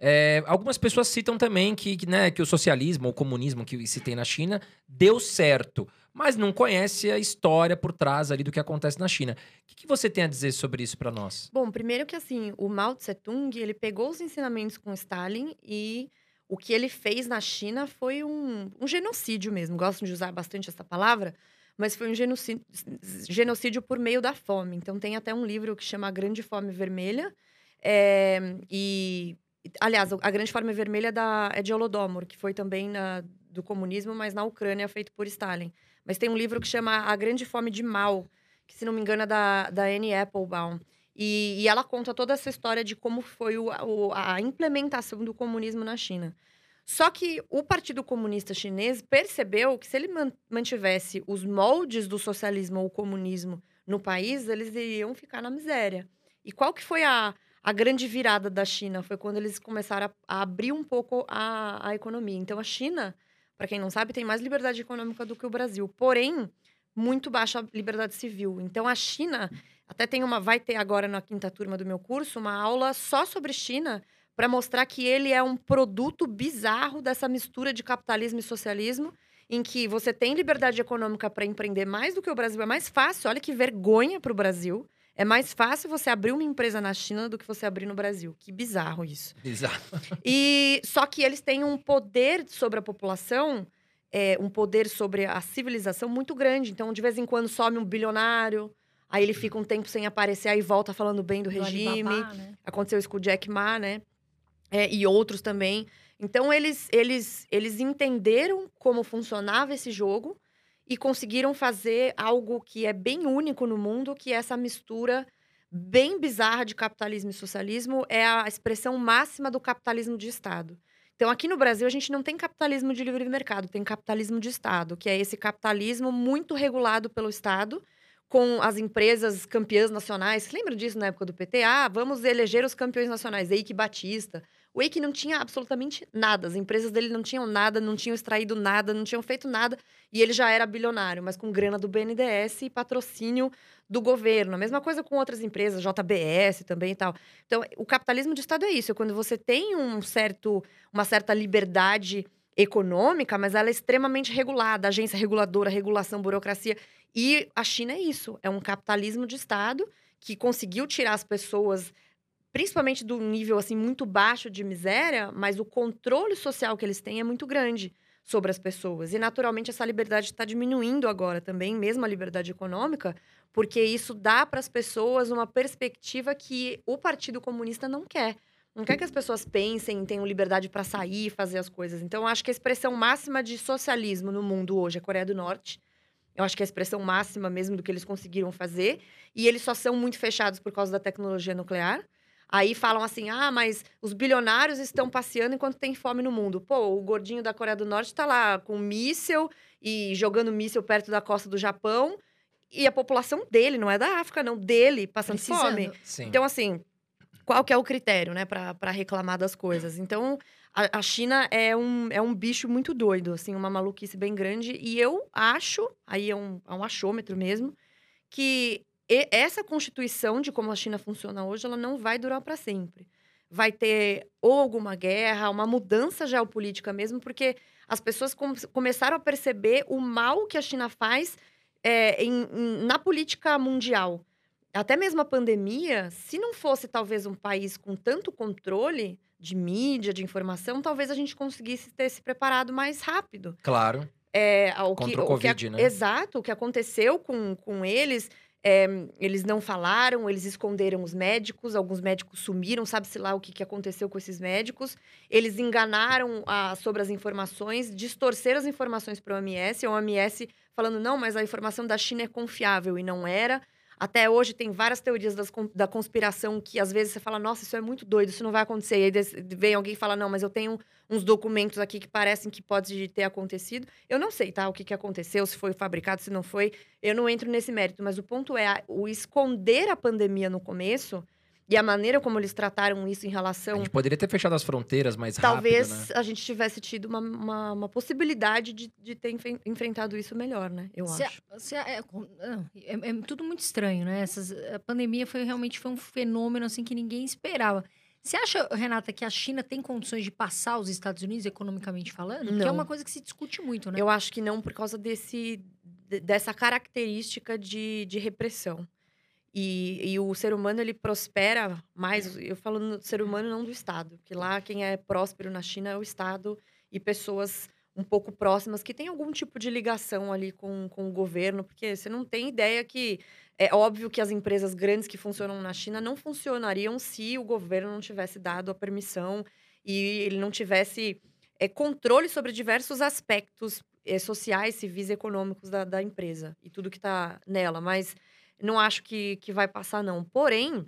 É, algumas pessoas citam também que, que, né, que o socialismo o comunismo que se tem na China deu certo, mas não conhece a história por trás ali do que acontece na China. O que, que você tem a dizer sobre isso para nós? Bom, primeiro que assim, o Mao Tse Tung, ele pegou os ensinamentos com Stalin e o que ele fez na China foi um, um genocídio mesmo. Gosto de usar bastante essa palavra, mas foi um genocídio, genocídio por meio da fome. Então tem até um livro que chama A Grande Fome Vermelha. é, e, aliás, a Grande Fome Vermelha é, da, é de Holodomor, que foi também na- do comunismo, mas na Ucrânia, feito por Stalin. Mas tem um livro que chama A Grande Fome de Mao, que, se não me engano, é da, da Anne Applebaum. E, e ela conta toda essa história de como foi o- o- a implementação do comunismo na China. Só que o Partido Comunista Chinês percebeu que se ele man- mantivesse os moldes do socialismo ou comunismo no país, eles iriam ficar na miséria. E qual que foi a, a grande virada da China? Foi quando eles começaram a, a abrir um pouco a, a economia. Então, a China, para quem não sabe, tem mais liberdade econômica do que o Brasil. Porém, muito baixa liberdade civil. Então, a China até tem uma, vai ter agora na quinta turma do meu curso uma aula só sobre China para mostrar que ele é um produto bizarro dessa mistura de capitalismo e socialismo, em que você tem liberdade econômica para empreender mais do que o Brasil. É mais fácil, olha que vergonha para o Brasil. É mais fácil você abrir uma empresa na China do que você abrir no Brasil. Que bizarro isso. Exato. E só que eles têm um poder sobre a população, é, um poder sobre a civilização muito grande. Então, de vez em quando some um bilionário, aí ele fica um tempo sem aparecer, aí volta falando bem do Do regime. Alibaba, né? Aconteceu isso com o Jack Ma, né? É, e outros também. Então, eles, eles, eles entenderam como funcionava esse jogo e conseguiram fazer algo que é bem único no mundo, que é essa mistura bem bizarra de capitalismo e socialismo. É a expressão máxima do capitalismo de Estado. Então, aqui no Brasil, a gente não tem capitalismo de livre mercado, tem capitalismo de Estado, que é esse capitalismo muito regulado pelo Estado, com as empresas campeãs nacionais. Lembra disso na época do PT? Ah, vamos eleger os campeões nacionais. Eike Batista. O Eike não tinha absolutamente nada. As empresas dele não tinham nada, não tinham extraído nada, não tinham feito nada. E ele já era bilionário, mas com grana do BNDES e patrocínio do governo. A mesma coisa com outras empresas, JBS também e tal. Então, o capitalismo de Estado é isso. É quando você tem um certo, uma certa liberdade econômica, mas ela é extremamente regulada. Agência reguladora, regulação, burocracia. E a China é isso. É um capitalismo de Estado que conseguiu tirar as pessoas principalmente do nível assim muito baixo de miséria, mas o controle social que eles têm é muito grande sobre as pessoas. E naturalmente essa liberdade está diminuindo agora também, mesmo a liberdade econômica, porque isso dá para as pessoas uma perspectiva que o Partido Comunista não quer. Não quer que as pessoas pensem, tenham liberdade para sair fazer as coisas. Então, acho que a expressão máxima de socialismo no mundo hoje é Coreia do Norte. Eu acho que é a expressão máxima mesmo do que eles conseguiram fazer. E eles só são muito fechados por causa da tecnologia nuclear. Aí falam assim: ah, mas os bilionários estão passeando enquanto tem fome no mundo. Pô, o gordinho da Coreia do Norte tá lá com míssel e jogando míssel perto da costa do Japão. E a população dele, não é da África, não, dele, passando Precisando. fome. Sim. Então, assim, qual que é o critério, né, para reclamar das coisas? Então, a, a China é um, é um bicho muito doido, assim, uma maluquice bem grande. E eu acho, aí é um, é um achômetro mesmo, que e- essa constituição de como a China funciona hoje, ela não vai durar para sempre. Vai ter ou alguma guerra, uma mudança geopolítica mesmo, porque as pessoas com- começaram a perceber o mal que a China faz é, em- em- na política mundial. Até mesmo a pandemia, se não fosse talvez um país com tanto controle de mídia, de informação, talvez a gente conseguisse ter se preparado mais rápido. Claro. É, Contra que, o que Covid, ac- né? Exato, o que aconteceu com, com eles, é, eles não falaram, eles esconderam os médicos, alguns médicos sumiram, sabe-se lá o que, que aconteceu com esses médicos. Eles enganaram ah, sobre as informações, distorceram as informações para o OMS, a OMS falando, não, mas a informação da China é confiável, e não era. Até hoje tem várias teorias das da conspiração que às vezes você fala, nossa, isso é muito doido, isso não vai acontecer. E aí vem alguém e fala, não, mas eu tenho uns documentos aqui que parecem que pode ter acontecido. Eu não sei, tá? O que, que aconteceu, se foi fabricado, se não foi. Eu não entro nesse mérito, mas o ponto é o esconder a pandemia no começo e a maneira como eles trataram isso em A relação. gente poderia ter fechado as fronteiras mais Talvez rápido, né? a gente tivesse tido uma, uma, uma possibilidade de, de ter enfe- enfrentado isso melhor, né? Eu Se a- acho. se a- é, é- é tudo muito estranho, né? Essas, a pandemia foi realmente foi um fenômeno assim que ninguém esperava. Você acha, Renata, que a China tem condições de passar os Estados Unidos economicamente falando? É Não. uma coisa que se discute muito, né? Eu acho que não por causa desse, de- dessa característica de, de repressão. E, e o ser humano, ele prospera mais, eu falo no ser humano, não do Estado. Porque lá quem é próspero na China é o Estado e pessoas um pouco próximas que têm algum tipo de ligação ali com, com o governo. Porque você não tem ideia que... É óbvio que as empresas grandes que funcionam na China não funcionariam se o governo não tivesse dado a permissão e ele não tivesse é, controle sobre diversos aspectos é, sociais, civis e econômicos da, da empresa e tudo que está nela. Mas não acho que, que vai passar, não. Porém,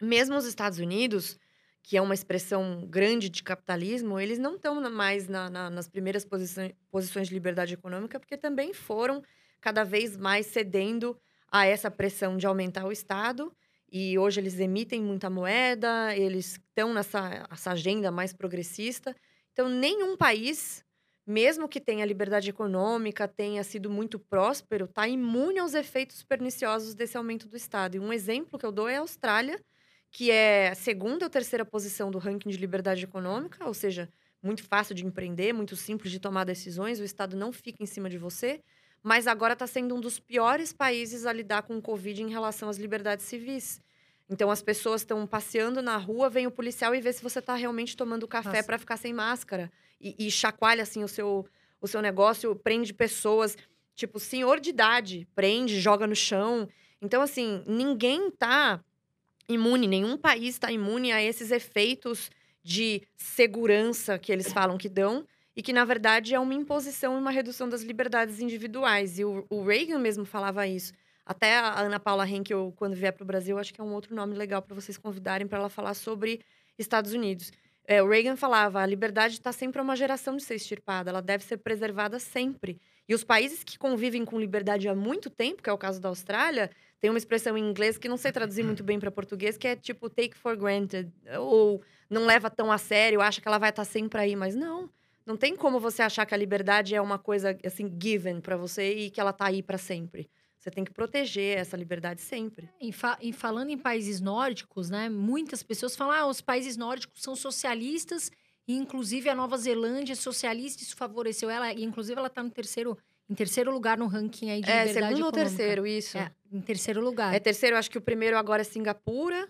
mesmo os Estados Unidos, que é uma expressão grande de capitalismo, eles não estão mais na- na- nas primeiras posições, posições de liberdade econômica, porque também foram cada vez mais cedendo a essa pressão de aumentar o Estado. E hoje eles emitem muita moeda, eles estão nessa essa agenda mais progressista. Então, nenhum país, mesmo que tenha liberdade econômica, tenha sido muito próspero, está imune aos efeitos perniciosos desse aumento do Estado. E um exemplo que eu dou é a Austrália, que é a segunda ou terceira posição do ranking de liberdade econômica, ou seja, muito fácil de empreender, muito simples de tomar decisões, o Estado não fica em cima de você, mas agora está sendo um dos piores países a lidar com o Covid em relação às liberdades civis. Então as pessoas estão passeando na rua, vem o policial e vê se você está realmente tomando café para ficar sem máscara. E, e chacoalha assim o seu, o seu negócio, prende pessoas, tipo, senhor de idade, prende, joga no chão. Então, assim, ninguém tá imune, nenhum país está imune a esses efeitos de segurança que eles falam que dão e que, na verdade, é uma imposição e uma redução das liberdades individuais. E o, o Reagan mesmo falava isso. Até a Ana Paula Henkel, quando vier para o Brasil, acho que é um outro nome legal para vocês convidarem para ela falar sobre Estados Unidos. É, o Reagan falava: a liberdade está sempre a uma geração de ser extirpada, ela deve ser preservada sempre. E os países que convivem com liberdade há muito tempo, que é o caso da Austrália, tem uma expressão em inglês que não sei traduzir muito bem para português, que é tipo take for granted, ou não leva tão a sério, acha que ela vai estar sempre aí, mas não. Não tem como você achar que a liberdade é uma coisa assim given para você e que ela tá aí para sempre. Você tem que proteger essa liberdade sempre. Em, fa- em falando em países nórdicos, né? Muitas pessoas falam: ah, os países nórdicos são socialistas, e inclusive a Nova Zelândia é socialista, isso favoreceu ela. E inclusive ela está no terceiro, em terceiro lugar no ranking aí de É, liberdade segundo ou econômica. terceiro, isso. É, em terceiro lugar. É terceiro, eu acho que o primeiro agora é Singapura,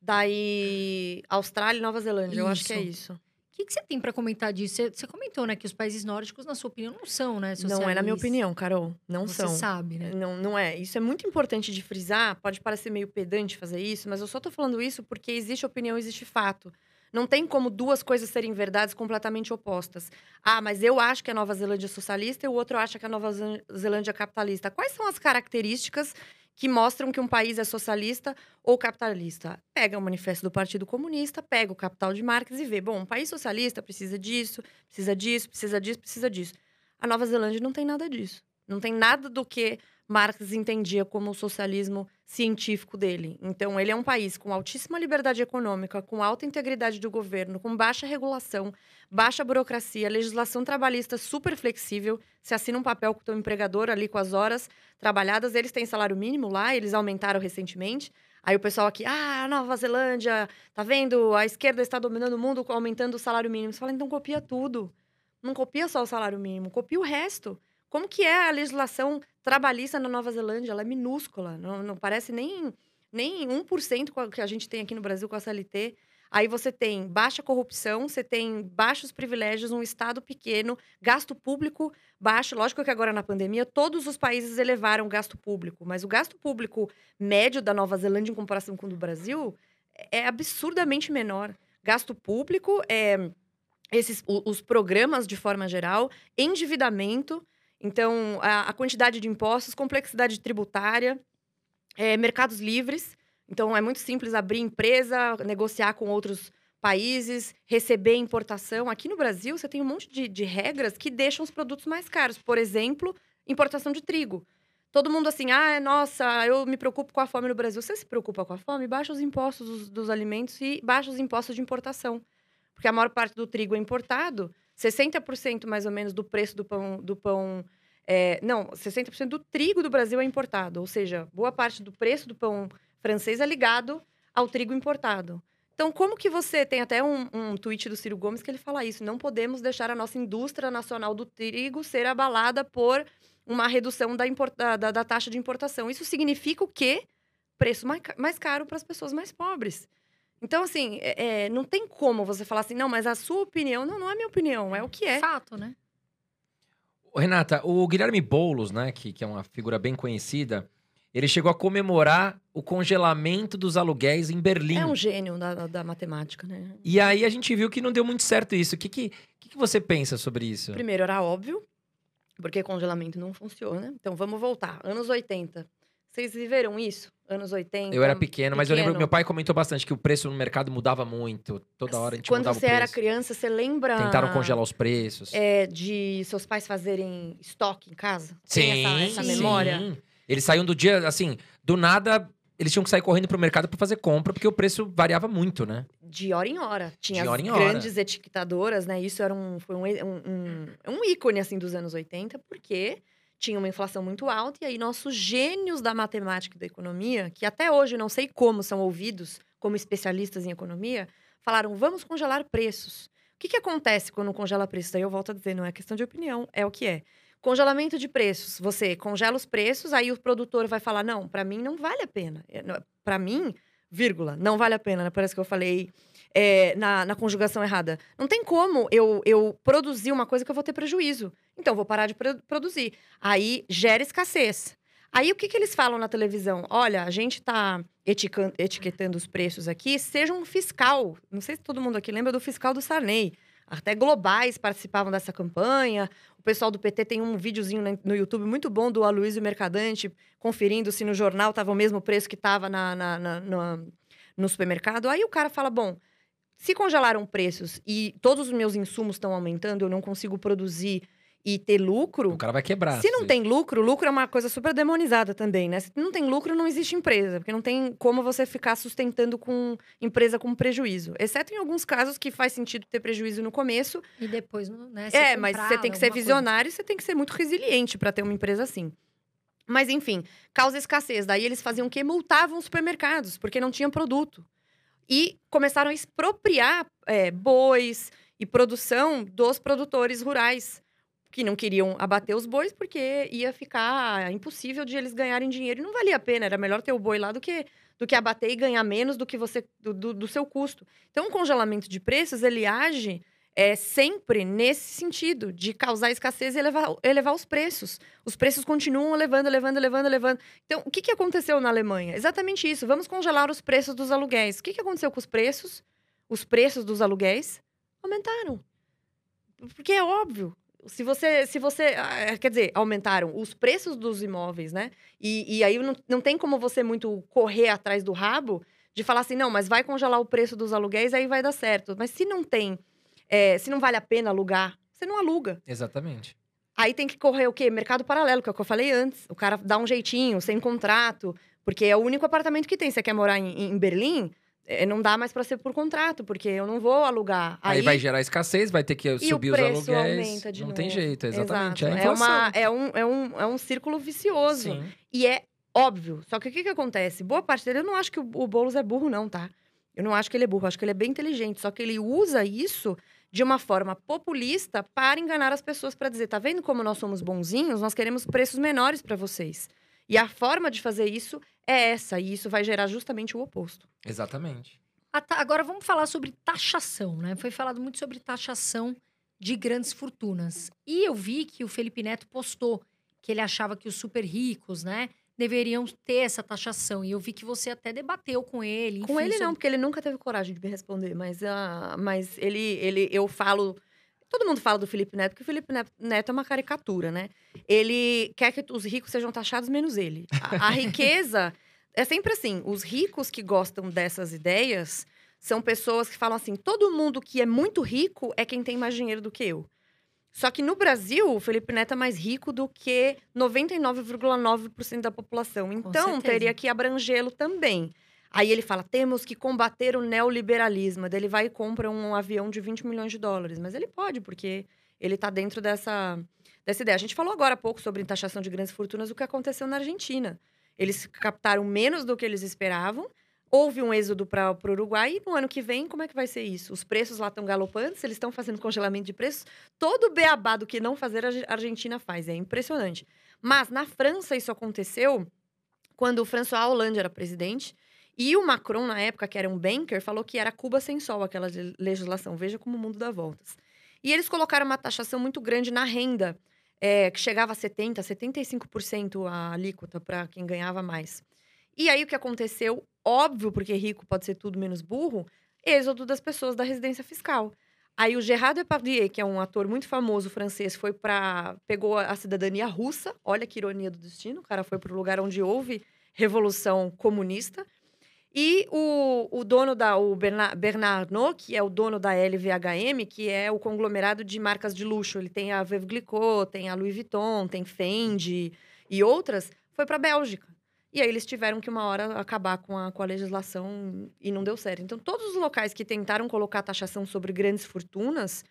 daí Austrália e Nova Zelândia. Eu acho que é Isso. O que, que você tem para comentar disso? Você, você comentou, né, que os países nórdicos, na sua opinião, não são, né? Não é na minha socialistas. opinião, Carol. Não Você são. sabe, né? Não, não é. Isso é muito importante de frisar. Pode parecer meio pedante fazer isso, mas eu só tô falando isso porque existe opinião, existe fato. Não tem como duas coisas serem verdades completamente opostas. Ah, mas eu acho que a Nova Zelândia é socialista e o outro acha que a Nova Zelândia é capitalista. Quais são as características que mostram que um país é socialista ou capitalista? Pega o manifesto do Partido Comunista, pega o Capital de Marx e vê, bom, um país socialista precisa disso, precisa disso, precisa disso, precisa disso. A Nova Zelândia não tem nada disso. Não tem nada do que Marx entendia como o socialismo científico dele. Então, ele é um país com altíssima liberdade econômica, com alta integridade do governo, com baixa regulação, baixa burocracia, legislação trabalhista super flexível. Se assina um papel com o teu empregador ali com as horas trabalhadas, eles têm salário mínimo lá, eles aumentaram recentemente. Aí o pessoal aqui, ah, Nova Zelândia, tá vendo? A esquerda está dominando o mundo aumentando o salário mínimo. Você fala, então copia tudo. Não copia só o salário mínimo, copia o resto. Como que é a legislação trabalhista na Nova Zelândia? Ela é minúscula, não, não parece nem, nem 1% com a que a gente tem aqui no Brasil com a CLT. Aí você tem baixa corrupção, você tem baixos privilégios, um Estado pequeno, gasto público baixo. Lógico que agora na pandemia todos os países elevaram o gasto público, mas o gasto público médio da Nova Zelândia em comparação com o do Brasil é absurdamente menor. Gasto público, é, esses, os programas de forma geral, endividamento. Então, a, a quantidade de impostos, complexidade tributária, é, mercados livres. Então, é muito simples abrir empresa, negociar com outros países, receber importação. Aqui no Brasil, você tem um monte de, de regras que deixam os produtos mais caros. Por exemplo, importação de trigo. Todo mundo assim, ah, nossa, eu me preocupo com a fome no Brasil. Você se preocupa com a fome? Baixa os impostos dos, dos alimentos e baixa os impostos de importação. Porque a maior parte do trigo é importado. 60% mais ou menos do preço do pão. Do pão é, não, 60% do trigo do Brasil é importado. Ou seja, boa parte do preço do pão francês é ligado ao trigo importado. Então, como que você tem até um, um tweet do Ciro Gomes que ele fala isso? Não podemos deixar a nossa indústria nacional do trigo ser abalada por uma redução da, da, da taxa de importação. Isso significa o quê? Preço mais, mais caro para as pessoas mais pobres. Então, assim, é, é, não tem como você falar assim, não, mas a sua opinião, não, não é minha opinião, é o que é. Fato, né? Renata, o Guilherme Boulos, né, que, que é uma figura bem conhecida, ele chegou a comemorar o congelamento dos aluguéis em Berlim. É um gênio da, da matemática, né? E aí a gente viu que não deu muito certo isso. O que, que, que, que você pensa sobre isso? Primeiro, era óbvio, porque congelamento não funciona. Então, vamos voltar. Anos 80. Vocês viveram isso? Anos 80? Eu era pequeno, mas eu lembro que meu pai comentou bastante que o preço no mercado mudava muito. Toda hora a gente Quando mudava você o preço. era criança, você lembra... Tentaram congelar os preços. É, de seus pais fazerem estoque em casa? Tem essa, essa memória? Sim. Eles saíam do dia, assim, do nada, eles tinham que sair correndo pro mercado para fazer compra, porque o preço variava muito, né? De hora em hora. Tinha De hora em hora. grandes etiquetadoras, né? Isso era um, foi um, um, um, um ícone, assim, dos anos 80, porque tinha uma inflação muito alta, e aí nossos gênios da matemática e da economia, que até hoje não sei como são ouvidos como especialistas em economia, falaram: vamos congelar preços. O que, que acontece quando congela preços? Aí eu volto a dizer, não é questão de opinião, é o que é. Congelamento de preços. Você congela os preços, aí o produtor vai falar: não, para mim não vale a pena. Para mim, vírgula, não vale a pena, né? Parece que eu falei é, na, na, conjugação errada. Não tem como eu, eu produzir uma coisa que eu vou ter prejuízo. Então, vou parar de pro produzir. Aí gera escassez. Aí o que, que eles falam na televisão? Olha, a gente está etiquetando os preços aqui, seja um fiscal. Não sei se todo mundo aqui lembra do fiscal do Sarney. Até globais participavam dessa campanha. O pessoal do PT tem um videozinho no YouTube muito bom do Aloysio Mercadante, conferindo se no jornal estava o mesmo preço que estava na, na, na, no supermercado. Aí o cara fala: bom, se congelaram preços e todos os meus insumos estão aumentando, eu não consigo produzir e ter lucro. O cara vai quebrar. Se não tem lucro, lucro é uma coisa super demonizada também, né? Se não tem lucro, não existe empresa, porque não tem como você ficar sustentando com empresa com prejuízo. Exceto em alguns casos que faz sentido ter prejuízo no começo. E depois, né? É, mas você tem que ser visionário e você tem que ser muito resiliente para ter uma empresa assim. Mas enfim, causa escassez. Daí eles faziam o quê? Multavam os supermercados, porque não tinham produto. E começaram a expropriar é, bois e produção dos produtores rurais que não queriam abater os bois porque ia ficar impossível de eles ganharem dinheiro e não valia a pena, era melhor ter o boi lá do que do que abater e ganhar menos do que você do, do, do seu custo. Então, o congelamento de preços ele age é sempre nesse sentido de causar escassez e elevar, elevar os preços. Os preços continuam elevando, elevando, elevando, elevando. Então, o que, que aconteceu na Alemanha? Exatamente isso. Vamos congelar os preços dos aluguéis. O que, que aconteceu com os preços? Os preços dos aluguéis aumentaram. Porque é óbvio se você, se você, ah, quer dizer, aumentaram os preços dos imóveis, né? E, e aí não, não tem como você muito correr atrás do rabo de falar assim, não, mas vai congelar o preço dos aluguéis, aí vai dar certo. Mas se não tem, é, se não vale a pena alugar, você não aluga. Exatamente. Aí tem que correr o quê? Mercado paralelo, que é o que eu falei antes. O cara dá um jeitinho, sem contrato, porque é o único apartamento que tem. Você quer morar em, em Berlim? É, não dá mais para ser por contrato, porque eu não vou alugar. Aí, Aí, vai gerar escassez, vai ter que subir os aluguéis. aumenta de não novo. tem jeito, exatamente. Exato. É, É, uma, é, um, é, um, é um círculo vicioso. Sim. E é óbvio. Só que o que, que acontece? Boa parte dele, eu não acho que o, o Boulos é burro, não, tá? Eu não acho que ele é burro, acho que ele é bem inteligente. Só que ele usa isso de uma forma populista para enganar as pessoas, para dizer: tá vendo como nós somos bonzinhos? Nós queremos preços menores para vocês. E a forma de fazer isso é essa, e isso vai gerar justamente o oposto. Exatamente. Agora vamos falar sobre taxação, né? Foi falado muito sobre taxação de grandes fortunas. E eu vi que o Felipe Neto postou que ele achava que os super ricos, né, deveriam ter essa taxação. E eu vi que você até debateu com ele. Com enfim, ele não, sobre- porque ele nunca teve coragem de me responder. Mas, ah, mas ele, ele, eu falo. Todo mundo fala do Felipe Neto, porque o Felipe Neto- Neto é uma caricatura, né? Ele quer que os ricos sejam taxados menos ele. A, a riqueza <laughs> é sempre assim: os ricos que gostam dessas ideias são pessoas que falam assim: todo mundo que é muito rico é quem tem mais dinheiro do que eu. Só que no Brasil, o Felipe Neto é mais rico do que 99,9% da população. Então, teria que abrangê-lo também. Aí ele fala: temos que combater o neoliberalismo. Daí ele vai e compra um avião de 20 milhões de dólares. Mas ele pode, porque ele está dentro dessa, dessa ideia. A gente falou agora há pouco sobre taxação de grandes fortunas, o que aconteceu na Argentina. Eles captaram menos do que eles esperavam. Houve um êxodo para o Uruguai. E no ano que vem, como é que vai ser isso? Os preços lá estão galopantes, eles estão fazendo congelamento de preços. Todo o beabá do que não fazer, a Arge- a Argentina faz. É impressionante. Mas na França, isso aconteceu quando o François Hollande era presidente. E o Macron, na época, que era um banker, falou que era Cuba sem sol, aquela le- legislação. Veja como o mundo dá voltas. E eles colocaram uma taxação muito grande na renda, é, que chegava a 70%, 75% a alíquota para quem ganhava mais. E aí o que aconteceu? Óbvio, porque rico pode ser tudo menos burro, êxodo das pessoas da residência fiscal. Aí o Gerard Depardieu, que é um ator muito famoso francês, foi para pegou a cidadania russa. Olha que ironia do destino, o cara foi para o lugar onde houve revolução comunista. E o, o dono da o Bernard, Arnault, que é o dono da LVHM, que é o conglomerado de marcas de luxo, ele tem a Veuve Clicquot, tem a Louis Vuitton, tem Fendi e outras, foi para a Bélgica. E aí eles tiveram que uma hora acabar com a, com a legislação e não deu certo. Então, todos os locais que tentaram colocar taxação sobre grandes fortunas,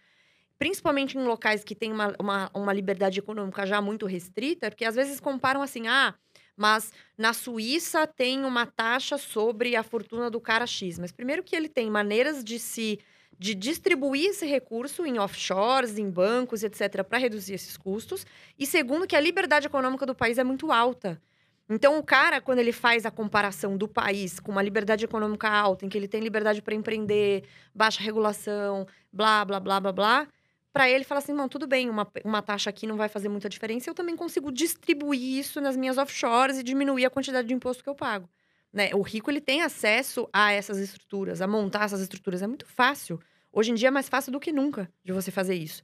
principalmente em locais que têm uma, uma, uma liberdade econômica já muito restrita, porque às vezes comparam assim, ah, mas na Suíça tem uma taxa sobre a fortuna do cara X. Mas primeiro que ele tem maneiras de se de distribuir esse recurso em offshores, em bancos, etc, para reduzir esses custos. E segundo que a liberdade econômica do país é muito alta. Então, o cara, quando ele faz a comparação do país com uma liberdade econômica alta, em que ele tem liberdade para empreender, baixa regulação, blá, blá, blá, blá, blá, para ele fala assim: não, tudo bem, uma, uma taxa aqui não vai fazer muita diferença, eu também consigo distribuir isso nas minhas offshores e diminuir a quantidade de imposto que eu pago. Né? O rico ele tem acesso a essas estruturas, a montar essas estruturas. É muito fácil. Hoje em dia é mais fácil do que nunca de você fazer isso.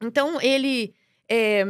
Então, ele é,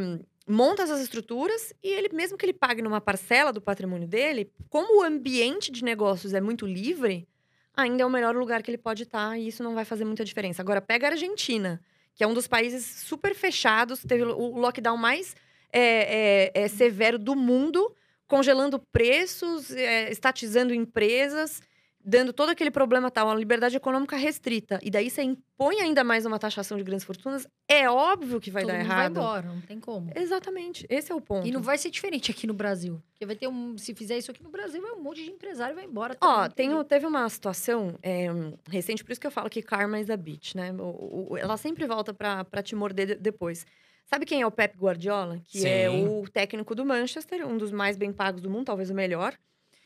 monta essas estruturas e ele, mesmo que ele pague numa parcela do patrimônio dele, como o ambiente de negócios é muito livre, ainda é o melhor lugar que ele pode estar e isso não vai fazer muita diferença. Agora, pega a Argentina, que é um dos países super fechados, teve o lockdown mais é, é, é, severo do mundo, congelando preços, é, estatizando empresas, dando todo aquele problema tal, uma liberdade econômica restrita. E daí você impõe ainda mais uma taxação de grandes fortunas, é óbvio que vai Todo dar mundo errado. vai embora, não tem como. Exatamente, esse é o ponto. E não vai ser diferente aqui no Brasil. Porque vai ter um. Se fizer isso aqui no Brasil, vai um monte de empresário vai embora. Ó, também, tem, teve uma situação é, recente, por isso que eu falo que karma is a bitch, né? O- o- ela sempre volta pra, pra te morder de- depois. Sabe quem é o Pep Guardiola? Que é Sim. o técnico do Manchester, um dos mais bem pagos do mundo, talvez o melhor.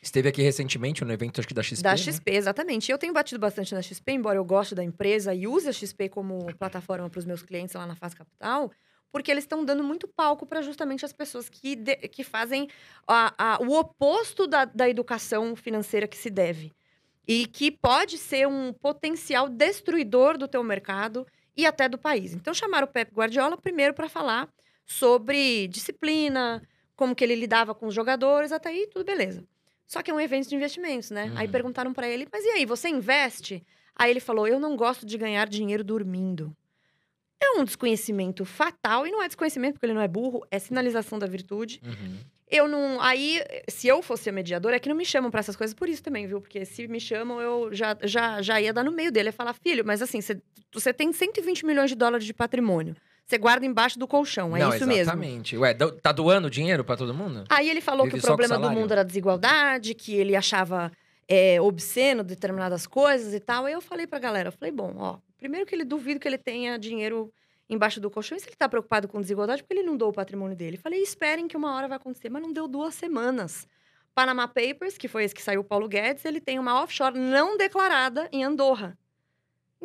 Esteve aqui recentemente no evento, acho que da XP. Da né? XP, exatamente. Eu tenho batido bastante na XP, embora eu goste da empresa e use a XP como plataforma para os meus clientes lá na Faz Capital, porque eles estão dando muito palco para justamente as pessoas que, de- que fazem a- a- o oposto da, da educação financeira que se deve. E que pode ser um potencial destruidor do teu mercado e até do país. Então, chamaram o Pep Guardiola primeiro para falar sobre disciplina, como que ele lidava com os jogadores, até aí tudo beleza. Só que é um evento de investimentos, né? Aí Uhum. perguntaram para ele, mas e aí, você investe? Aí ele falou, eu não gosto de ganhar dinheiro dormindo. É um desconhecimento fatal, e não é desconhecimento porque ele não é burro, é sinalização da virtude. Uhum. Eu não. Aí, se eu fosse a mediadora, é que não me chamam pra essas coisas por isso também, viu? Porque se me chamam, eu já, já, já ia dar no meio dele. Ia falar, filho, mas assim, você- você tem 120 milhões de dólares de patrimônio. Você guarda embaixo do colchão, é Não, isso mesmo. exatamente. Ué, do- tá doando dinheiro pra todo mundo? Aí ele falou que o problema do mundo era a desigualdade, que ele achava é, obsceno determinadas coisas e tal. Aí eu falei pra galera, eu falei, bom, ó, primeiro que ele duvido que ele tenha dinheiro embaixo do colchão. E se ele tá preocupado com desigualdade, porque ele não doou o patrimônio dele? Falei, esperem que uma hora vai acontecer. Mas não deu duas semanas. Panama Papers, que foi esse que saiu o Paulo Guedes, ele tem uma offshore não declarada em Andorra.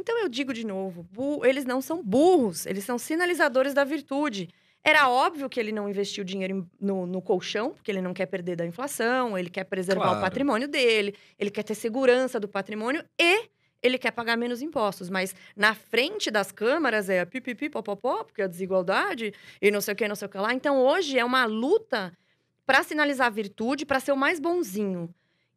Então eu digo de novo, eles não são burros, eles são sinalizadores da virtude. Era óbvio que ele não investiu dinheiro no, no colchão, porque ele não quer perder da inflação, ele quer preservar Claro. o patrimônio dele, ele quer ter segurança do patrimônio e ele quer pagar menos impostos. Mas na frente das câmaras é pipipi, popopó, porque a desigualdade e não sei o que, não sei o que lá. Então hoje é uma luta para sinalizar a virtude, para ser o mais bonzinho.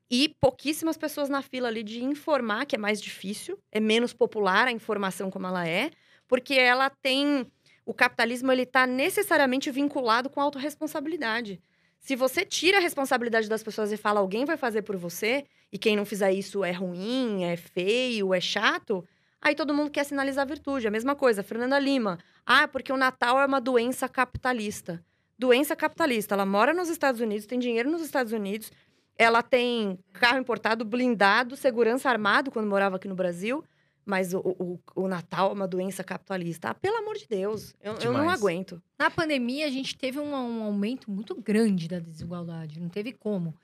E pouquíssimas pessoas na fila ali de informar, que é mais difícil, é menos popular a informação como ela é, porque ela tem. O capitalismo ele está necessariamente vinculado com a autorresponsabilidade. Se você tira a responsabilidade das pessoas e fala alguém vai fazer por você, e quem não fizer isso é ruim, é feio, é chato, aí todo mundo quer sinalizar virtude. A mesma coisa, Fernanda Lima. Ah, porque o Natal é uma doença capitalista. Doença capitalista. Ela mora nos Estados Unidos, tem dinheiro nos Estados Unidos, ela tem carro importado, blindado, segurança armado quando morava aqui no Brasil. Mas o, o, o Natal é uma doença capitalista. Ah, pelo amor de Deus, eu, eu não aguento. Na pandemia, a gente teve um, um aumento muito grande da desigualdade. Não teve como. O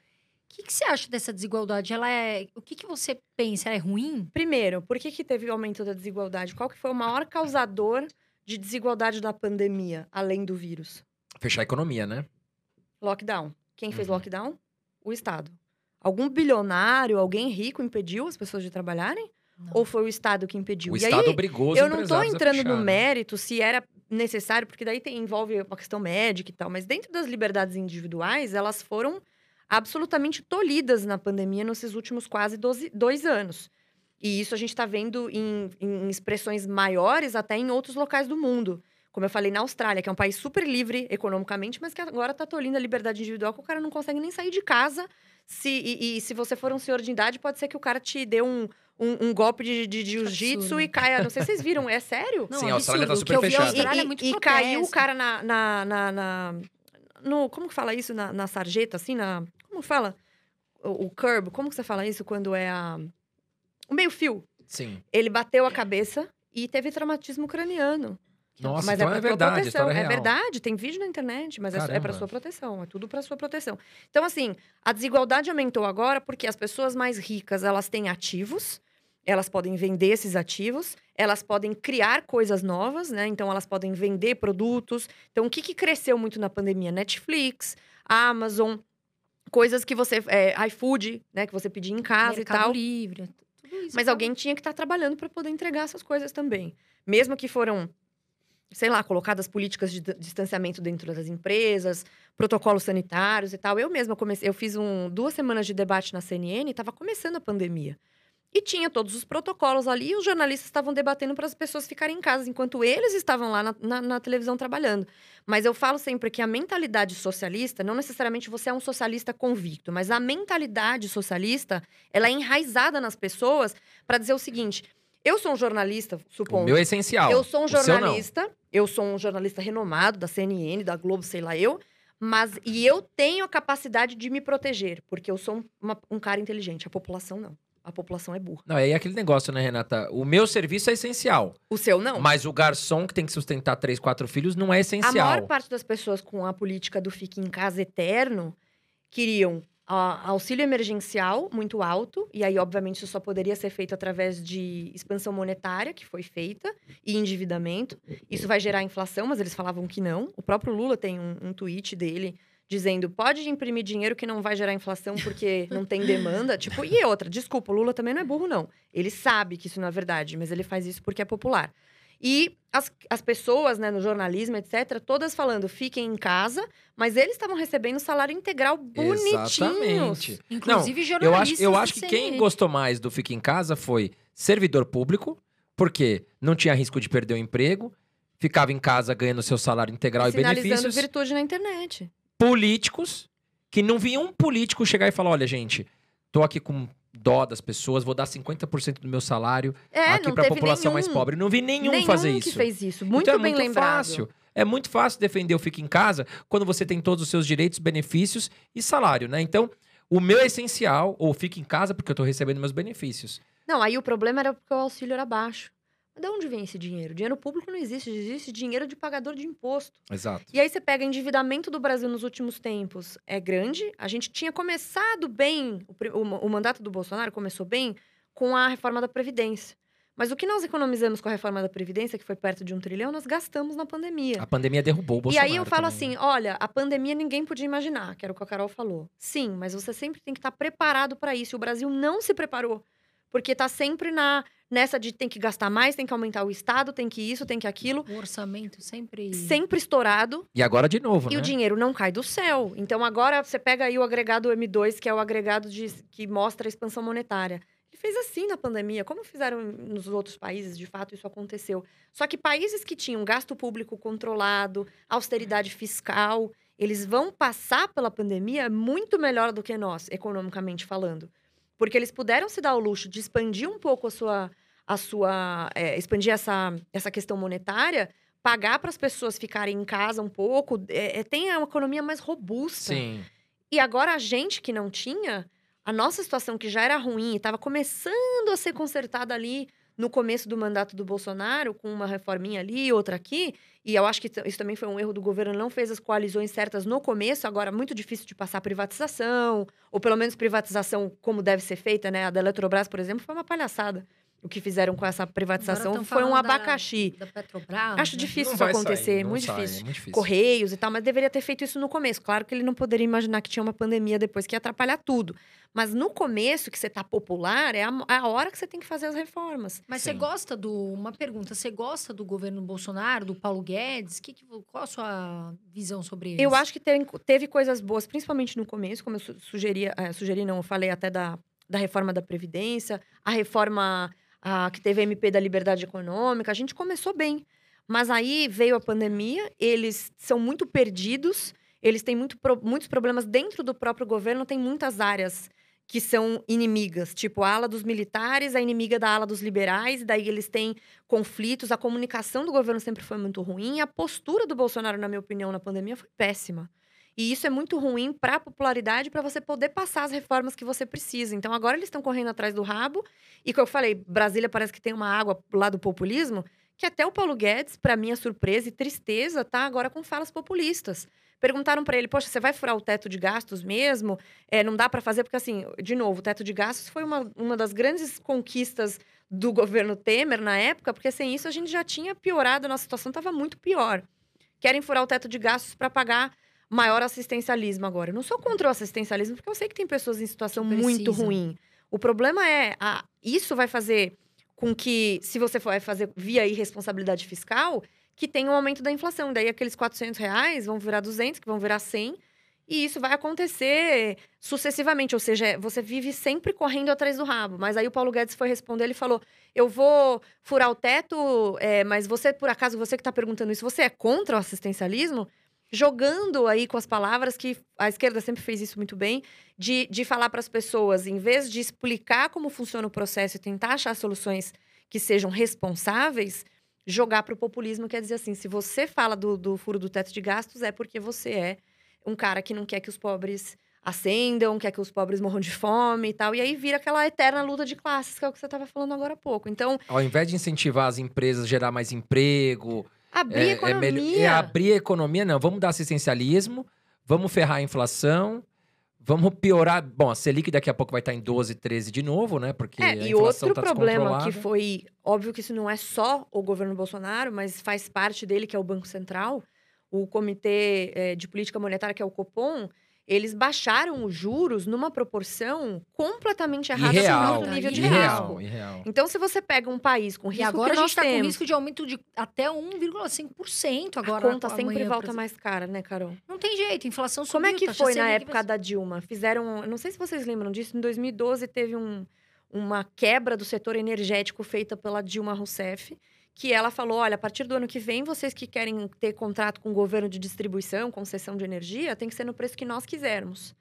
que, que você acha dessa desigualdade? Ela é. O que, que você pensa? Ela é ruim? Primeiro, por que, que teve o aumento da desigualdade? Qual que foi o maior causador de desigualdade da pandemia, além do vírus? Fechar a economia, né? Lockdown. Quem fez Uhum. lockdown? O Estado. Algum bilionário, alguém rico impediu as pessoas de trabalharem? Não. Ou foi o Estado que impediu? O e Estado aí, obrigou os eu não a entrando no mérito se era necessário, porque daí tem- envolve uma questão médica e tal, mas dentro das liberdades individuais, elas foram absolutamente tolhidas na pandemia nesses últimos quase 12 dois anos. E isso a gente está vendo em, em expressões maiores até em outros locais do mundo. Como eu falei, na Austrália, que é um país super livre economicamente, mas que agora está tolhindo a liberdade individual, que o cara não consegue nem sair de casa. Se, e, e se você for um senhor de idade, pode ser que o cara te dê um, um, um golpe de, de, de jiu-jitsu Absurdo. e caia. Não sei se vocês viram, é sério? Não, Sim, a Austrália tá absurdo. Super que eu vi, a fechada. Austrália E, é muito e caiu o cara na. na, na, na- no, como que fala isso? Na, na sarjeta, assim? Na, como fala? O, o curb, como que você fala isso quando é a. O meio-fio. Sim. Ele bateu a cabeça e teve traumatismo craniano. Nossa, mas então é, é, pra tua verdade, proteção. É real. verdade, tem vídeo na internet, mas é, é para Caramba. sua proteção, é tudo para sua proteção. Então assim, a desigualdade aumentou agora porque as pessoas mais ricas, elas têm ativos, elas podem vender esses ativos, elas podem criar coisas novas, né? Então elas podem vender produtos. Então o que, que cresceu muito na pandemia? Netflix, Amazon, coisas que você é, iFood, né, que você pedia em casa Mercado e tal. Livre. Tudo isso Mas alguém tinha que estar trabalhando para poder entregar essas coisas também. Mesmo que foram, sei lá, colocadas políticas de distanciamento dentro das empresas, protocolos sanitários e tal. Eu mesma comecei, eu fiz um, duas semanas de debate na CNN estava começando a pandemia. E tinha todos os protocolos ali e os jornalistas estavam debatendo para as pessoas ficarem em casa, enquanto eles estavam lá na, na- na televisão trabalhando. Mas eu falo sempre que a mentalidade socialista, não necessariamente você é um socialista convicto, mas a mentalidade socialista, ela é enraizada nas pessoas para dizer o seguinte: eu sou um jornalista, O supondo. meu é essencial. Eu sou um O jornalista, eu sou um jornalista renomado da CNN, da Globo, sei lá eu, mas e eu tenho a capacidade de me proteger, porque eu sou um, uma- um cara inteligente, a população não. A população é burra. Não, aí é aquele negócio, né, Renata? O meu serviço é essencial. O seu não? Mas o garçom que tem que sustentar três, quatro filhos não é A essencial. maior parte das pessoas com a política do fique em casa eterno queriam ah, auxílio emergencial muito alto, e aí, obviamente, isso só poderia ser feito através de expansão monetária, que foi feita, e endividamento. Isso vai gerar inflação, mas eles falavam que não. O próprio Lula tem um, um tweet dele dizendo: pode imprimir dinheiro que não vai gerar inflação porque não tem demanda. <laughs> tipo, e outra, desculpa, o Lula também não é burro, não. Ele sabe que isso não é verdade, mas ele faz isso porque é popular. E as, as pessoas, né, no jornalismo, etc., todas falando, fiquem em casa, mas eles estavam recebendo salário integral bonitinhos. Exatamente. Inclusive Eu jornalistas. acho, eu acho que quem gostou mais do Fica em Casa foi servidor público, porque não tinha risco de perder o emprego, ficava em casa ganhando seu salário integral e, Sinalizando benefícios. virtude na internet. Políticos, que não via um político chegar e falar: olha, gente, tô aqui com dó das pessoas, vou dar 50% do meu salário É, aqui pra teve população mais nenhum- pobre. Não vi nenhum, nenhum fazer que isso. fez isso. Muito então é bem muito lembrado. fácil. É muito fácil defender o Fica em Casa quando você tem todos os seus direitos, benefícios e salário, né? Então, o meu é essencial, ou Fica em Casa porque eu tô recebendo meus benefícios. Não, aí o problema era porque o auxílio era baixo. De onde vem esse dinheiro? Dinheiro público não existe, existe dinheiro de pagador de imposto. Exato. E aí você pega endividamento do Brasil nos últimos tempos, é grande. A gente tinha começado bem, o, o o mandato do Bolsonaro começou bem com a reforma da Previdência. Mas o que nós economizamos com a reforma da Previdência, que foi perto de um trilhão, nós gastamos na pandemia. A pandemia derrubou o E Bolsonaro. aí eu falo também, assim, né? olha, a pandemia ninguém podia imaginar, que era o que a Carol falou. Sim, mas você sempre tem que estar preparado para isso. E o Brasil não se preparou, porque está sempre na nessa de tem que gastar mais, tem que aumentar o estado, tem que isso, tem que aquilo, O orçamento sempre. sempre estourado E agora de novo, e né? o dinheiro não cai do céu. Então agora você pega aí o agregado M2, que é o agregado de, que mostra a expansão monetária. Ele fez assim na pandemia, como fizeram nos outros países, de fato isso aconteceu. Só que países que tinham gasto público controlado, austeridade fiscal, eles vão passar pela pandemia muito melhor do que nós, economicamente falando. Porque eles puderam se dar o luxo de expandir um pouco a sua. A sua é, expandir essa, essa questão monetária, pagar para as pessoas ficarem em casa um pouco, é, é, tem uma economia mais robusta. Sim. E agora a gente que não tinha, a nossa situação que já era ruim e estava começando a ser consertada ali no começo do mandato do Bolsonaro, com uma reforminha ali, outra aqui. E eu acho que isso também foi um erro do governo, não fez as coalizões certas no começo, agora muito difícil de passar privatização, ou pelo menos privatização como deve ser feita, né? A da Eletrobras, por exemplo, foi uma palhaçada. O que fizeram com essa privatização foi um da- abacaxi. Da Petrobras. Acho né? difícil isso acontecer, sair, muito sai, difícil. É muito difícil. Correios e tal, mas deveria ter feito isso no começo. Claro que ele não poderia imaginar que tinha uma pandemia depois que ia atrapalhar tudo. Mas no começo, que você tá popular, é a, é a hora que você tem que fazer as reformas. Mas você Sim. gosta do. Uma pergunta: você gosta do governo Bolsonaro, do Paulo Guedes? Que que- qual a sua visão sobre eles? Eu acho que tem- teve coisas boas, principalmente no começo, como eu su- sugeria, eh, sugeri, não, eu falei até da, da reforma da Previdência, a reforma ah, que teve a MP da Liberdade Econômica, a gente começou bem. Mas aí veio a pandemia, eles são muito perdidos, eles têm muito muitos problemas dentro do próprio governo, tem muitas áreas que são inimigas, tipo a ala dos militares, a inimiga da ala dos liberais, daí eles têm conflitos, a comunicação do governo sempre foi muito ruim, a postura do Bolsonaro, na minha opinião, na pandemia foi péssima. E isso é muito ruim para a popularidade, para você poder passar as reformas que você precisa. Então agora eles estão correndo atrás do rabo, e como eu falei, Brasília parece que tem uma água lá do populismo, que até o Paulo Guedes, para minha surpresa e tristeza, tá agora com falas populistas. Perguntaram para ele, poxa, você vai furar o teto de gastos mesmo? É, não dá para fazer, porque assim, de novo, o teto de gastos foi uma, uma das grandes conquistas do governo Temer na época, porque sem isso a gente já tinha piorado, a nossa situação estava muito pior. Querem furar o teto de gastos para pagar maior assistencialismo agora. Eu não sou contra o assistencialismo, porque eu sei que tem pessoas em situação muito ruim. O problema é, a, isso vai fazer com que, se você for fazer via irresponsabilidade fiscal, que tenha um aumento da inflação. Daí aqueles 400 reais vão virar 200, que vão virar 100. E isso vai acontecer sucessivamente, ou seja, você vive sempre correndo atrás do rabo. Mas aí o Paulo Guedes foi responder, ele falou: Eu vou furar o teto, é, mas você, por acaso, você que está perguntando isso, você é contra o assistencialismo? Jogando aí com as palavras que a esquerda sempre fez isso muito bem, de, de falar para as pessoas, em vez de explicar como funciona o processo e tentar achar soluções que sejam responsáveis, jogar para o populismo, quer dizer assim, se você fala do, do furo do teto de gastos, é porque você é um cara que não quer que os pobres ascendam, quer que os pobres morram de fome e tal. E aí vira aquela eterna luta de classes, que é o que você estava falando agora há pouco. Então, Ao invés de incentivar as empresas a gerar mais emprego, abrir é, a é economia. melhor- é abrir a economia, não. Vamos dar assistencialismo, vamos ferrar a inflação, vamos piorar. Bom, a Selic daqui a pouco vai estar em 12, 13 de novo, né? Porque É, a e inflação outro tá problema que foi. Óbvio que isso não é só o governo Bolsonaro, mas faz parte dele, que é o Banco Central, o Comitê eh, de Política Monetária, que é o Copom. Eles baixaram os juros numa proporção completamente errada Irreal, no nível de irreal, risco. irreal. Então, se você pega um país com E risco agora que a gente tá com risco de aumento de até 1,5% agora. a conta sempre amanhã, volta mais cara, né, Carol? Não tem jeito, inflação subiu. Como é que taxa foi na época da Dilma? Fizeram, não sei se vocês lembram disso, em 2012 teve um, uma quebra do setor energético feita pela Dilma Rousseff, que ela falou: olha, a partir do ano que vem, vocês que querem ter contrato com o governo de distribuição, concessão de energia, tem que ser no preço que nós quisermos.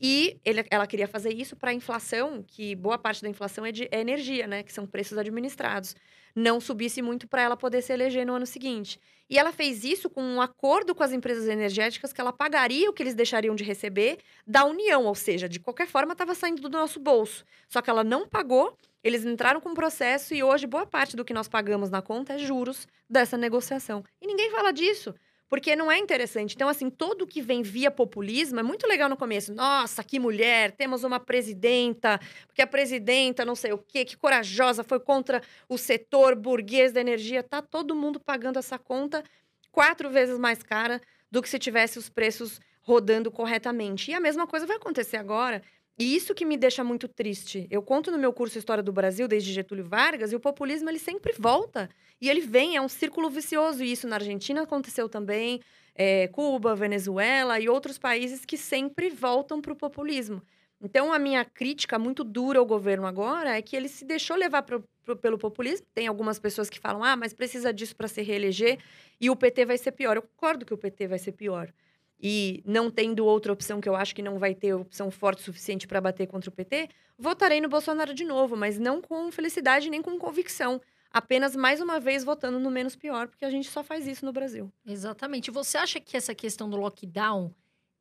E ele, ela queria fazer isso para a inflação, que boa parte da inflação é de é energia, né? Que são preços administrados. Não subisse muito para ela poder se eleger no ano seguinte. E ela fez isso com um acordo com as empresas energéticas que ela pagaria o que eles deixariam de receber da União, ou seja, de qualquer forma estava saindo do nosso bolso. Só que ela não pagou, eles entraram com o processo e hoje boa parte do que nós pagamos na conta é juros dessa negociação. E ninguém fala disso. Porque não é interessante. Então, assim, tudo que vem via populismo é muito legal no começo. Nossa, que mulher, temos uma presidenta, porque a presidenta, não sei o quê, que corajosa, foi contra o setor burguês da energia. Tá todo mundo pagando essa conta quatro vezes mais cara do que se tivesse os preços rodando corretamente. E a mesma coisa vai acontecer agora. E isso que me deixa muito triste. Eu conto no meu curso História do Brasil desde Getúlio Vargas e o populismo ele sempre volta. E ele vem, é um círculo vicioso. E isso na Argentina aconteceu também, é, Cuba, Venezuela e outros países que sempre voltam para o populismo. Então, a minha crítica muito dura ao governo agora é que ele se deixou levar pro, pro, pelo populismo. Tem algumas pessoas que falam, ah, mas precisa disso para se reeleger e o PT vai ser pior. Eu concordo que o PT vai ser pior e não tendo outra opção, que eu acho que não vai ter opção forte o suficiente para bater contra o PT, votarei no Bolsonaro de novo, mas não com felicidade nem com convicção. Apenas mais uma vez votando no menos pior, porque a gente só faz isso no Brasil. Exatamente. Você acha que essa questão do lockdown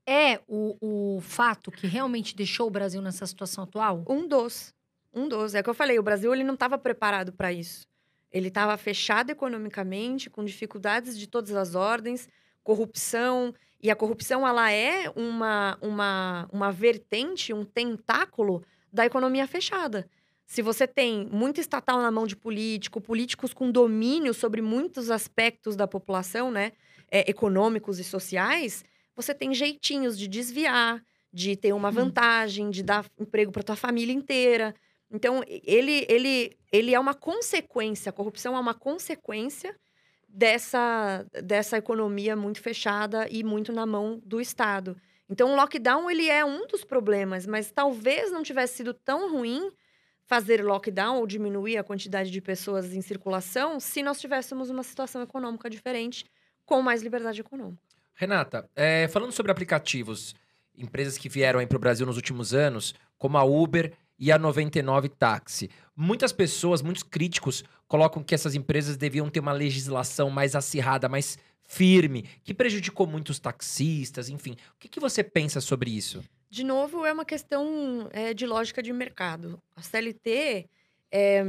é o, o fato que realmente deixou o Brasil nessa situação atual? Um dos. Um dos. É o que eu falei, o Brasil ele não estava preparado para isso. Ele estava fechado economicamente, com dificuldades de todas as ordens, corrupção. E a corrupção, ela é uma, uma, uma vertente, um tentáculo da economia fechada. Se você tem muito estatal na mão de político, políticos com domínio sobre muitos aspectos da população, né, é, econômicos e sociais, você tem jeitinhos de desviar, de ter uma vantagem, de dar emprego para tua família inteira. Então, ele, ele, ele é uma consequência, a corrupção é uma consequência dessa, dessa economia muito fechada e muito na mão do Estado. Então, o lockdown ele é um dos problemas, mas talvez não tivesse sido tão ruim fazer lockdown ou diminuir a quantidade de pessoas em circulação se nós tivéssemos uma situação econômica diferente com mais liberdade econômica. Renata, é, falando sobre aplicativos, empresas que vieram para o Brasil nos últimos anos, como a Uber e a 99 Táxi. Muitas pessoas, muitos críticos, colocam que essas empresas deviam ter uma legislação mais acirrada, mais firme, que prejudicou muitos taxistas, enfim. O que, que você pensa sobre isso? De novo, é uma questão é, de lógica de mercado. A CLT é,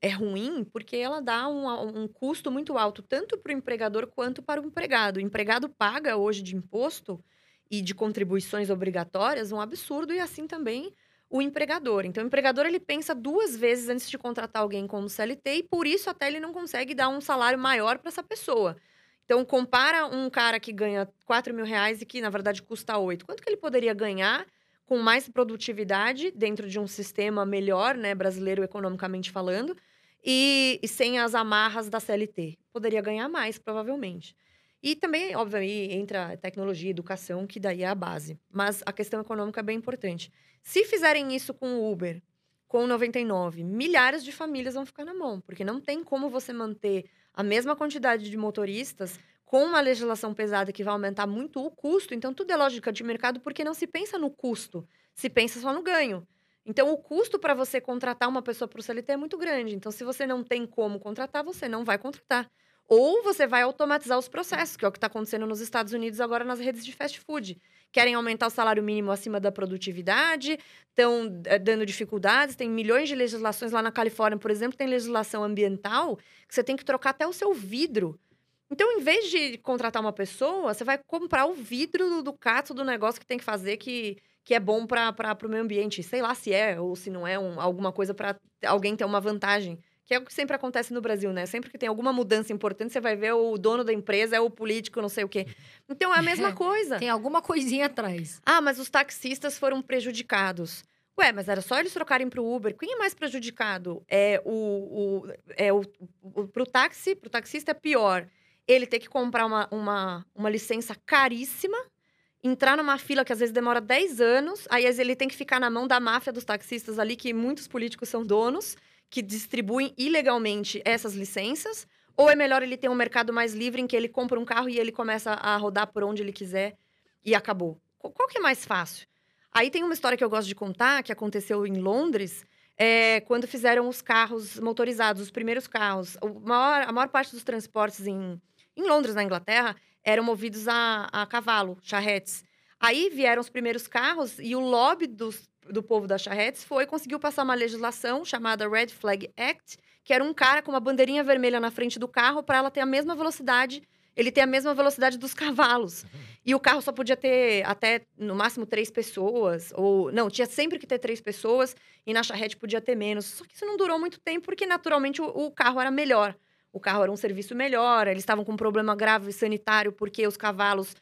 é ruim porque ela dá um, um custo muito alto, tanto para o empregador quanto para o empregado. O empregado paga hoje de imposto e de contribuições obrigatórias um absurdo, e assim também o empregador. Então, o empregador ele pensa duas vezes antes de contratar alguém como CLT e por isso até ele não consegue dar um salário maior para essa pessoa. Então, compara um cara que ganha 4 mil reais e que, na verdade, custa 8. Quanto que ele poderia ganhar com mais produtividade dentro de um sistema melhor, né, brasileiro economicamente falando, e, e sem as amarras da CLT? Poderia ganhar mais, provavelmente. E também, obviamente, entra tecnologia, educação, que daí é a base. Mas a questão econômica é bem importante. Se fizerem isso com o Uber, com o 99, milhares de famílias vão ficar na mão, porque não tem como você manter a mesma quantidade de motoristas com uma legislação pesada que vai aumentar muito o custo. Então, tudo é lógica de mercado, porque não se pensa no custo, se pensa só no ganho. Então, o custo para você contratar uma pessoa para o CLT é muito grande. Então, se você não tem como contratar, você não vai contratar. Ou você vai automatizar os processos, que é o que está acontecendo nos Estados Unidos agora nas redes de fast food querem aumentar o salário mínimo acima da produtividade, estão é, dando dificuldades. Tem milhões de legislações lá na Califórnia, por exemplo, tem legislação ambiental que você tem que trocar até o seu vidro. Então, em vez de contratar uma pessoa, você vai comprar o vidro do, do cato do negócio que tem que fazer que, que é bom para o meio ambiente. Sei lá se é ou se não é um, alguma coisa para alguém ter uma vantagem. Que é o que sempre acontece no Brasil, né? Sempre que tem alguma mudança importante, você vai ver o dono da empresa é o político, não sei o quê. Então é a mesma <laughs> coisa. tem alguma coisinha atrás. Ah, mas os taxistas foram prejudicados. Ué, mas era só eles trocarem para o Uber. Quem é mais prejudicado? É o, o, é o, o pro táxi, pro taxista é pior. Ele ter que comprar uma, uma, uma licença caríssima, entrar numa fila que às vezes demora 10 anos, aí ele tem que ficar na mão da máfia dos taxistas ali, que muitos políticos são donos que distribuem ilegalmente essas licenças, Ou é melhor ele ter um mercado mais livre em que ele compra um carro e ele começa a rodar por onde ele quiser e acabou? Qual que é mais fácil? Aí tem uma história que eu gosto de contar, que aconteceu em Londres, é, quando fizeram os carros motorizados, os primeiros carros. Maior, a maior parte dos transportes em, em Londres, na Inglaterra, eram movidos a, a cavalo, charretes. Aí vieram os primeiros carros e o lobby dos, do povo das charretes foi conseguiu passar uma legislação chamada Red Flag Act, que era um cara com uma bandeirinha vermelha na frente do carro para ela ter a mesma velocidade, ele ter a mesma velocidade dos cavalos. Uhum. E o carro só podia ter até no máximo três pessoas, ou não, tinha sempre que ter três pessoas e na charrete podia ter menos. Só que isso não durou muito tempo porque naturalmente o, o carro era melhor. O carro era um serviço melhor, eles estavam com um problema grave sanitário porque os cavalos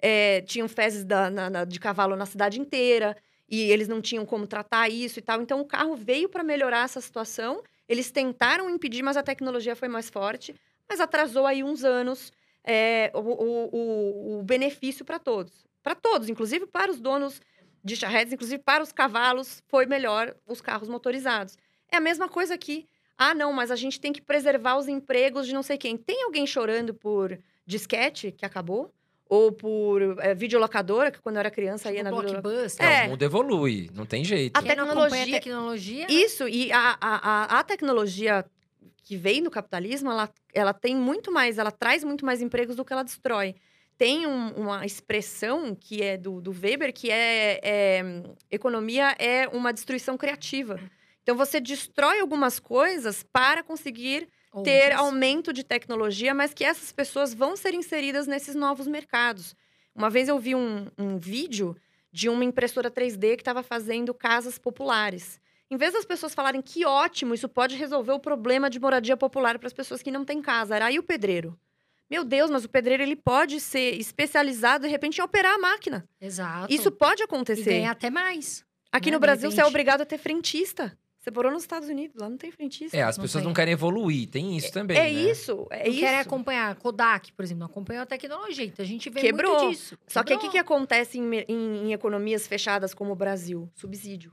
é, tinham fezes da, na, na, de cavalo na cidade inteira e eles não tinham como tratar isso e tal. Então o carro veio para melhorar essa situação. Eles tentaram impedir, mas a tecnologia foi mais forte, mas atrasou aí uns anos é, o, o, o benefício para todos. Para todos, inclusive para os donos de charretes, inclusive para os cavalos, foi melhor os carros motorizados. É a mesma coisa aqui. Ah, não, mas a gente tem que preservar os empregos de não sei quem. Tem alguém chorando por disquete que acabou? Ou por é, videolocadora, que quando eu era criança tipo ia na blockbuster. É. O mundo evolui, não tem jeito. A tecnologia, a tecnologia. Né? Isso, e a, a, a, tecnologia que vem do capitalismo, ela, ela tem muito mais, ela traz muito mais empregos do que ela destrói. Tem um, uma expressão que é do, do Weber, que é, é economia é uma destruição criativa. Então você destrói algumas coisas para conseguir ter aumento de tecnologia, mas que essas pessoas vão ser inseridas nesses novos mercados. Uma vez eu vi um, um vídeo de uma impressora 3D que estava fazendo casas populares. Em vez das pessoas falarem que ótimo, isso pode resolver o problema de moradia popular para as pessoas que não têm casa, era aí o pedreiro. Meu Deus, mas o pedreiro ele pode ser especializado de repente em operar a máquina. Exato. Isso pode acontecer. E ganhar até mais. Aqui né? no Brasil, você é obrigado a ter frentista. Você morou nos Estados Unidos, lá não tem frentista. É, as pessoas tem. não querem evoluir, tem isso também. É, né? isso, é não isso. querem acompanhar. Kodak, por exemplo, não acompanhou a tecnologia. Então a gente vê Quebrou. muito disso. Quebrou. Só que o que, que acontece em, em, em economias fechadas como o Brasil? Subsídio.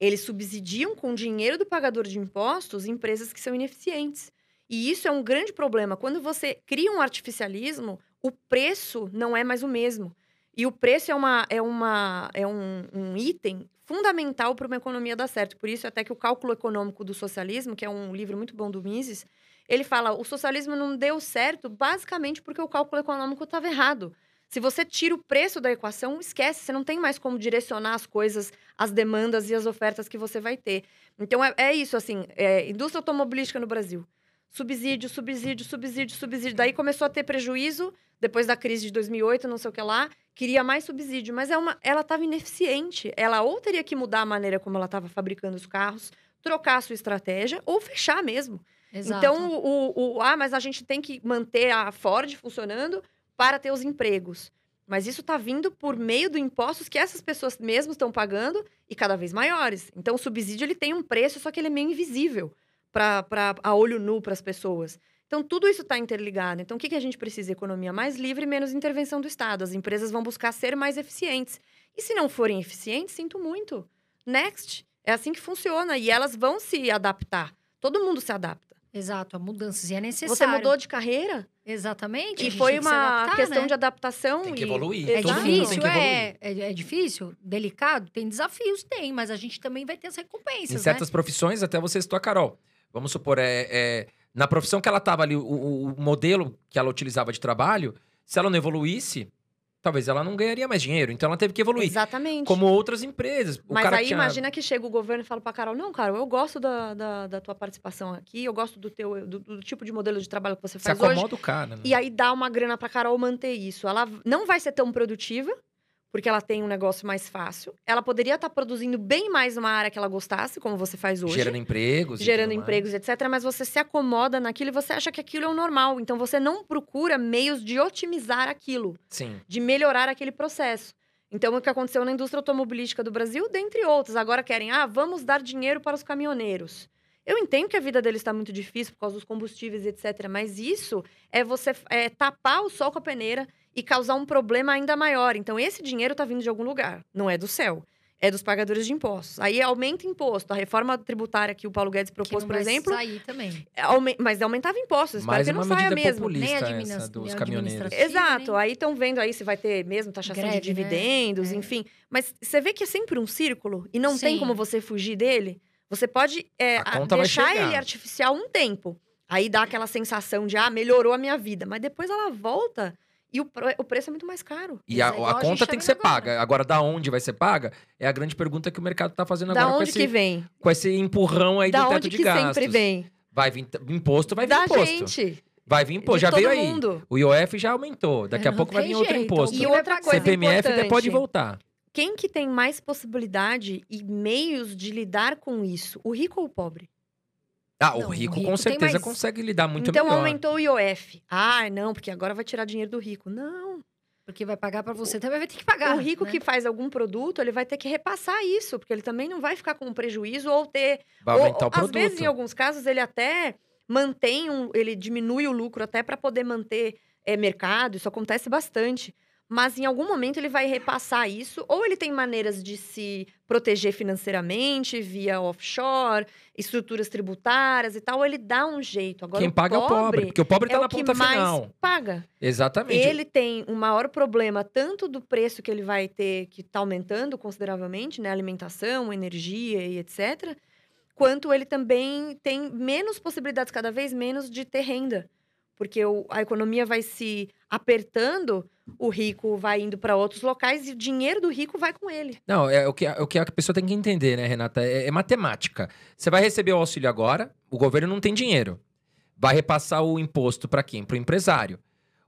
Eles subsidiam com dinheiro do pagador de impostos empresas que são ineficientes. E isso é um grande problema. Quando você cria um artificialismo, o preço não é mais o mesmo. E o preço é, uma, é, uma, é um, um item fundamental para uma economia dar certo. Por isso, até que o Cálculo Econômico do Socialismo, que é um livro muito bom do Mises, ele fala: o socialismo não deu certo basicamente porque o cálculo econômico estava errado. Se você tira o preço da equação, esquece, você não tem mais como direcionar as coisas, as demandas e as ofertas que você vai ter. Então é, é isso, assim, é, indústria automobilística no Brasil. Subsídio, subsídio, subsídio, subsídio. Daí começou a ter prejuízo, depois da crise de 2008, não sei o que lá, queria mais subsídio, mas é uma, ela estava ineficiente. Ela ou teria que mudar a maneira como ela estava fabricando os carros, trocar a sua estratégia ou fechar mesmo. Exato. Então, o, o, ah, mas a gente tem que manter a Ford funcionando para ter os empregos. Mas isso está vindo por meio do impostos que essas pessoas mesmo estão pagando e cada vez maiores. Então, o subsídio ele tem um preço, só que ele é meio invisível para a olho nu para as pessoas. Então, tudo isso está interligado. Então, o que, que a gente precisa? Economia mais livre e menos intervenção do Estado. As empresas vão buscar ser mais eficientes. E se não forem eficientes, sinto muito. Next. É assim que funciona. E elas vão se adaptar. Todo mundo se adapta. Exato, a mudança e é necessário. Você mudou de carreira? Exatamente. E foi uma adaptar, questão né? de adaptação. Tem que e... evoluir. É difícil, é, é, é, difícil, delicado, tem desafios, tem, mas a gente também vai ter as recompensas. Em certas né? profissões, até você citou a Carol. Vamos supor, é, é na profissão que ela estava ali, o, o, modelo que ela utilizava de trabalho, se ela não evoluísse, talvez ela não ganharia mais dinheiro. Então ela teve que evoluir. Exatamente. Como outras empresas. Mas aí tinha... imagina que chega o governo e fala pra Carol: não, cara, eu gosto da, da, da tua participação aqui, eu gosto do teu do, do, tipo de modelo de trabalho que você faz. Se acomoda hoje. o cara. Né? E aí dá uma grana pra Carol manter isso. Ela não vai ser tão produtiva, porque ela tem um negócio mais fácil. Ela poderia estar tá produzindo bem mais numa área que ela gostasse, como você faz hoje. Gerando empregos. Gerando empregos, etc. Mas você se acomoda naquilo e você acha que aquilo é o normal. Então você não procura meios de otimizar aquilo. Sim. De melhorar aquele processo. Então, o que aconteceu na indústria automobilística do Brasil, dentre outros, agora querem, ah, vamos dar dinheiro para os caminhoneiros. Eu entendo que a vida deles está muito difícil por causa dos combustíveis, etc. Mas isso é você é, tapar o sol com a peneira e causar um problema ainda maior. Então, esse dinheiro está vindo de algum lugar, não é do céu. é dos pagadores de impostos. Aí aumenta imposto. A reforma tributária que o Paulo Guedes Que propôs, não por vai exemplo, sair também. é aume- mas aumentava impostos. Espero Mais que não saia mesmo. Nem essa admina- dos caminhoneiros. Exato. nem- Aí estão vendo aí se vai ter mesmo taxação Greve, de né? dividendos, É. enfim. Mas você vê que é sempre um círculo e não tem Sim. como você fugir dele. Você pode é, A a- deixar ele artificial um tempo. Aí dá aquela sensação de, ah, melhorou a minha vida. Mas depois ela volta e o, o preço é muito mais caro. E a, a a conta tá tem que ser paga. Agora, da onde vai ser paga é a grande pergunta que o mercado está fazendo da agora com onde esse, que vem? com esse empurrão aí Da do teto onde de que gastos. sempre vem? Vai vir imposto, vai vir Da imposto. gente. Vai vir imposto, já veio aí. mundo. O IOF já aumentou. Daqui a pouco vai vir outro jeito. imposto. E outra coisa CPMF até pode voltar. Quem que tem mais possibilidade e meios de lidar com isso? O rico ou o pobre? Ah, Não, o o rico, rico com certeza mais- consegue lidar muito então melhor. aumentou o IOF. Ah, não, porque agora vai tirar dinheiro do rico. Não. Porque vai pagar pra você, também vai ter que pagar. o rico né? que faz algum produto, ele vai ter que repassar isso, porque ele também não vai ficar com prejuízo ou ter. Vai ou, aumentar o às produto. vezes, em alguns casos, ele até mantém, um, ele diminui o lucro até para poder manter é, mercado. Isso acontece bastante. Mas em algum momento ele vai repassar isso, ou ele tem maneiras de se proteger financeiramente via offshore, estruturas tributárias e tal, ou ele dá um jeito. Agora, Quem paga é o pobre, porque o pobre é tá o na ponta final. paga. Exatamente. Ele tem um maior problema tanto do preço que ele vai ter, que está aumentando consideravelmente, né? Alimentação, energia e etc. Quanto ele também tem menos possibilidades, cada vez menos, de ter renda. Porque o- a economia vai se apertando, o rico vai indo para outros locais e o dinheiro do rico vai com ele. Não, é o que, é o que a pessoa tem que entender, né, Renata? É, é matemática. Você vai receber o auxílio agora, o governo não tem dinheiro. Vai repassar o imposto para quem? Para o empresário.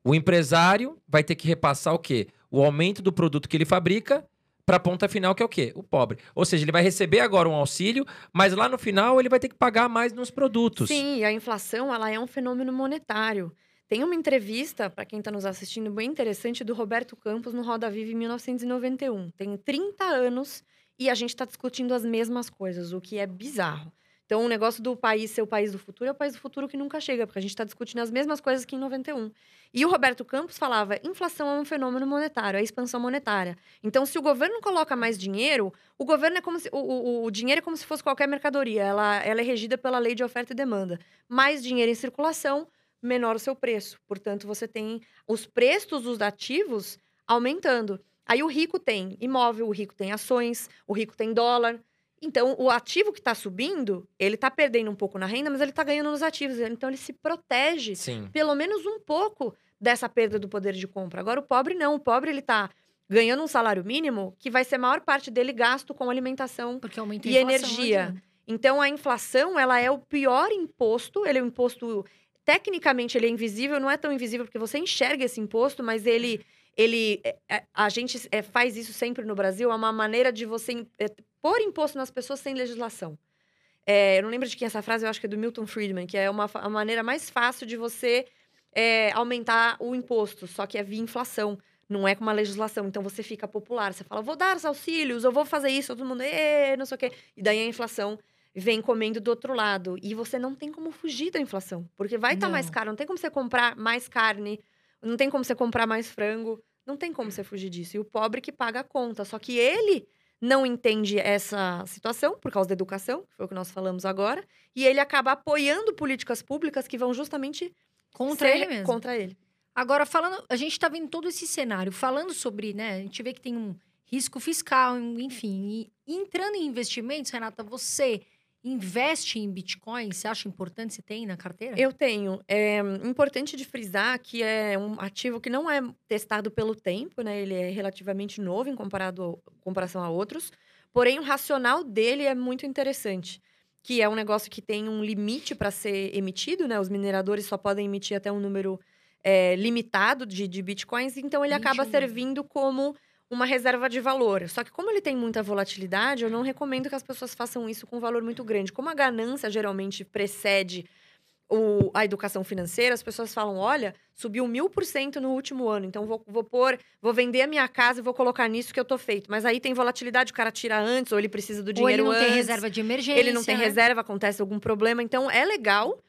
O empresário vai ter que repassar o quê? O aumento do produto que ele fabrica para a ponta final, que é o quê? O pobre. Ou seja, ele vai receber agora um auxílio, mas lá no final ele vai ter que pagar mais nos produtos. Sim, a inflação ela é um fenômeno monetário. Tem uma entrevista, para quem está nos assistindo, bem interessante, do Roberto Campos no Roda Viva em 1991. Tem 30 anos e a gente está discutindo as mesmas coisas, o que é bizarro. Então, o negócio do país ser o país do futuro é o país do futuro que nunca chega, porque a gente está discutindo as mesmas coisas que em 91. E o Roberto Campos falava: inflação é um fenômeno monetário, é expansão monetária. Então, se o governo coloca mais dinheiro, o governo é como se. O, o, o dinheiro é como se fosse qualquer mercadoria. Ela, ela é regida pela lei de oferta e demanda. Mais dinheiro em circulação, menor o seu preço. Portanto, você tem os preços dos ativos aumentando. Aí o rico tem imóvel, o rico tem ações, o rico tem dólar. Então, o ativo que está subindo, ele está perdendo um pouco na renda, mas ele está ganhando nos ativos. Então, ele se protege Sim. pelo menos um pouco dessa perda do poder de compra. Agora, o pobre não. O pobre, ele tá ganhando um salário mínimo que vai ser a maior parte dele gasto com alimentação. Porque aumenta a E energia. Então, a inflação, ela é o pior imposto. Ele é um imposto... Tecnicamente, ele é invisível. Não é tão invisível porque você enxerga esse imposto, mas ele... ele é, é, a gente é, faz isso sempre no Brasil. É uma maneira de você pôr imposto nas pessoas sem legislação. É, eu não lembro de quem é essa frase, eu acho que é do Milton Friedman, que é uma, a maneira mais fácil de você é, aumentar o imposto, só que é via inflação, não é com uma legislação. Então você fica popular, você fala, vou dar os auxílios, eu vou fazer isso, todo mundo, não sei o quê. E daí a inflação vem comendo do outro lado. E você não tem como fugir da inflação, porque vai estar mais Não. caro, não tem como você comprar mais carne, não tem como você comprar mais frango, não tem como você fugir disso. E o pobre que paga a conta, só que ele não entende essa situação por causa da educação, que foi o que nós falamos agora, e ele acaba apoiando políticas públicas que vão justamente Contra ele mesmo. contra ele. Agora, falando, a gente tá vendo todo esse cenário, falando sobre, né? A gente vê que tem um risco fiscal, enfim. E entrando em investimentos, Renata, você investe em Bitcoin? Você acha importante se tem na carteira? Eu tenho. É importante de frisar que é um ativo que não é testado pelo tempo, né? Ele é relativamente novo em comparado comparação a outros. Porém, o racional dele é muito interessante. Que é um negócio que tem um limite para ser emitido, né? Os mineradores só podem emitir até um número é, limitado de, de bitcoins, então ele acaba 21 mil. servindo como uma reserva de valor. Só que como ele tem muita volatilidade, eu não recomendo que as pessoas façam isso com um valor muito grande. Como a ganância geralmente precede o- a educação financeira, as pessoas falam: olha, subiu mil por cento no último ano, então vou, vou pôr, vou vender a minha casa e vou colocar nisso que eu tô feito. Mas aí tem volatilidade, o cara tira antes, ou ele precisa do Ou ele dinheiro não antes. tem reserva de emergência? Ele não tem né? reserva, acontece algum problema. Então, é legal.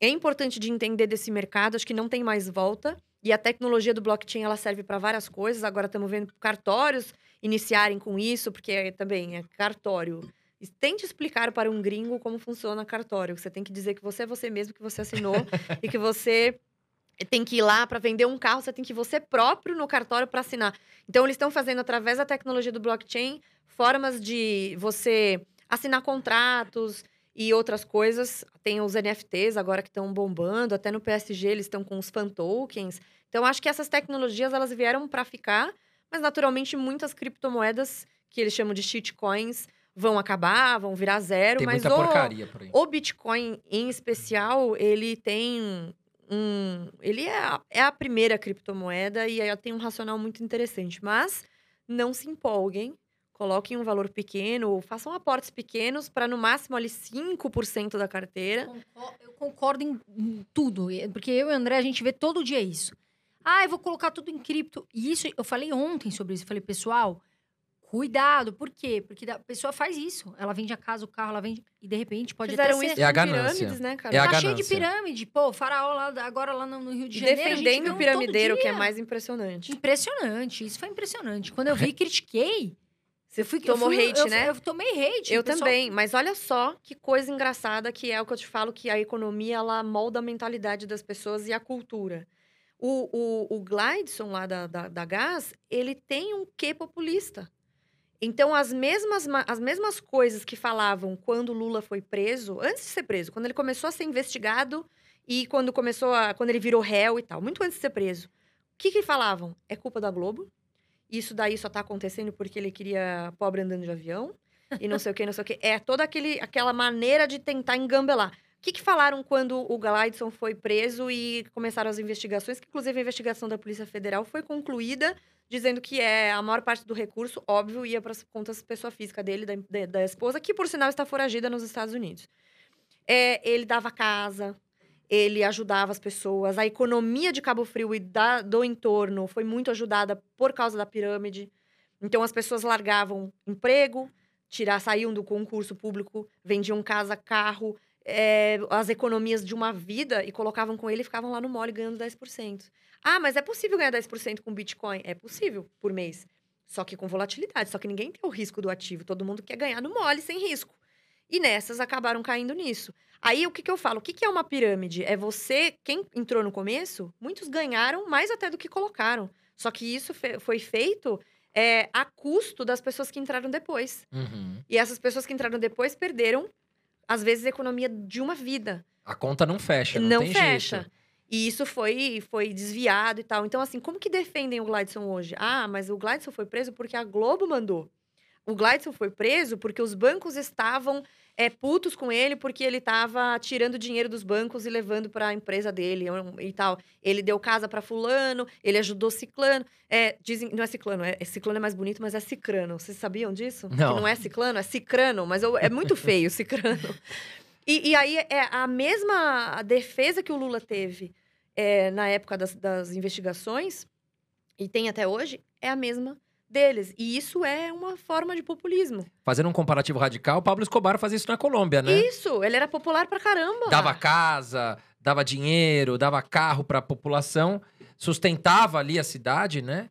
É importante de entender desse mercado. Acho que não tem mais volta. E a tecnologia do blockchain ela serve para várias coisas. Agora estamos vendo cartórios iniciarem com isso, porque também é cartório. Tente explicar para um gringo como funciona cartório. Você tem que dizer que você é você mesmo, que você assinou <laughs> e que você tem que ir lá para vender um carro, você tem que ir você próprio no cartório para assinar. Então, eles estão fazendo, através da tecnologia do blockchain, formas de você assinar contratos e outras coisas. Tem os NFTs agora que estão bombando, até no PSG eles estão com os fan tokens. Então, acho que essas tecnologias elas vieram para ficar, mas naturalmente muitas criptomoedas, que eles chamam de shitcoins, vão acabar, vão virar zero. Tem mas muita o, porcaria por aí. o Bitcoin, em especial, ele tem um. Ele é a, é a primeira criptomoeda e aí tem um racional muito interessante. Mas não se empolguem, coloquem um valor pequeno, façam aportes pequenos para no máximo ali 5% da carteira. Eu concordo em tudo, porque eu e o André, a gente vê todo dia isso. Ah, eu vou colocar tudo em cripto. E isso, eu falei ontem sobre isso. Eu falei, pessoal, cuidado. Por quê? Porque a pessoa faz isso. Ela vende a casa, o carro, ela vende... E, de repente, pode Fizeram até ser... É a ganância. pirâmides, né, cara? É a tá cheio de ganância. pirâmide. Pô, o faraó lá, agora lá no Rio de Janeiro, a gente vê defendendo um o todo piramideiro, que é mais impressionante. Impressionante. Isso foi impressionante. Quando eu vi, <laughs> critiquei. Você Eu fui, tomou eu fui- hate, eu- né? Eu tomei hate. Eu pessoal- também, mas olha só que coisa engraçada que é o que eu te falo, que a economia, ela molda a mentalidade das pessoas e a cultura. O, o, o Glideson lá da, da, da Gás, ele tem um quê populista. Então, as mesmas, ma- as mesmas coisas que falavam quando Lula foi preso, antes de ser preso, quando ele começou a ser investigado e quando começou a. quando ele virou réu e tal, muito antes de ser preso. O que que falavam? É culpa da Globo. Isso daí só tá acontecendo porque ele queria pobre andando de avião. <laughs> E não sei o que, não sei o que. É toda aquele, aquela maneira de tentar engambelar. O que, que falaram quando o Glideson foi preso e começaram as investigações? Que, inclusive, a investigação da Polícia Federal foi concluída dizendo que é a maior parte do recurso, óbvio, ia para as contas pessoa física dele, da, da, da esposa, que, por sinal, está foragida nos Estados Unidos. É, ele dava casa, ele ajudava as pessoas. A economia de Cabo Frio e da, do entorno foi muito ajudada por causa da pirâmide. Então, as pessoas largavam emprego, tirar, saíam do concurso público, vendiam casa, carro, é, as economias de uma vida e colocavam com ele e ficavam lá no mole ganhando 10%. Ah, mas é possível ganhar 10% com Bitcoin? É possível, por mês. Só que com volatilidade. Só que ninguém tem o risco do ativo. Todo mundo quer ganhar no mole, sem risco. E nessas acabaram caindo nisso. Aí, o que, que eu falo? O que, que é uma pirâmide? É você, quem entrou no começo, muitos ganharam mais até do que colocaram. Só que isso fe- foi feito é, a custo das pessoas que entraram depois. Uhum. E essas pessoas que entraram depois perderam, às vezes, a economia de uma vida. A conta não fecha, não, Não, tem fecha. jeito. E isso foi, foi desviado e tal. Então, assim, como que defendem o Gladson hoje? Ah, mas o Gladson foi preso porque a Globo mandou. O Gladson foi preso porque os bancos estavam é, putos com ele porque ele estava tirando dinheiro dos bancos e levando para a empresa dele e tal. Ele deu casa para fulano, ele ajudou ciclano. É, dizem, não é ciclano, é, é ciclano é mais bonito, mas é cicrano. Vocês sabiam disso? Não. Que não é ciclano, é cicrano, mas eu- é muito feio <laughs> cicrano. E, e aí é a mesma defesa que o Lula teve é, na época das, das investigações, e tem até hoje, é a mesma deles. E isso é uma forma de populismo. Fazendo um comparativo radical, o Pablo Escobar fazia isso na Colômbia, né? Isso, ele era popular pra caramba. Dava casa, dava dinheiro, dava carro para a população, sustentava ali a cidade, né?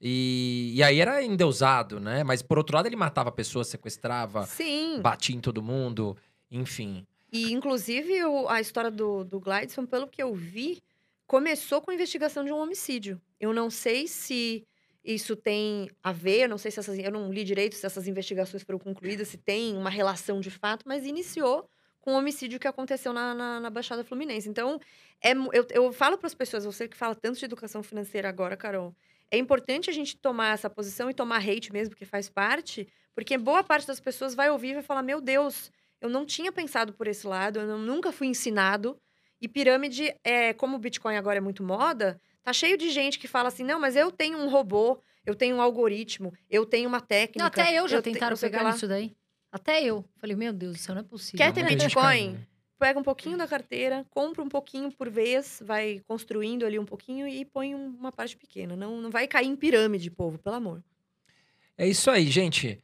E, e aí era endeusado, né? Mas por outro lado, ele matava pessoas, sequestrava, Sim. batia em todo mundo, enfim. E, inclusive, o- a história do, do Glideson, pelo que eu vi, começou com a investigação de um homicídio. Eu não sei se isso tem a ver, eu não sei se essas. Eu não li direito se essas investigações foram concluídas, se tem uma relação de fato, mas iniciou com o homicídio que aconteceu na, na, na Baixada Fluminense. Então, é, eu, eu falo para as pessoas, você que fala tanto de educação financeira agora, Carol, é importante a gente tomar essa posição e tomar hate mesmo, porque faz parte, porque boa parte das pessoas vai ouvir e vai falar: meu Deus, eu não tinha pensado por esse lado, eu não- nunca fui ensinado. E pirâmide, é, como o Bitcoin agora é muito moda, tá cheio de gente que fala assim: não, mas eu tenho um robô, eu tenho um algoritmo, eu tenho uma técnica. Não, até eu já te- tentaram que pegar lá." nisso daí. Até eu. Falei, meu Deus, isso não é possível. Quer ter Bitcoin? Pega um pouquinho da carteira, compra um pouquinho por vez, vai construindo ali um pouquinho e põe um- uma parte pequena. Não, não vai cair em pirâmide, povo, pelo amor. É isso aí, gente.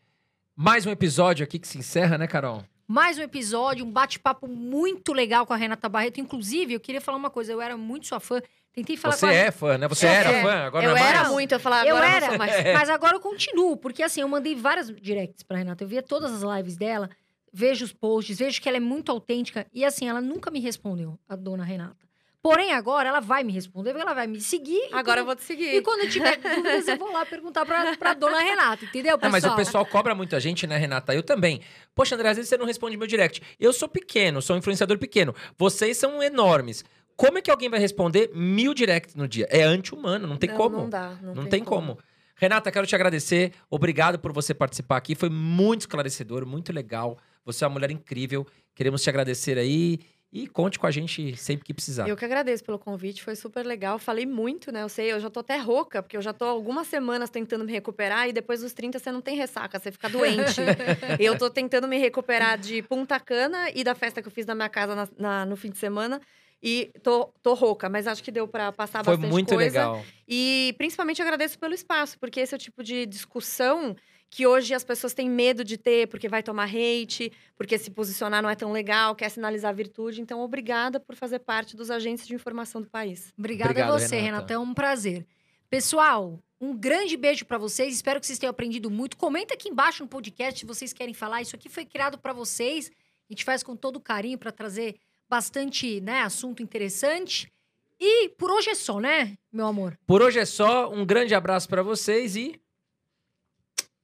Mais um episódio aqui que se encerra, né, Carol? Mais um episódio, um bate-papo muito legal com a Renata Barreto. Inclusive, eu queria falar uma coisa, eu era muito sua fã. Tentei falar Você é fã, né? Você Eu era é. fã, agora eu não é mais. era muito, eu falava, Eu agora era, mais. <laughs> mas agora eu continuo, porque assim, eu mandei várias directs pra Renata. Eu via todas as lives dela, vejo os posts, vejo que ela é muito autêntica. E assim, ela nunca me respondeu, a dona Renata. Porém, agora ela vai me responder, porque ela vai me seguir. e Agora eu quando- vou te E seguir. quando eu tiver <laughs> dúvidas, eu vou lá perguntar pra, pra dona Renata, entendeu, Não, pessoal? mas o pessoal cobra muito a gente, né, Renata? Eu também. Poxa, André, às vezes você não responde meu direct. Eu sou pequeno, sou um influenciador pequeno. Vocês são enormes. Como é que alguém vai responder mil directs no dia? É anti-humano, não tem Não, como. Não dá. Não, Não, tem, como. Renata, quero te agradecer. Obrigado por você participar aqui. Foi muito esclarecedor, muito legal. Você é uma mulher incrível. Queremos te agradecer aí. E conte com a gente sempre que precisar. Eu que agradeço pelo convite, foi super legal. Falei muito, né? Eu sei, eu já tô até rouca, porque eu já tô algumas semanas tentando me recuperar e depois dos 30 você não tem ressaca, você fica doente. <laughs> eu tô tentando me recuperar de Punta Cana e da festa que eu fiz na minha casa na- na- no fim de semana. E tô, tô rouca, mas acho que deu pra passar Foi bastante muito coisa. legal. E principalmente agradeço pelo espaço, porque esse é o tipo de discussão que hoje as pessoas têm medo de ter, porque vai tomar hate, porque se posicionar não é tão legal, quer sinalizar virtude. Então, obrigada por fazer parte dos agentes de informação do país. Obrigada Obrigado, a você, Renata. Renata. É um prazer. Pessoal, um grande beijo pra vocês. Espero que vocês tenham aprendido muito. Comenta aqui embaixo no podcast se vocês querem falar. Isso aqui foi criado pra vocês. A gente faz com todo carinho pra trazer bastante, né, assunto interessante. E por hoje é só, né, meu amor? Por hoje é só. Um grande abraço pra vocês e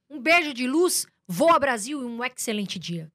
Um beijo de luz. Voa Brasil e um excelente dia.